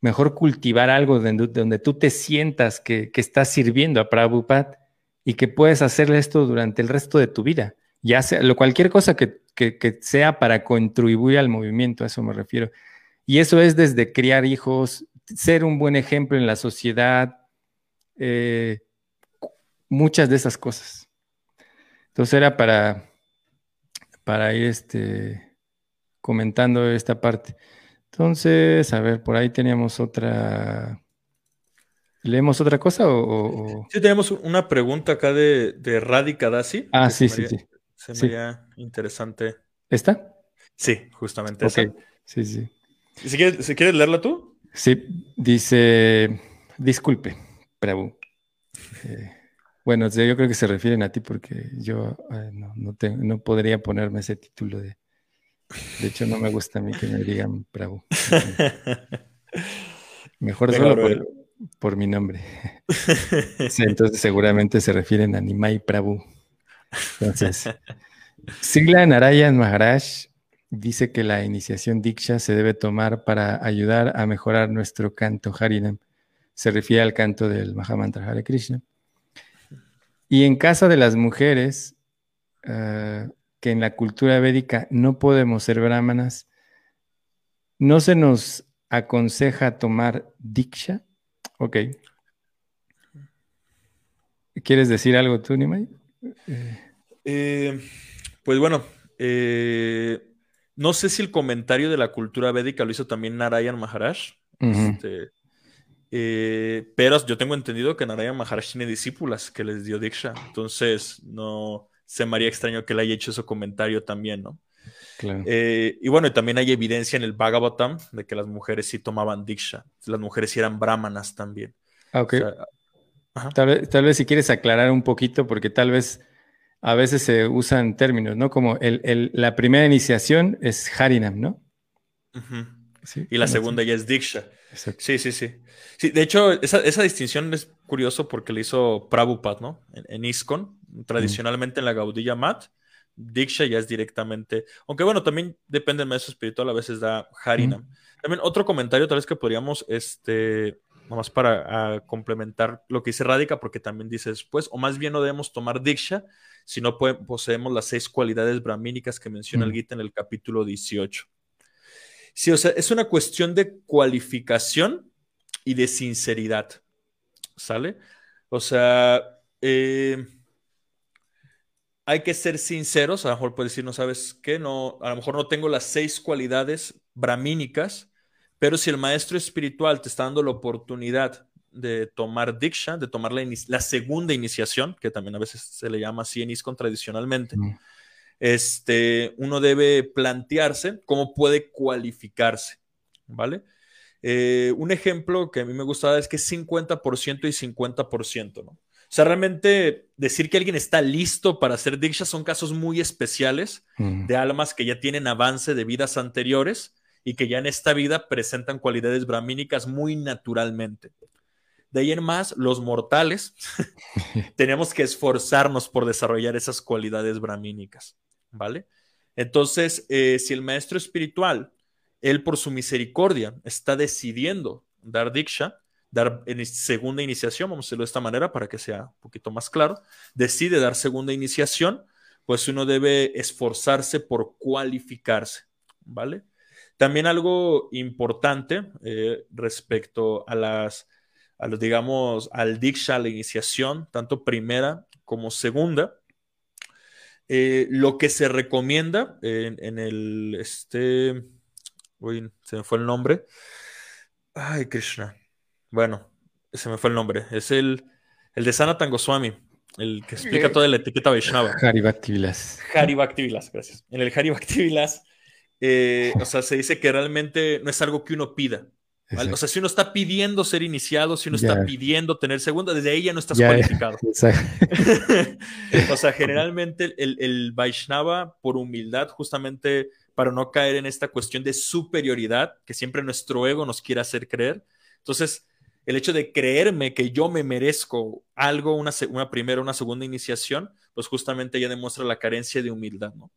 Mejor cultivar algo donde, tú te sientas que, que, estás sirviendo a Prabhupada y que puedes hacerle esto durante el resto de tu vida. Ya sea, lo, cualquier cosa que, que sea para contribuir al movimiento, a eso me refiero. Y eso es desde criar hijos, ser un buen ejemplo en la sociedad, eh, muchas de esas cosas. Entonces era para, para ir este, comentando esta parte. Entonces, a ver, por ahí teníamos otra. ¿Leemos otra cosa o, Sí, tenemos una pregunta acá de, de Dasi. Ah, sí, sí, sí. Se me haría interesante. ¿Esta? Sí, justamente esa. Sí, sí. Si quieres, leerla tú. Sí, dice, disculpe, Prabhu. Eh, bueno, yo creo que se refieren a ti porque yo eh, no, no, podría ponerme ese título de... De hecho, no me gusta a mí que me digan Prabhu. Mejor solo por, mi nombre. entonces seguramente se refieren a Nimai Prabhu. Entonces, Sigla Narayan Maharaj dice que la iniciación Diksha se debe tomar para ayudar a mejorar nuestro canto Harinam. Se refiere al canto del Mahamantra Hare Krishna. Y en casa de las mujeres, eh, que en la cultura védica no podemos ser brahmanas, no se nos aconseja tomar Diksha. Ok. ¿Quieres decir algo tú, Nimai? Eh, pues bueno, eh, no sé si el comentario de la cultura védica lo hizo también Narayan Maharaj. Este, eh, pero yo tengo entendido que Narayan Maharaj tiene discípulas que les dio Diksha. Entonces, no se me haría extraño que le haya hecho ese comentario también, ¿no? Eh, y bueno, también hay evidencia en el Bhagavatam de que las mujeres sí tomaban Diksha. Las mujeres sí eran brahmanas también. Ah, ok. Tal, vez, tal vez si quieres aclarar un poquito, porque tal vez a veces se usan términos, ¿no? Como el, la primera iniciación es Harinam, ¿no? y la segunda ya es Diksha. Sí, sí, sí, sí. De hecho, esa, distinción es curioso porque le hizo Prabhupada, ¿no? En, ISKCON, tradicionalmente en la Gaudilla Mat, Diksha ya es directamente, aunque bueno, también depende del maestro espiritual, a veces da Harinam. También otro comentario tal vez que podríamos, este, nomás para complementar lo que dice Radika, porque también dice después, o más bien no debemos tomar Diksha, si no poseemos las seis cualidades brahmínicas que menciona el Gita en el capítulo 18. Sí, o sea, es una cuestión de cualificación y de sinceridad. ¿Sale? O sea, eh, hay que ser sinceros. A lo mejor puedes decir, no sabes qué, no, a lo mejor no tengo las seis cualidades brahmínicas, pero si el maestro espiritual te está dando la oportunidad de tomar Diksha, de tomar la, segunda iniciación, que también a veces se le llama así en ISKCON tradicionalmente, este, uno debe plantearse cómo puede cualificarse, ¿vale? Eh, un ejemplo que a mí me gustaba es que es 50% y 50%, ¿no? O sea, realmente decir que alguien está listo para hacer Diksha son casos muy especiales de almas que ya tienen avance de vidas anteriores y que ya en esta vida presentan cualidades brahmínicas muy naturalmente. De ahí en más, los mortales tenemos que esforzarnos por desarrollar esas cualidades brahmínicas, ¿vale? Entonces, eh, si el maestro espiritual, él por su misericordia, está decidiendo dar diksha, dar segunda iniciación, vamos a decirlo de esta manera para que sea un poquito más claro, decide dar segunda iniciación, pues uno debe esforzarse por cualificarse, ¿vale? También algo importante eh, respecto a las a los, digamos, al Diksha, la iniciación, tanto primera como segunda. Eh, lo que se recomienda en, el, este, uy, se me fue el nombre. Ay, Krishna. Bueno, se me fue el nombre. Es el, el de Sanatan Goswami, el que explica toda la etiqueta Vaishnava. Hari Bhakti Vilas. Gracias. En el Hari Bhakti Vilas, eh, o sea, se dice que realmente no es algo que uno pida, o sea, si uno está pidiendo ser iniciado, si uno está pidiendo tener segunda, desde ahí ya no estás cualificado. o sea, generalmente el, el, Vaishnava, por humildad, justamente para no caer en esta cuestión de superioridad que siempre nuestro ego nos quiere hacer creer. Entonces, el hecho de creerme que yo me merezco algo, una, una primera, una segunda iniciación, pues justamente ya demuestra la carencia de humildad, ¿no?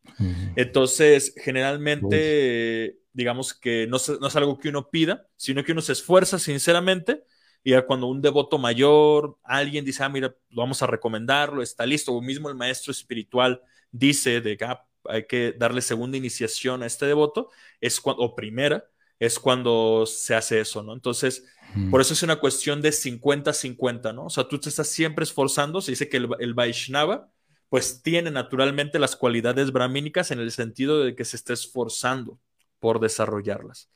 Entonces, generalmente, digamos que no, no, es algo que uno pida, sino que uno se esfuerza sinceramente y ya cuando un devoto mayor, alguien dice, ah, mira, vamos a recomendarlo, está listo, o mismo el maestro espiritual dice de que ah, hay que darle segunda iniciación a este devoto, es cuando, o primera, es cuando se hace eso, ¿no? Entonces, por eso es una cuestión de 50-50, ¿no? O sea, tú te estás siempre esforzando, se dice que el, el Vaishnava, pues tiene naturalmente las cualidades brahmínicas en el sentido de que se está esforzando por desarrollarlas.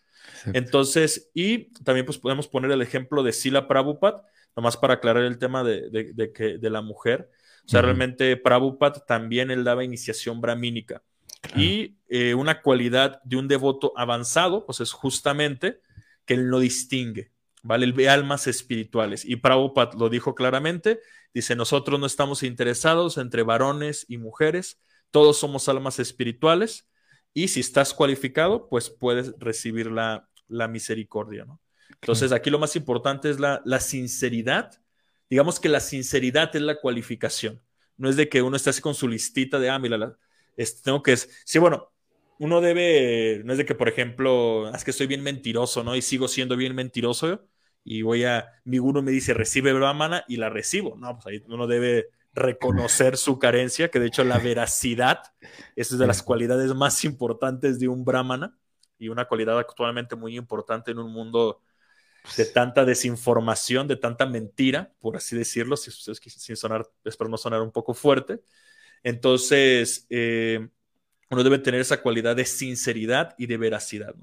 Entonces, y también pues podemos poner el ejemplo de Sila Prabhupada, nomás para aclarar el tema de, de, que, de la mujer. O sea, realmente Prabhupada también él daba iniciación brahmínica. Y eh, una cualidad de un devoto avanzado, pues es justamente que él no distingue, ¿vale? Él ve almas espirituales. Y Prabhupada lo dijo claramente, dice, nosotros no estamos interesados entre varones y mujeres, todos somos almas espirituales y si estás cualificado, pues puedes recibir la, misericordia, ¿no? Entonces, aquí lo más importante es la, sinceridad. Digamos que la sinceridad es la cualificación. No es de que uno esté así con su listita de, ah, mira, este, tengo que... Sí, bueno, uno debe, no es de que, por ejemplo, es que soy bien mentiroso, ¿no? Y sigo siendo bien mentiroso y voy a, mi guru me dice, recibe brahmana y la recibo. No, pues ahí uno debe reconocer su carencia, que de hecho la veracidad es de las cualidades más importantes de un brahmana y una cualidad actualmente muy importante en un mundo de tanta desinformación, de tanta mentira, por así decirlo, sin sonar, espero no sonar un poco fuerte. Entonces, eh, uno debe tener esa cualidad de sinceridad y de veracidad.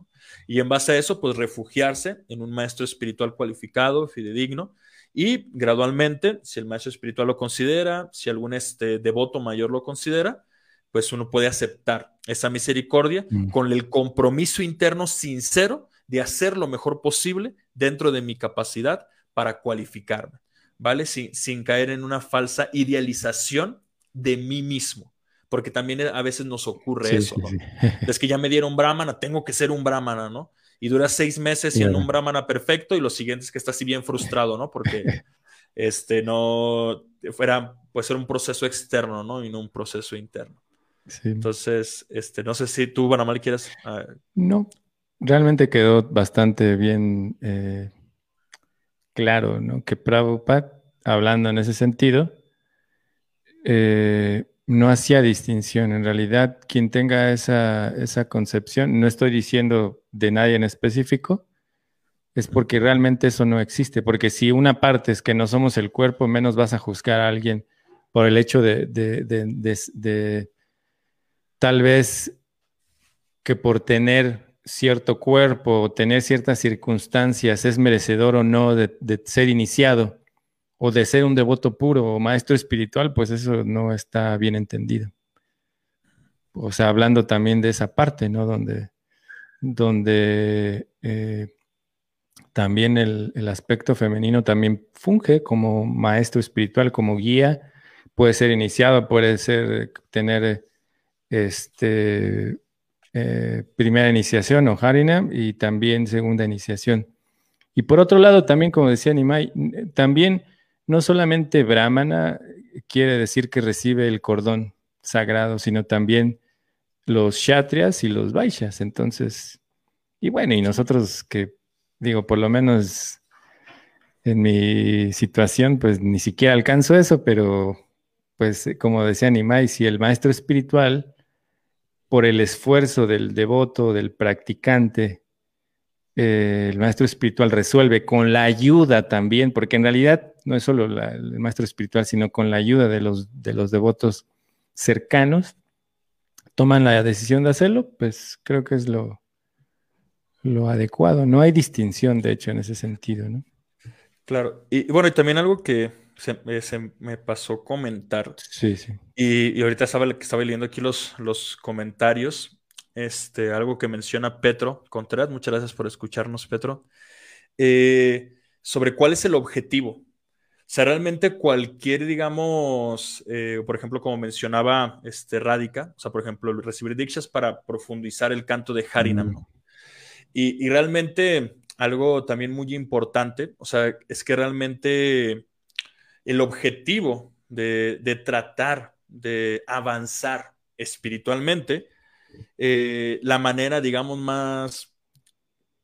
Y en base a eso, pues refugiarse en un maestro espiritual cualificado, fidedigno, y gradualmente, si el maestro espiritual lo considera, si algún este, devoto mayor lo considera, pues uno puede aceptar esa misericordia mm. con el compromiso interno sincero de hacer lo mejor posible dentro de mi capacidad para cualificarme, ¿vale? Sin, sin caer en una falsa idealización de mí mismo, porque también a veces nos ocurre eso, ¿no? Es que ya me dieron brahmana, tengo que ser un brahmana, ¿no? y dura seis meses siendo un brahmana perfecto y lo siguiente es que está así bien frustrado, ¿no? Porque este no fuera, puede ser un proceso externo, ¿no? Y no un proceso interno. Entonces, este, no sé si tú, Banamal, quieres. Ah, no, realmente quedó bastante bien eh, claro, ¿no? Que Prabhupada, hablando en ese sentido, eh, no hacía distinción. En realidad, quien tenga esa, esa, concepción, no estoy diciendo de nadie en específico, es porque realmente eso no existe. Porque si una parte es que no somos el cuerpo, menos vas a juzgar a alguien por el hecho de, de, de tal vez que por tener cierto cuerpo o tener ciertas circunstancias es merecedor o no de ser iniciado o de ser un devoto puro o maestro espiritual, pues eso no está bien entendido. O sea, hablando también de esa parte, ¿no? Donde, donde eh, también el, aspecto femenino también funge como maestro espiritual, como guía, puede ser iniciado, puede ser tener este eh, primera iniciación o harina y también segunda iniciación. Y por otro lado, también, como decía Nimai, también no solamente brahmana quiere decir que recibe el cordón sagrado, sino también los kshatriyas y los vaishyas. Entonces, y bueno, y nosotros que digo, por lo menos en mi situación, pues ni siquiera alcanzo eso, pero pues como decía Nimai, si el maestro espiritual, por el esfuerzo del devoto, del practicante, eh, el maestro espiritual resuelve con la ayuda también, porque en realidad no es solo el maestro espiritual, sino con la ayuda de los, de los devotos cercanos, toman la decisión de hacerlo, pues creo que es lo, lo adecuado. No hay distinción, de hecho, en ese sentido, ¿no? Claro. Y bueno, y también algo que se, eh, me pasó comentar. Sí, sí. Y, ahorita estaba, estaba leyendo aquí los, los comentarios este, algo que menciona Petro Contreras, muchas gracias por escucharnos, Petro, eh, sobre cuál es el objetivo. O sea, realmente cualquier, digamos, eh, por ejemplo, como mencionaba este Radica, o sea, por ejemplo, recibir dikshas para profundizar el canto de Harinam. Y, realmente algo también muy importante, o sea, es que realmente el objetivo de, tratar de avanzar espiritualmente, eh, la manera, digamos, más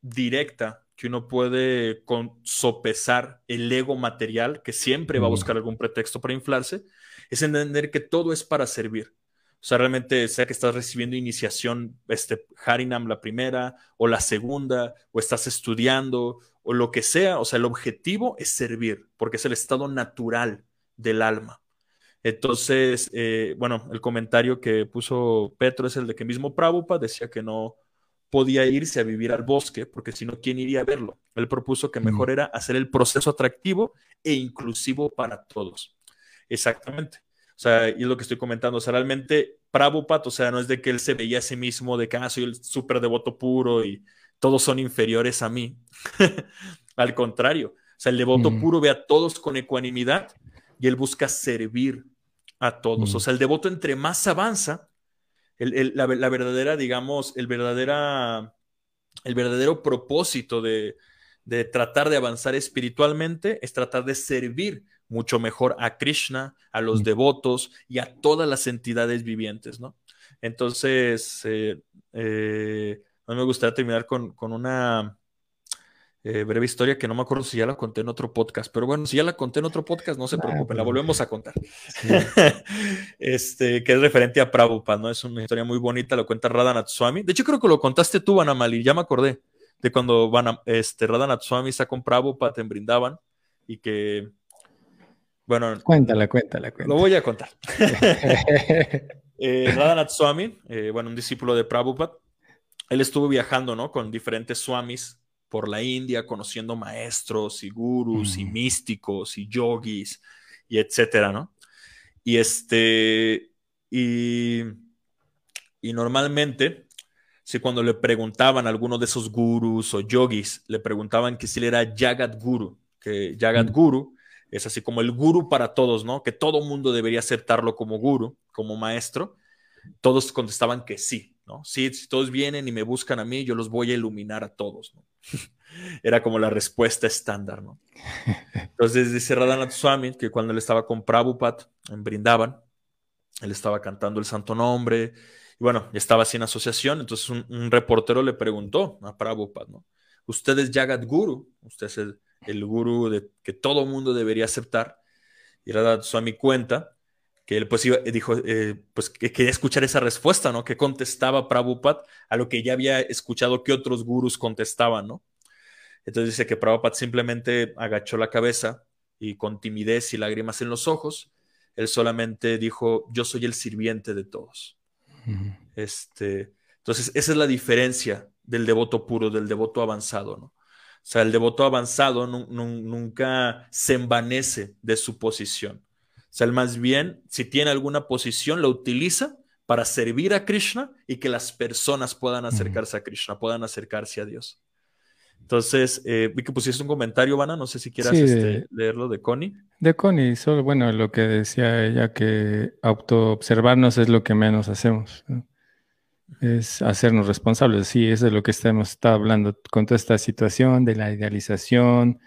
directa que uno puede sopesar el ego material, que siempre va a buscar algún pretexto para inflarse, es entender que todo es para servir. O sea, realmente sea que estás recibiendo iniciación, este, Harinam la primera o la segunda, o estás estudiando, o lo que sea, o sea, el objetivo es servir, porque es el estado natural del alma. Entonces, eh, bueno, el comentario que puso Petro es el de que mismo Prabhupada decía que no podía irse a vivir al bosque, porque si no, ¿quién iría a verlo? Él propuso que mejor era hacer el proceso atractivo e inclusivo para todos. Exactamente. O sea, y es lo que estoy comentando. O sea, realmente Prabhupada, o sea, no es de que él se veía a sí mismo de que ah, soy el súper devoto puro y todos son inferiores a mí. Al contrario, o sea, el devoto puro ve a todos con ecuanimidad y él busca servir a todos. O sea, el devoto entre más avanza, la, verdadera, digamos, el, verdadera, el verdadero propósito de, de tratar de avanzar espiritualmente es tratar de servir mucho mejor a Krishna, a los devotos y a todas las entidades vivientes, ¿no? Entonces, eh, eh, a mí me gustaría terminar con, una eh, breve historia que no me acuerdo si ya la conté en otro podcast, pero bueno, si ya la conté en otro podcast, no se ah, preocupen, la volvemos a contar. este, que es referente a Prabhupada, ¿no? Es una historia muy bonita, lo cuenta Radhanath Swami. De hecho, creo que lo contaste tú, Vanamali, ya me acordé de cuando Van, este, Radhanath Swami está con Prabhupada en Brindavan y que bueno, cuéntala, cuéntala, cuéntala. Lo voy a contar. eh, Radhanath Swami, eh, bueno, un discípulo de Prabhupada, él estuvo viajando, ¿no? Con diferentes swamis por la India, conociendo maestros y gurus y místicos y yogis y etcétera, ¿no? Y este, y, y normalmente, si cuando le preguntaban a alguno de esos gurus o yogis, le preguntaban que si él era Jagat Guru, que Jagat Guru es así como el guru para todos, ¿no? Que todo mundo debería aceptarlo como guru, como maestro. Todos contestaban que sí, si todos vienen y me buscan a mí, yo los voy a iluminar a todos, ¿no? Era como la respuesta estándar, ¿no? Entonces dice Radhanath Swami que cuando él estaba con Prabhupada en Brindavan, él estaba cantando el santo nombre, y bueno, estaba así en asociación, entonces un, reportero le preguntó a Prabhupada, ¿no? Usted es Jagat Guru, usted es el de, que todo mundo debería aceptar. Y Radha Swami cuenta que él pues dijo, eh, pues que quería escuchar esa respuesta, ¿no? Que contestaba Prabhupada a lo que ya había escuchado que otros gurús contestaban, ¿no? Entonces dice que Prabhupada simplemente agachó la cabeza y con timidez y lágrimas en los ojos, él solamente dijo, yo soy el sirviente de todos. este, entonces, esa es la diferencia del devoto puro, del devoto avanzado, ¿no? O sea, el devoto avanzado nunca se envanece de su posición. O sea, él más bien, si tiene alguna posición, la utiliza para servir a Krishna y que las personas puedan acercarse a Krishna, puedan acercarse a Dios. Entonces, eh, vi que pusiste un comentario, Vana, no sé si quieras este, leerlo de Connie. De Connie, solo, bueno, lo que decía ella, que autoobservarnos es lo que menos hacemos es hacernos responsables. Sí, eso es lo que estamos estado hablando con toda esta situación de la idealización,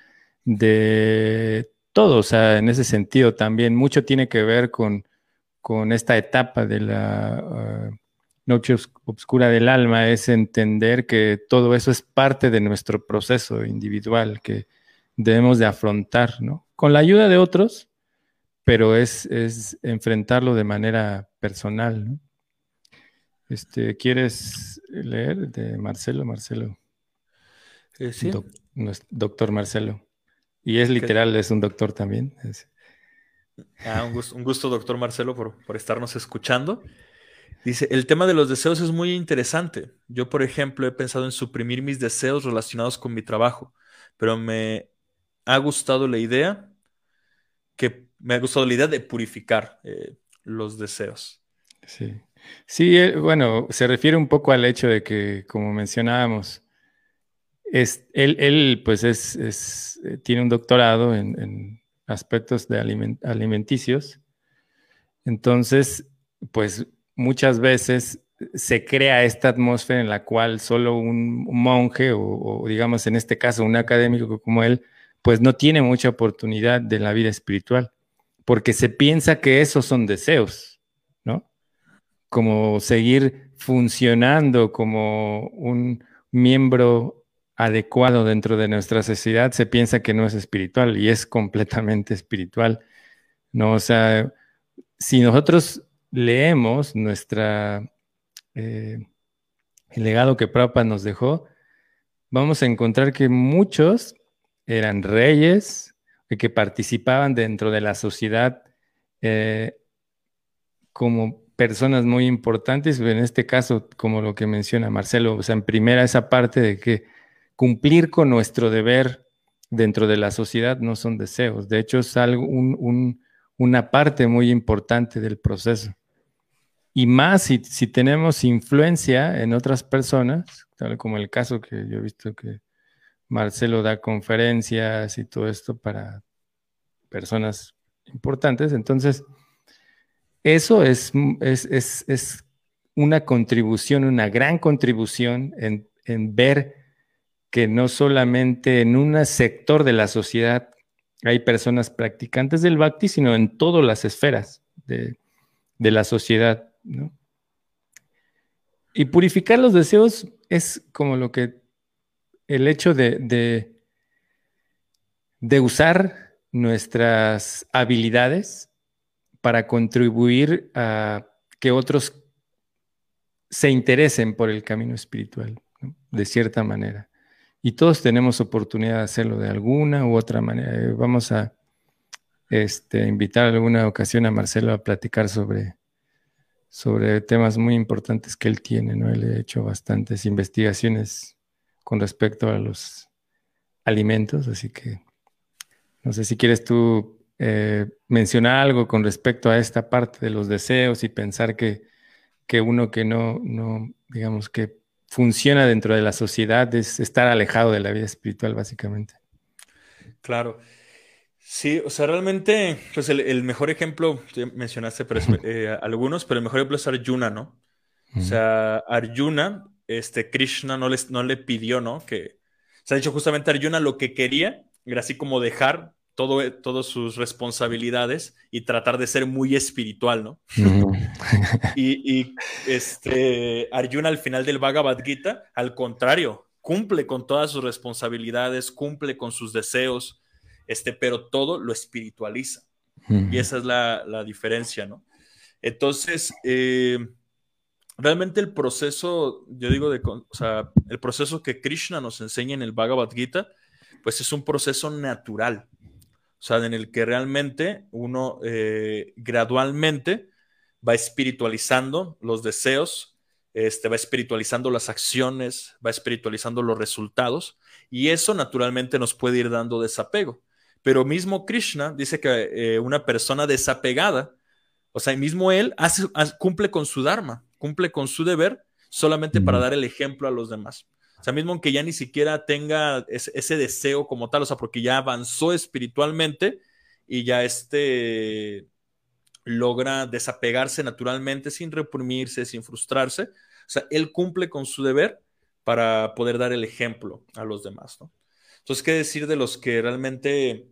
de todo. O sea, en ese sentido también mucho tiene que ver con, esta etapa de la ah, noche oscura del alma, es entender que todo eso es parte de nuestro proceso individual que debemos de afrontar, ¿no? Con la ayuda de otros, pero es, es enfrentarlo de manera personal, ¿no? Este, ¿Quieres leer de Marcelo? Marcelo. Eh, sí. doctor Marcelo. Y es literal, es un doctor también. Ah, un, gusto, doctor Marcelo, por, por, estarnos escuchando. Dice, el tema de los deseos es muy interesante. Yo, por ejemplo, he pensado en suprimir mis deseos relacionados con mi trabajo, pero me ha gustado la idea que me ha gustado la idea de purificar eh, los deseos. Sí. Sí, eh, bueno, se refiere un poco al hecho de que, como mencionábamos, es, él, pues es, eh, tiene un doctorado en, aspectos de alimenticios. Entonces, pues muchas veces se crea esta atmósfera en la cual solo un monje o, digamos en este caso un académico como él, pues no tiene mucha oportunidad de la vida espiritual, porque se piensa que esos son deseos, ¿no? Como seguir funcionando como un miembro adecuado dentro de nuestra sociedad, se piensa que no es espiritual y es completamente espiritual, ¿no? O sea, si nosotros leemos nuestra eh, el legado que Prabhupada nos dejó, vamos a encontrar que muchos eran reyes que participaban dentro de la sociedad eh, como personas muy importantes, en este caso, como lo que menciona Marcelo, o sea, en primera esa parte de que cumplir con nuestro deber dentro de la sociedad no son deseos, de hecho es algo, una parte muy importante del proceso. Y más si, tenemos influencia en otras personas, tal como el caso que yo he visto que Marcelo da conferencias y todo esto para personas importantes. Entonces, eso es, es, una contribución, una gran contribución en, ver que no solamente en un sector de la sociedad hay personas practicantes del bhakti, sino en todas las esferas de, la sociedad. Y purificar los deseos es como lo que el hecho de, de, usar nuestras habilidades para contribuir a que otros se interesen por el camino espiritual, de cierta manera. Y todos tenemos oportunidad de hacerlo de alguna u otra manera. Eh, vamos a este, invitar alguna ocasión a Marcelo a platicar sobre sobre temas muy importantes que él tiene, ¿no? Él ha hecho bastantes investigaciones con respecto a los alimentos, así que no sé si quieres tú eh, mencionar algo con respecto a esta parte de los deseos y pensar que, que uno que no, no, digamos, que funciona dentro de la sociedad es estar alejado de la vida espiritual, básicamente. Claro. Sí, o sea, realmente, pues el, mejor ejemplo, mencionaste eh, algunos, pero el mejor ejemplo es Arjuna, ¿no? O sea, Arjuna, este, Krishna no, les, no le pidió, ¿no? Que, se ha dicho justamente Arjuna lo que quería era así como dejar todo, eh, todas sus responsabilidades y tratar de ser muy espiritual, ¿no? y, y, este, Arjuna al final del Bhagavad Gita, al contrario, cumple con todas sus responsabilidades, cumple con sus deseos, este, pero todo lo espiritualiza. Y esa es la, diferencia, ¿no? Entonces, eh, realmente el proceso, yo digo, de, o sea, el proceso que Krishna nos enseña en el Bhagavad Gita, pues es un proceso natural, o sea, en el que realmente uno eh, gradualmente va espiritualizando los deseos, este, va espiritualizando las acciones, va espiritualizando los resultados, y eso naturalmente nos puede ir dando desapego. Pero mismo Krishna dice que eh, una persona desapegada, o sea, mismo él hace, cumple con su dharma, cumple con su deber solamente para dar el ejemplo a los demás. O sea, mismo que ya ni siquiera tenga ese, deseo como tal, o sea, porque ya avanzó espiritualmente y ya este logra desapegarse naturalmente sin reprimirse, sin frustrarse. O sea, él cumple con su deber para poder dar el ejemplo a los demás, ¿no? Entonces, ¿qué decir de los que realmente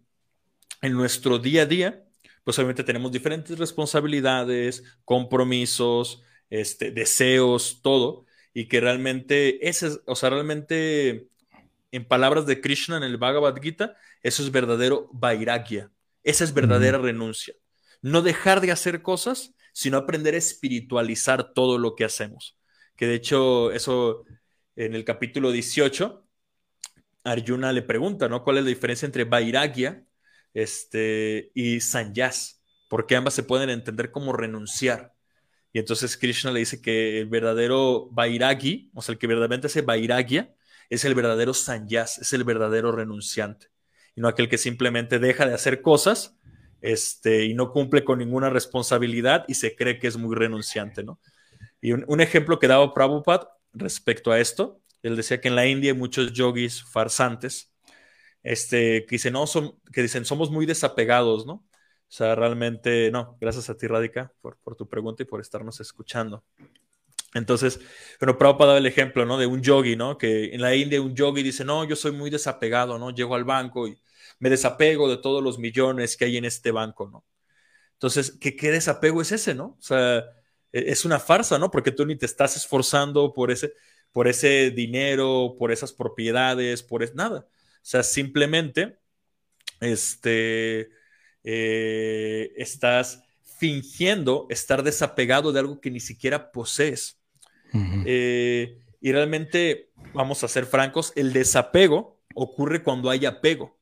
en nuestro día a día, pues obviamente tenemos diferentes responsabilidades, compromisos, este, deseos, todo, y que realmente, ese, o sea, realmente, en palabras de Krishna en el Bhagavad Gita, eso es verdadero vairagya, esa es verdadera renuncia. No dejar de hacer cosas, sino aprender a espiritualizar todo lo que hacemos. Que de hecho, eso en el capítulo 18, Arjuna le pregunta, ¿no? ¿Cuál es la diferencia entre vairagya este, y sanyas, porque ambas se pueden entender como renunciar. Y entonces Krishna le dice que el verdadero vairagi, o sea, el que verdaderamente hace vairagya, es el verdadero sanyas, es el verdadero renunciante, y no aquel que simplemente deja de hacer cosas este, y no cumple con ninguna responsabilidad y se cree que es muy renunciante, ¿no? Y un, ejemplo que daba Prabhupada respecto a esto, él decía que en la India hay muchos yogis farsantes este, que dicen, no, son, que dicen, somos muy desapegados, ¿no? O sea, realmente, no, gracias a ti, Radica, por, tu pregunta y por estarnos escuchando. Entonces, pero Prabhupada daba el ejemplo, ¿no? De un yogi, ¿no? Que en la India un yogi dice, no, yo soy muy desapegado, ¿no? Llego al banco y me desapego de todos los millones que hay en este banco, ¿no? Entonces, ¿qué, qué desapego es ese, no? O sea, e, es una farsa, ¿no? Porque tú ni te estás esforzando por ese, por ese dinero, por esas propiedades, por es, nada. O sea, simplemente, este, eh, estás fingiendo estar desapegado de algo que ni siquiera posees. Eh, y realmente, vamos a ser francos, el desapego ocurre cuando hay apego.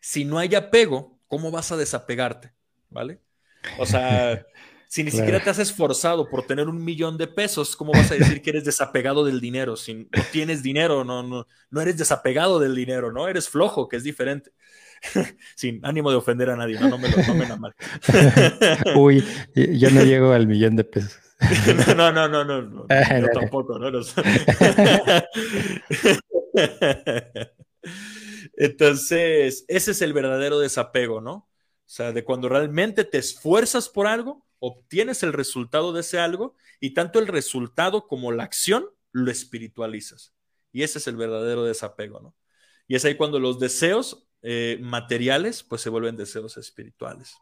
Si no hay apego, ¿cómo vas a desapegarte? ¿Vale? O sea, si ni siquiera te has esforzado por tener un millón de pesos, ¿cómo vas a decir que eres desapegado del dinero? Si no tienes dinero, no, no, no eres desapegado del dinero, ¿no? Eres flojo, que es diferente. Sin ánimo de ofender a nadie, no, no me lo tomen a mal. Uy, yo no llego al millón de pesos. no, no, no, no, no, yo tampoco, ¿no? Entonces, ese es el verdadero desapego, ¿no? O sea, de cuando realmente te esfuerzas por algo, obtienes el resultado de ese algo y tanto el resultado como la acción lo espiritualizas. Y ese es el verdadero desapego, ¿no? Y es ahí cuando los deseos eh, materiales, pues se vuelven deseos espirituales.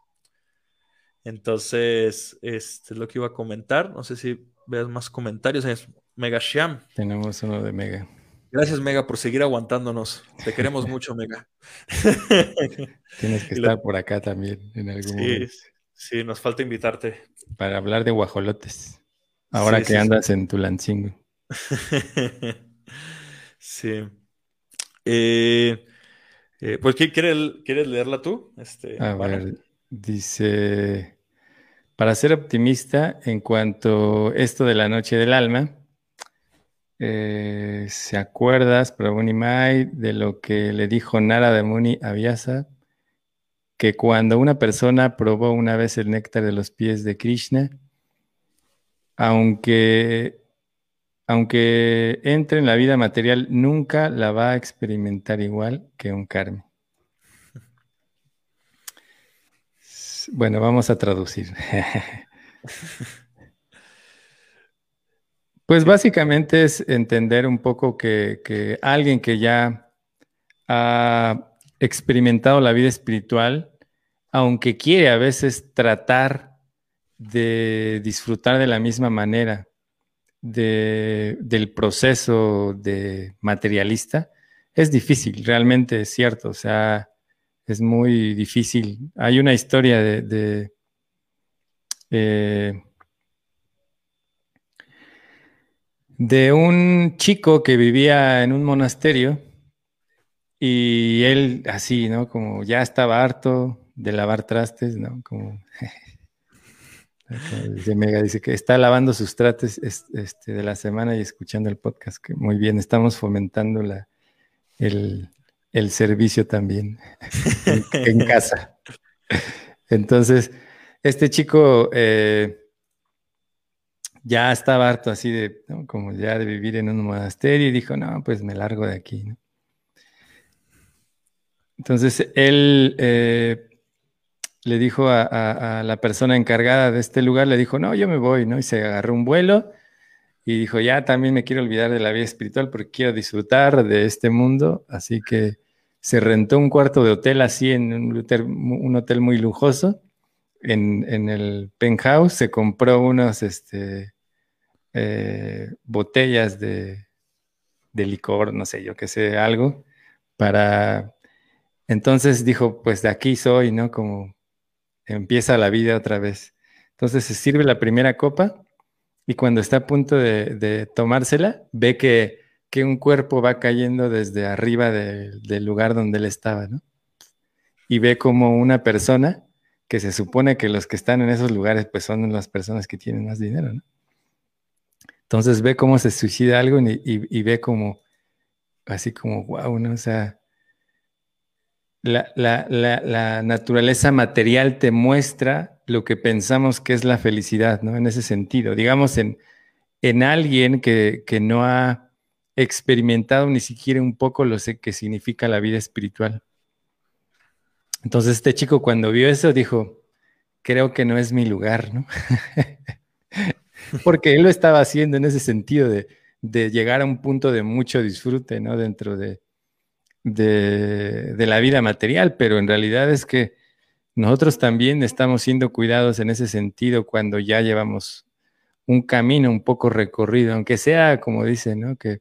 Entonces, este es lo que iba a comentar. No sé si veas más comentarios. Es Mega Sham. Tenemos uno de Mega. Gracias, Mega, por seguir aguantándonos. Te queremos mucho, Mega. Tienes que estar por acá también en algún momento. Sí, nos falta invitarte. Para hablar de guajolotes. Ahora que andas en Tulancingo. sí. Eh, eh, pues, ¿quieres, ¿quieres leerla tú? Este, a ver, dice, para ser optimista en cuanto a esto de la noche del alma, eh, ¿se acuerdas, Prabhuni Mai, de lo que le dijo Nara de Muni a Vyasa? Que cuando una persona probó una vez el néctar de los pies de Krishna, aunque, aunque entre en la vida material, nunca la va a experimentar igual que un karma. Bueno, vamos a traducir. Pues básicamente es entender un poco que, alguien que ya ha experimentado la vida espiritual, aunque quiere a veces tratar de disfrutar de la misma manera del proceso de materialista, es difícil, realmente es cierto, o sea, es muy difícil. Hay una historia de, eh, de un chico que vivía en un monasterio y él así, ¿no? Como ya estaba harto de lavar trastes, ¿no? Como, dice Mega, dice que está lavando sus trastes este, de la semana y escuchando el podcast, que muy bien, estamos fomentando la, el, servicio también en, casa. Entonces, este chico... Eh, ya estaba harto así de, como ya de vivir en un monasterio y dijo, no, pues me largo de aquí. Entonces él eh, le dijo a, la persona encargada de este lugar, le dijo, no, yo me voy, ¿no? Y se agarró un vuelo y dijo, ya también me quiero olvidar de la vida espiritual porque quiero disfrutar de este mundo, así que se rentó un cuarto de hotel así en un hotel, un hotel muy lujoso. En, el penthouse se compró unos, este, eh, botellas de, licor, no sé, yo qué sé, algo, para... Entonces dijo, pues de aquí soy, ¿no? Como empieza la vida otra vez. Entonces se sirve la primera copa y cuando está a punto de, tomársela, ve que, que, un cuerpo va cayendo desde arriba del lugar donde él estaba, ¿no? Y ve como una persona, que se supone que los que están en esos lugares, pues son las personas que tienen más dinero, ¿no? Entonces ve cómo se suicida algo y, ve como, así como, wow, ¿no? O sea, la, naturaleza material te muestra lo que pensamos que es la felicidad, ¿no? En ese sentido, digamos, en, en alguien que, que no ha experimentado ni siquiera un poco lo que significa la vida espiritual. Entonces este chico cuando vio eso dijo, creo que no es mi lugar, ¿no? porque él lo estaba haciendo en ese sentido de, llegar a un punto de mucho disfrute, ¿no? Dentro de, de, la vida material, pero en realidad es que nosotros también estamos siendo cuidados en ese sentido cuando ya llevamos un camino un poco recorrido, aunque sea, como dice, ¿no? Que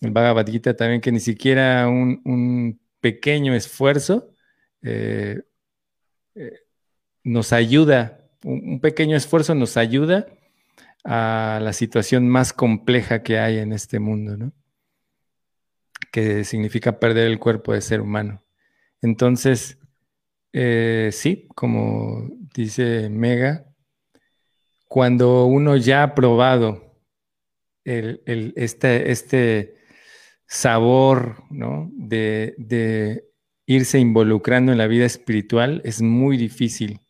el Bhagavad Gita también, que ni siquiera un, pequeño esfuerzo eh, eh, nos ayuda, un, pequeño esfuerzo nos ayuda a la situación más compleja que hay en este mundo, ¿no? Que significa perder el cuerpo de ser humano. Entonces, eh, sí, como dice Mega, cuando uno ya ha probado este, este, sabor ¿no? de, irse involucrando en la vida espiritual, es muy difícil.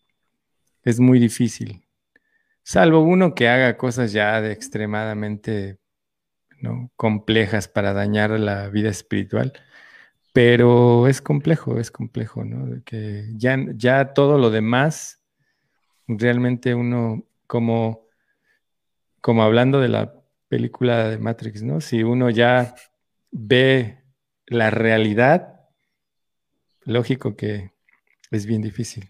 Es muy difícil. Salvo uno que haga cosas ya de extremadamente ¿no? complejas para dañar la vida espiritual. Pero es complejo, es complejo, ¿no? Que ya, ya todo lo demás, realmente uno como, como hablando de la película de Matrix, ¿no? Si uno ya ve la realidad, lógico que es bien difícil.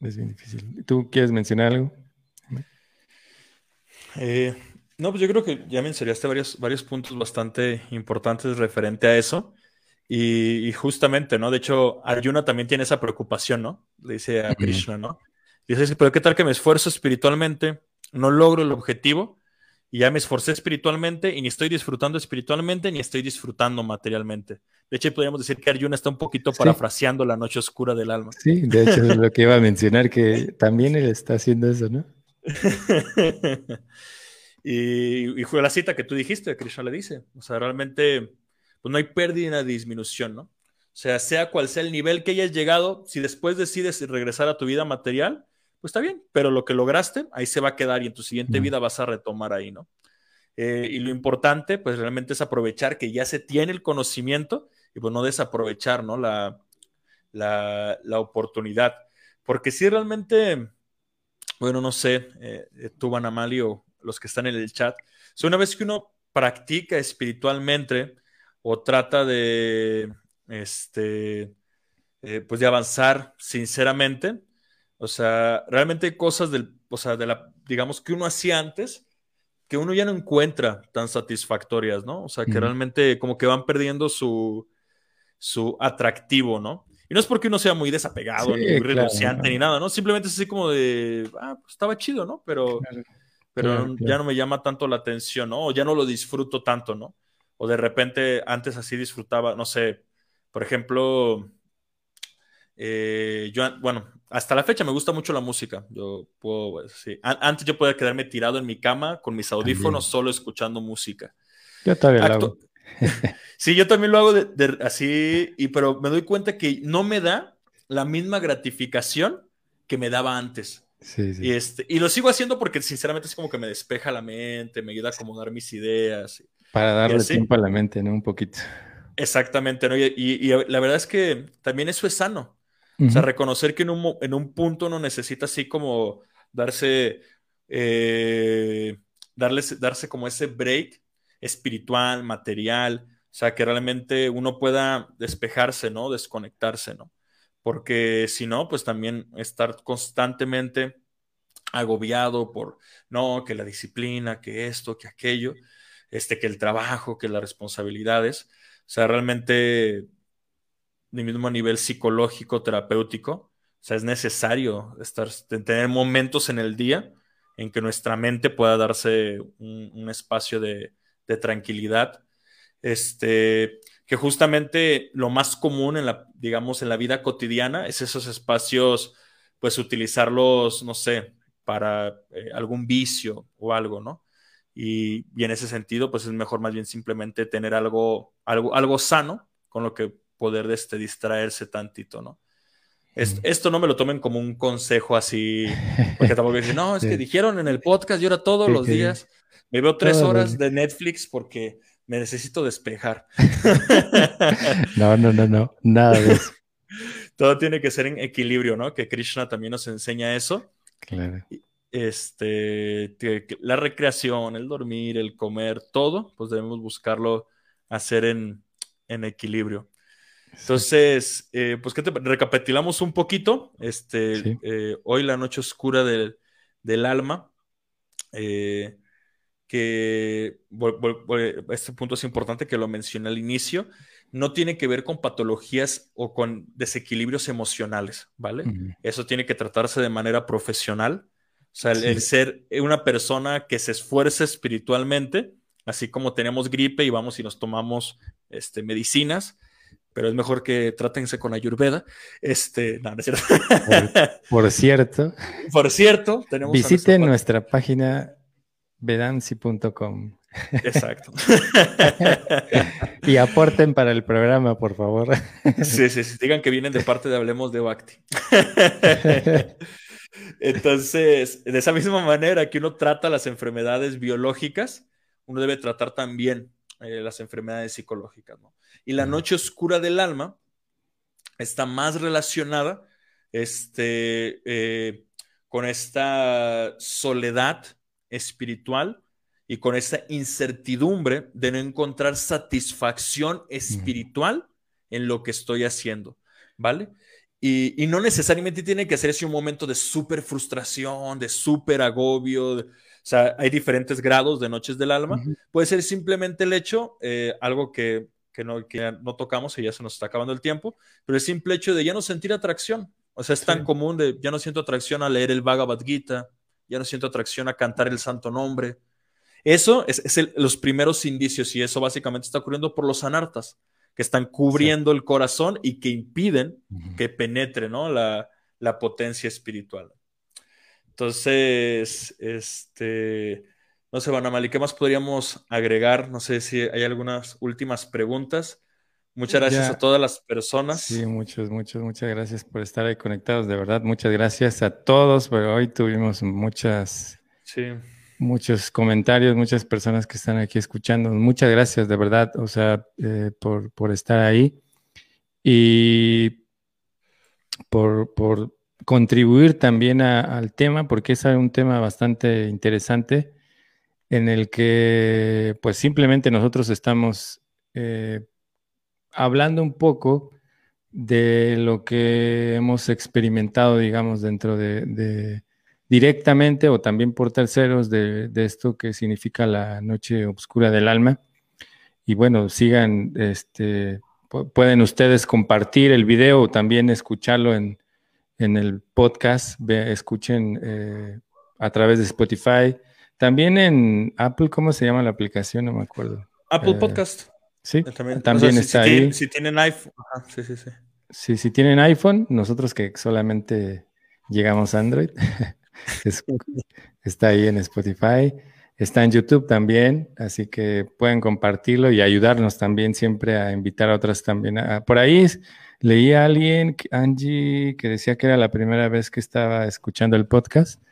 Es bien difícil. ¿Tú quieres mencionar algo? Eh, no, pues yo creo que ya mencionaste varios, varios puntos bastante importantes referente a eso. Y, justamente, ¿no? De hecho, Arjuna también tiene esa preocupación, ¿no? Le dice a Krishna, ¿no? Dices, pero ¿qué tal que me esfuerzo espiritualmente? No logro el objetivo y ya me esforcé espiritualmente y ni estoy disfrutando espiritualmente ni estoy disfrutando materialmente. De hecho, podríamos decir que Arjuna está un poquito parafraseando la noche oscura del alma. Sí, de hecho es lo que iba a mencionar, que también él está haciendo eso, ¿no? y, fue la cita que tú dijiste, Krishna le dice. O sea, realmente pues no hay pérdida ni disminución, ¿no? O sea, sea cual sea el nivel que hayas llegado, si después decides regresar a tu vida material, pues está bien, pero lo que lograste, ahí se va a quedar y en tu siguiente vida vas a retomar ahí, ¿no? Eh, y lo importante, pues realmente es aprovechar que ya se tiene el conocimiento y pues no desaprovechar, ¿no? La, la, oportunidad. Porque si realmente, bueno, no sé, eh, eh, tú, Van o los que están en el chat, si una vez que uno practica espiritualmente o trata de, este, pues de avanzar sinceramente, o sea, realmente hay cosas del, o sea, de la, digamos, que uno hacía antes, que uno ya no encuentra tan satisfactorias, ¿no? O sea, que realmente como que van perdiendo su, su atractivo, ¿no? Y no es porque uno sea muy desapegado, ni muy renunciante, ni nada, ¿no? Simplemente es así como de, ah, pues estaba chido, ¿no? Pero, pero ya no me llama tanto la atención, ¿no? O ya no lo disfruto tanto, ¿no? O de repente antes así disfrutaba, no sé, por ejemplo, eh, yo, bueno, hasta la fecha me gusta mucho la música. Yo puedo, pues, sí. Antes yo podía quedarme tirado en mi cama con mis audífonos solo escuchando música. Yo también lo hago. sí, yo también lo hago así, y, pero me doy cuenta que no me da la misma gratificación que me daba antes. Sí, sí. Y, este, y lo sigo haciendo porque sinceramente es como que me despeja la mente, me ayuda a acomodar mis ideas. Para darle tiempo a la mente, ¿no? Un poquito. Exactamente, ¿no? y, la verdad es que también eso es sano. O sea, reconocer que en un, en un punto uno necesita así como darse, eh, darse como ese break espiritual, material, o sea, que realmente uno pueda despejarse, ¿no? Desconectarse, ¿no? Porque si no, pues también estar constantemente agobiado por, no, que la disciplina, que esto, que aquello, este, que el trabajo, que las responsabilidades, o sea, realmente ni mismo a nivel psicológico, terapéutico. O sea, es necesario estar, tener momentos en el día en que nuestra mente pueda darse un, espacio de, tranquilidad. Este, que justamente lo más común en la, digamos, en la vida cotidiana es esos espacios, pues utilizarlos, no sé, para eh, algún vicio o algo, ¿no? Y, y, en ese sentido, pues es mejor más bien simplemente tener algo, algo, algo sano con lo que poder este, distraerse tantito, ¿no? Esto no me lo tomen como un consejo así, porque tampoco dicen, no, es que dijeron en el podcast, yo ahora todos los días me veo tres horas de Netflix porque me necesito despejar. no, no, no, no, nada de eso. Todo tiene que ser en equilibrio, ¿no? Que Krishna también nos enseña eso. Claro. este, la recreación, el dormir, el comer, todo, pues debemos buscarlo hacer en, equilibrio. Entonces, eh, pues que te recapitulamos un poquito. Este, eh, hoy la noche oscura del alma. Eh, que este punto es importante que lo mencioné al inicio, no tiene que ver con patologías o con desequilibrios emocionales, ¿vale? Eso tiene que tratarse de manera profesional. O sea, el, ser una persona que se esfuerce espiritualmente, así como tenemos gripe y vamos y nos tomamos este, medicinas, pero es mejor que trátense con Ayurveda. Este, no, no es cierto. Por, cierto. Por cierto, tenemos. Visiten nuestra página vedansi.com. Exacto. y aporten para el programa, por favor. sí, sí, sí. Digan que vienen de parte de Hablemos de Bhakti. Entonces, de esa misma manera que uno trata las enfermedades biológicas, uno debe tratar también eh, las enfermedades psicológicas. Y la noche oscura del alma está más relacionada este, eh, con esta soledad espiritual y con esta incertidumbre de no encontrar satisfacción espiritual en lo que estoy haciendo, ¿vale? Y, no necesariamente tiene que ser un momento de súper frustración, de súper agobio. o sea, hay diferentes grados de noches del alma. Puede ser simplemente el hecho, eh, algo que, no, que no tocamos y ya se nos está acabando el tiempo, pero el simple hecho de ya no sentir atracción. O sea, es tan común de ya no siento atracción a leer el Bhagavad Gita, ya no siento atracción a cantar el santo nombre. Eso es, los primeros indicios y eso básicamente está ocurriendo por los anartas, que están cubriendo el corazón y que impiden que penetre ¿no? la, potencia espiritual. Entonces, este, no sé, Banamali, ¿qué más podríamos agregar? No sé si hay algunas últimas preguntas. Muchas gracias a todas las personas. Sí, muchas, muchas, muchas gracias por estar ahí conectados. De verdad, muchas gracias a todos. Pero hoy tuvimos muchas, muchos comentarios, muchas personas que están aquí escuchando. Muchas gracias, de verdad, o sea, eh, por, estar ahí y por, contribuir también al tema, porque es un tema bastante interesante en el que, pues, simplemente nosotros estamos eh, hablando un poco de lo que hemos experimentado, digamos, dentro de, directamente o también por terceros de, esto que significa la noche oscura del alma. Y bueno, sigan, este, pueden ustedes compartir el video o también escucharlo en, el podcast, escuchen eh, a través de Spotify. También en Apple, ¿cómo se llama la aplicación? No me acuerdo. Apple eh, Podcast. Sí, también, está ahí. si tienen iPhone, sí, sí, sí. si tienen iPhone, nosotros que solamente llegamos a Android, está ahí en Spotify, está en YouTube también, así que pueden compartirlo y ayudarnos también siempre a invitar a otras también. por ahí leí a alguien, Angie, que decía que era la primera vez que estaba escuchando el podcast.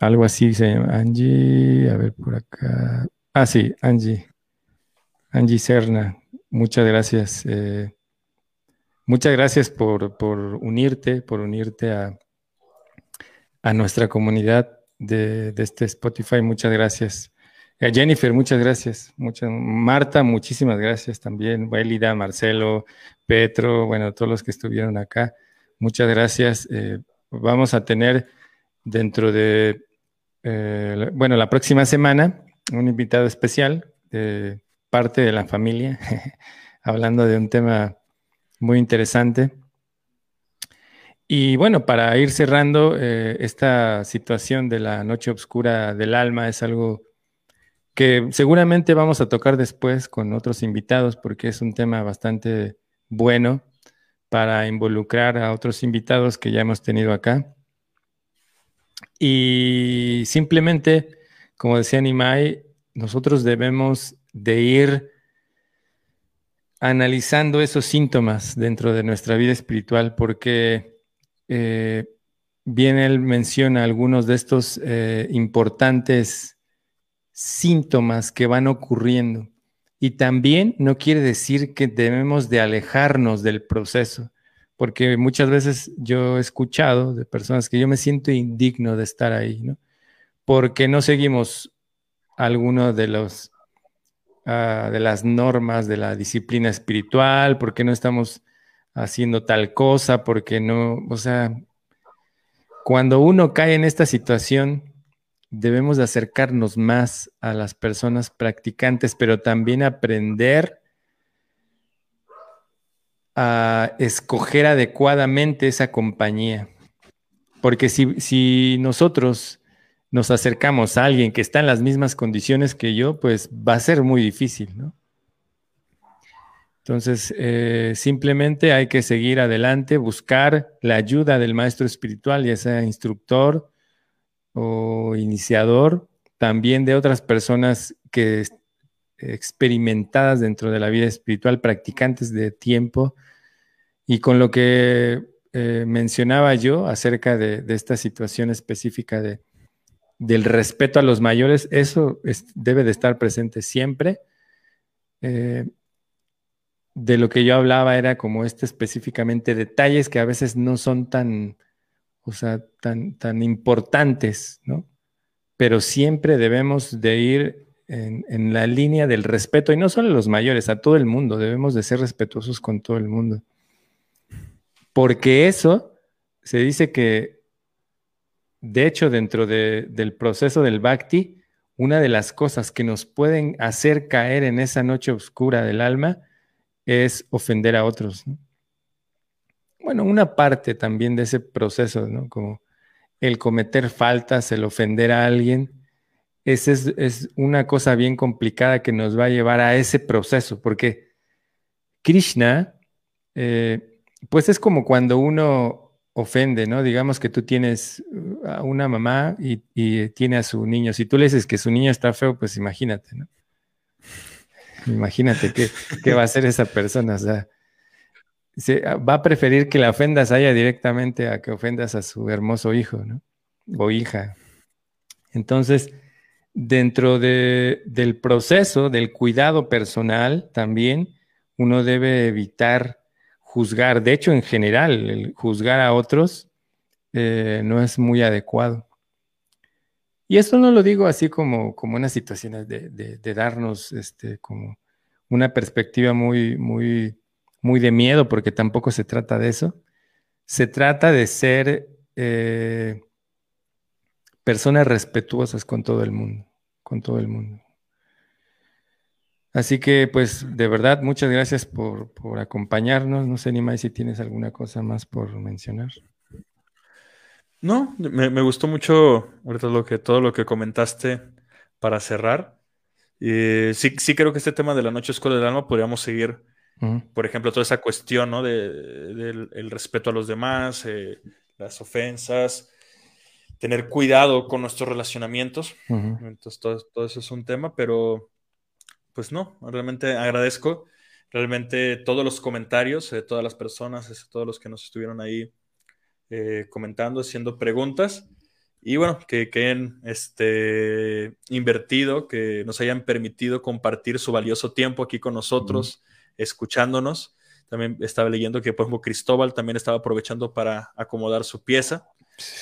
Algo así se llama Angie, a ver por acá. Ah, sí, Angie. Angie Serna, muchas gracias. Eh, muchas gracias por, unirte, por unirte a, a nuestra comunidad de, este Spotify. Muchas gracias. A Jennifer, muchas gracias. Muchas, Marta, muchísimas gracias también. Elida, Marcelo, Petro, bueno, todos los que estuvieron acá. Muchas gracias. Eh, vamos a tener dentro de, eh, bueno, la próxima semana un invitado especial parte de la familia, hablando de un tema muy interesante. Y bueno, para ir cerrando, eh, esta situación de la noche oscura del alma es algo que seguramente vamos a tocar después con otros invitados porque es un tema bastante bueno para involucrar a otros invitados que ya hemos tenido acá. Y simplemente, como decía Nimai, nosotros debemos de ir analizando esos síntomas dentro de nuestra vida espiritual, porque eh, bien él menciona algunos de estos eh, importantes síntomas que van ocurriendo. Y también no quiere decir que debemos de alejarnos del proceso, porque muchas veces yo he escuchado de personas que yo me siento indigno de estar ahí, ¿no? Porque no seguimos alguno de los ah, de las normas de la disciplina espiritual, porque no estamos haciendo tal cosa, porque no, o sea, cuando uno cae en esta situación, debemos de acercarnos más a las personas practicantes, pero también aprender a escoger adecuadamente esa compañía. Porque si, si, nosotros nos acercamos a alguien que está en las mismas condiciones que yo, pues va a ser muy difícil, ¿no? Entonces, eh, simplemente hay que seguir adelante, buscar la ayuda del maestro espiritual, ya sea instructor o iniciador, también de otras personas que experimentadas dentro de la vida espiritual, practicantes de tiempo, y con lo que eh, mencionaba yo acerca de, esta situación específica de, del respeto a los mayores, eso debe de estar presente siempre. Eh, de lo que yo hablaba era como este específicamente detalles que a veces no son tan, o sea, tan, tan importantes, ¿no? Pero siempre debemos de ir en, en, la línea del respeto, y no solo a los mayores, a todo el mundo, debemos de ser respetuosos con todo el mundo. Porque eso se dice que, de hecho, dentro del proceso del bhakti, una de las cosas que nos pueden hacer caer en esa noche oscura del alma es ofender a otros. Bueno, una parte también de ese proceso, ¿no? Como el cometer faltas, el ofender a alguien, esa es, una cosa bien complicada que nos va a llevar a ese proceso, porque Krishna, eh, pues es como cuando uno ofende, ¿no? Digamos que tú tienes uh, a una mamá y, tiene a su niño. Si tú le dices que su niño está feo, pues imagínate, ¿no? Imagínate qué, va a hacer esa persona. O sea, ah, va a preferir que la ofendas a ella directamente a que ofendas a su hermoso hijo, ¿no? O hija. Entonces, dentro del proceso del cuidado personal, también uno debe evitar juzgar, de hecho en general, el juzgar a otros eh, no es muy adecuado. Y esto no lo digo así como, como unas situaciones de, de, darnos este, como una perspectiva muy, muy, muy de miedo, porque tampoco se trata de eso. Se trata de ser eh, personas respetuosas con todo el mundo, con todo el mundo. Así que, pues, de verdad, muchas gracias por, acompañarnos. No sé, ni más si tienes alguna cosa más por mencionar. No, me, gustó mucho ahorita lo que, todo lo que comentaste para cerrar. sí, sí creo que este tema de la noche escuela del alma podríamos seguir, por ejemplo, toda esa cuestión, ¿no? De, del respeto a los demás, eh, las ofensas, tener cuidado con nuestros relacionamientos. Entonces, todo, todo, eso es un tema, pero pues no, realmente agradezco realmente todos los comentarios de todas las personas, de todos los que nos estuvieron ahí eh, comentando, haciendo preguntas. Y bueno, que, que hayan este, invertido, que nos hayan permitido compartir su valioso tiempo aquí con nosotros, escuchándonos. También estaba leyendo que, por ejemplo, Cristóbal también estaba aprovechando para acomodar su pieza.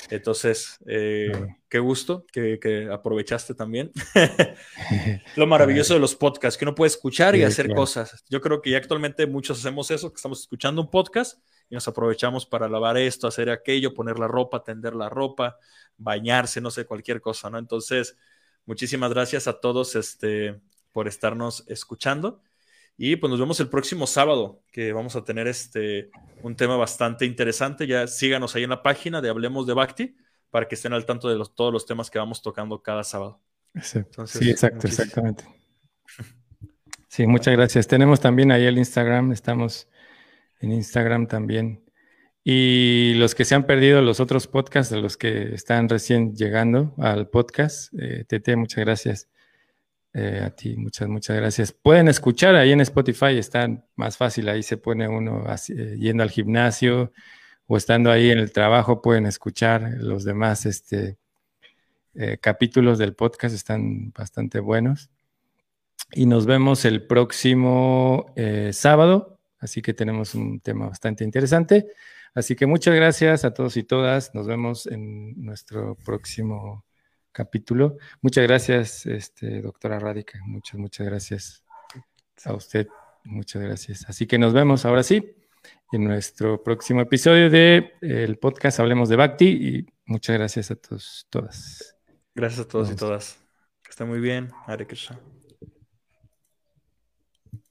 Entonces, eh, qué gusto que, aprovechaste también. Lo maravilloso de los podcasts, que uno puede escuchar y hacer cosas. Yo creo que ya actualmente muchos hacemos eso, que estamos escuchando un podcast y nos aprovechamos para lavar esto, hacer aquello, poner la ropa, tender la ropa, bañarse, no sé, cualquier cosa, ¿no? Entonces, muchísimas gracias a todos este, por estarnos escuchando. Y pues nos vemos el próximo sábado, que vamos a tener este, un tema bastante interesante. Ya síganos ahí en la página de Hablemos de Bhakti para que estén al tanto de los, todos los temas que vamos tocando cada sábado. sí, exacto, exactamente. Sí, muchas gracias. Tenemos también ahí el Instagram, estamos en Instagram también. Y los que se han perdido los otros podcasts, los que están recién llegando al podcast, eh, Tete, muchas gracias. Eh, a ti, muchas, muchas gracias. Pueden escuchar ahí en Spotify, está más fácil, ahí se pone uno eh, yendo al gimnasio o estando ahí en el trabajo, pueden escuchar los demás este, eh, capítulos del podcast, están bastante buenos. Y nos vemos el próximo sábado Así que tenemos un tema bastante interesante. Así que muchas gracias a todos y todas. Nos vemos en nuestro próximo capítulo. Muchas gracias, este, doctora Radica. Muchas, muchas gracias a usted. Muchas gracias. Así que nos vemos ahora sí en nuestro próximo episodio de el podcast Hablemos de Bhakti y muchas gracias a todos, todas. Gracias a todos y todas. Que estén muy bien. Hare Krishna.